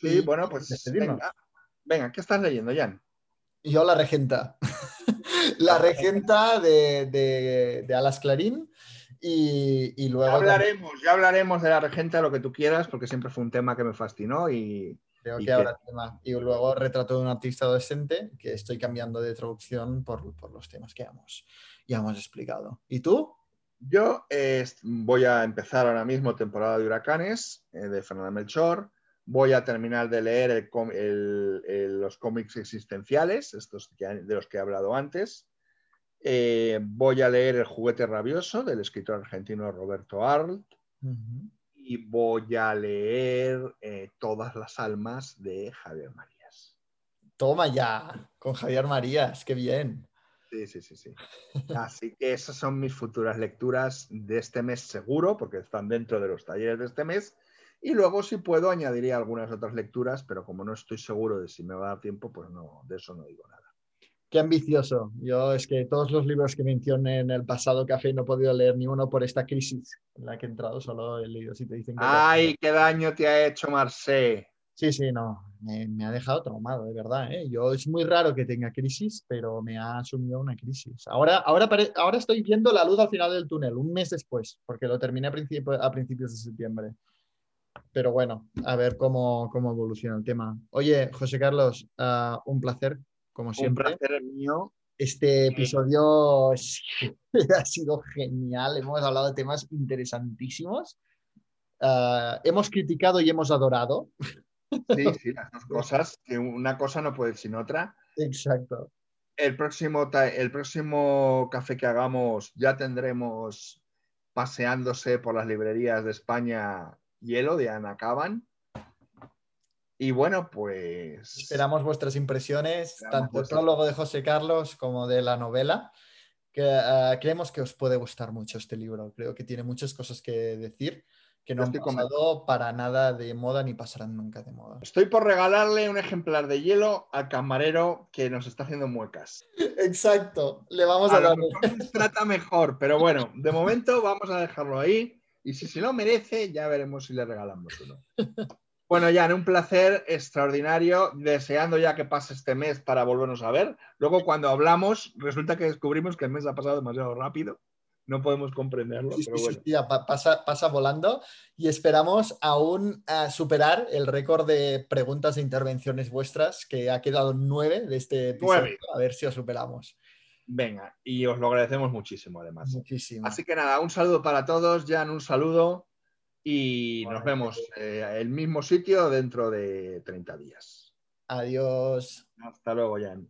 [SPEAKER 1] Sí,
[SPEAKER 5] Y
[SPEAKER 1] bueno, pues venga, venga, ¿qué estás leyendo, Jan?
[SPEAKER 5] Yo la regenta. la regenta de, de, de Alas Clarín y, y
[SPEAKER 1] Ya
[SPEAKER 5] luego
[SPEAKER 1] hablaremos, ya hablaremos de la regenta, lo que tú quieras, porque siempre fue un tema que me fascinó y,
[SPEAKER 5] creo que tema. Y luego retrato de un artista adolescente que estoy cambiando de traducción por, por los temas que hemos, ya hemos explicado. ¿Y tú?
[SPEAKER 1] Yo eh, voy a empezar ahora mismo temporada de huracanes eh, de Fernanda Melchor. Voy a terminar de leer el com- el- el- los cómics existenciales, estos que de los que he hablado antes. Eh, voy a leer El juguete rabioso del escritor argentino Roberto Arlt. Y voy a leer eh, Todas las almas de Javier Marías.
[SPEAKER 5] Toma ya, con Javier Marías, qué bien.
[SPEAKER 1] Sí, sí, sí, sí. Así que esas son mis futuras lecturas de este mes seguro, porque están dentro de los talleres de este mes. Y luego, si puedo, añadiría algunas otras lecturas, pero como no estoy seguro de si me va a dar tiempo, pues no, de eso no digo nada.
[SPEAKER 5] Qué ambicioso. Yo es que todos los libros que mencioné en el pasado café no he podido leer ni uno por esta crisis en la que he entrado, solo he leído si te dicen que...
[SPEAKER 1] ¡Ay, qué daño te ha hecho Marseille!
[SPEAKER 5] Sí, sí, no, me, me ha dejado traumado, de verdad. ¿eh? Yo es muy raro que tenga crisis, pero me ha asumido una crisis. Ahora, ahora, ahora estoy viendo la luz al final del túnel, un mes después, porque lo terminé a, principio- a principios de septiembre. Pero bueno, a ver cómo, cómo evoluciona el tema. Oye, José Carlos, ah, un placer, como
[SPEAKER 1] Un
[SPEAKER 5] siempre.
[SPEAKER 1] placer mío.
[SPEAKER 5] Este episodio ha sido genial. Hemos hablado de temas interesantísimos. Ah, hemos criticado y hemos adorado.
[SPEAKER 1] Sí, sí, las dos cosas, que una cosa no puede ir sin otra.
[SPEAKER 5] Exacto.
[SPEAKER 1] El próximo, el próximo café que hagamos ya tendremos paseándose por las librerías de España Hielo de Ana Caban. Y bueno, pues
[SPEAKER 5] Esperamos vuestras impresiones,
[SPEAKER 1] Esperamos
[SPEAKER 5] tanto el
[SPEAKER 1] vuestras-
[SPEAKER 5] prólogo de José Carlos como de la novela. Que, ah, creemos que os puede gustar mucho este libro. Creo que tiene muchas cosas que decir que no han pasado para nada de moda ni pasarán nunca de moda.
[SPEAKER 1] estoy por regalarle un ejemplar de hielo al camarero que nos está haciendo muecas.
[SPEAKER 5] Exacto, le vamos a,
[SPEAKER 1] A lo
[SPEAKER 5] dar.
[SPEAKER 1] mejor trata mejor, pero bueno, de momento vamos a dejarlo ahí. Y si se lo merece, ya veremos si le regalamos uno. Bueno, Jan, un placer extraordinario, deseando ya que pase este mes para volvernos a ver. Luego, cuando hablamos, resulta que descubrimos que el mes ha pasado demasiado rápido. No podemos comprenderlo,
[SPEAKER 5] Sí,
[SPEAKER 1] pero
[SPEAKER 5] sí,
[SPEAKER 1] bueno.
[SPEAKER 5] sí, pasa, pasa volando y esperamos aún eh, superar el récord de preguntas e intervenciones vuestras, que ha quedado nueve de este episodio.
[SPEAKER 1] Nueve.
[SPEAKER 5] A ver si os superamos.
[SPEAKER 1] Venga, y os lo agradecemos muchísimo, además.
[SPEAKER 5] Muchísimo.
[SPEAKER 1] Así que nada, un saludo para todos, Jan, un saludo y nos vemos eh, en el mismo sitio dentro de 30 días.
[SPEAKER 5] Adiós.
[SPEAKER 1] Hasta luego, Jan.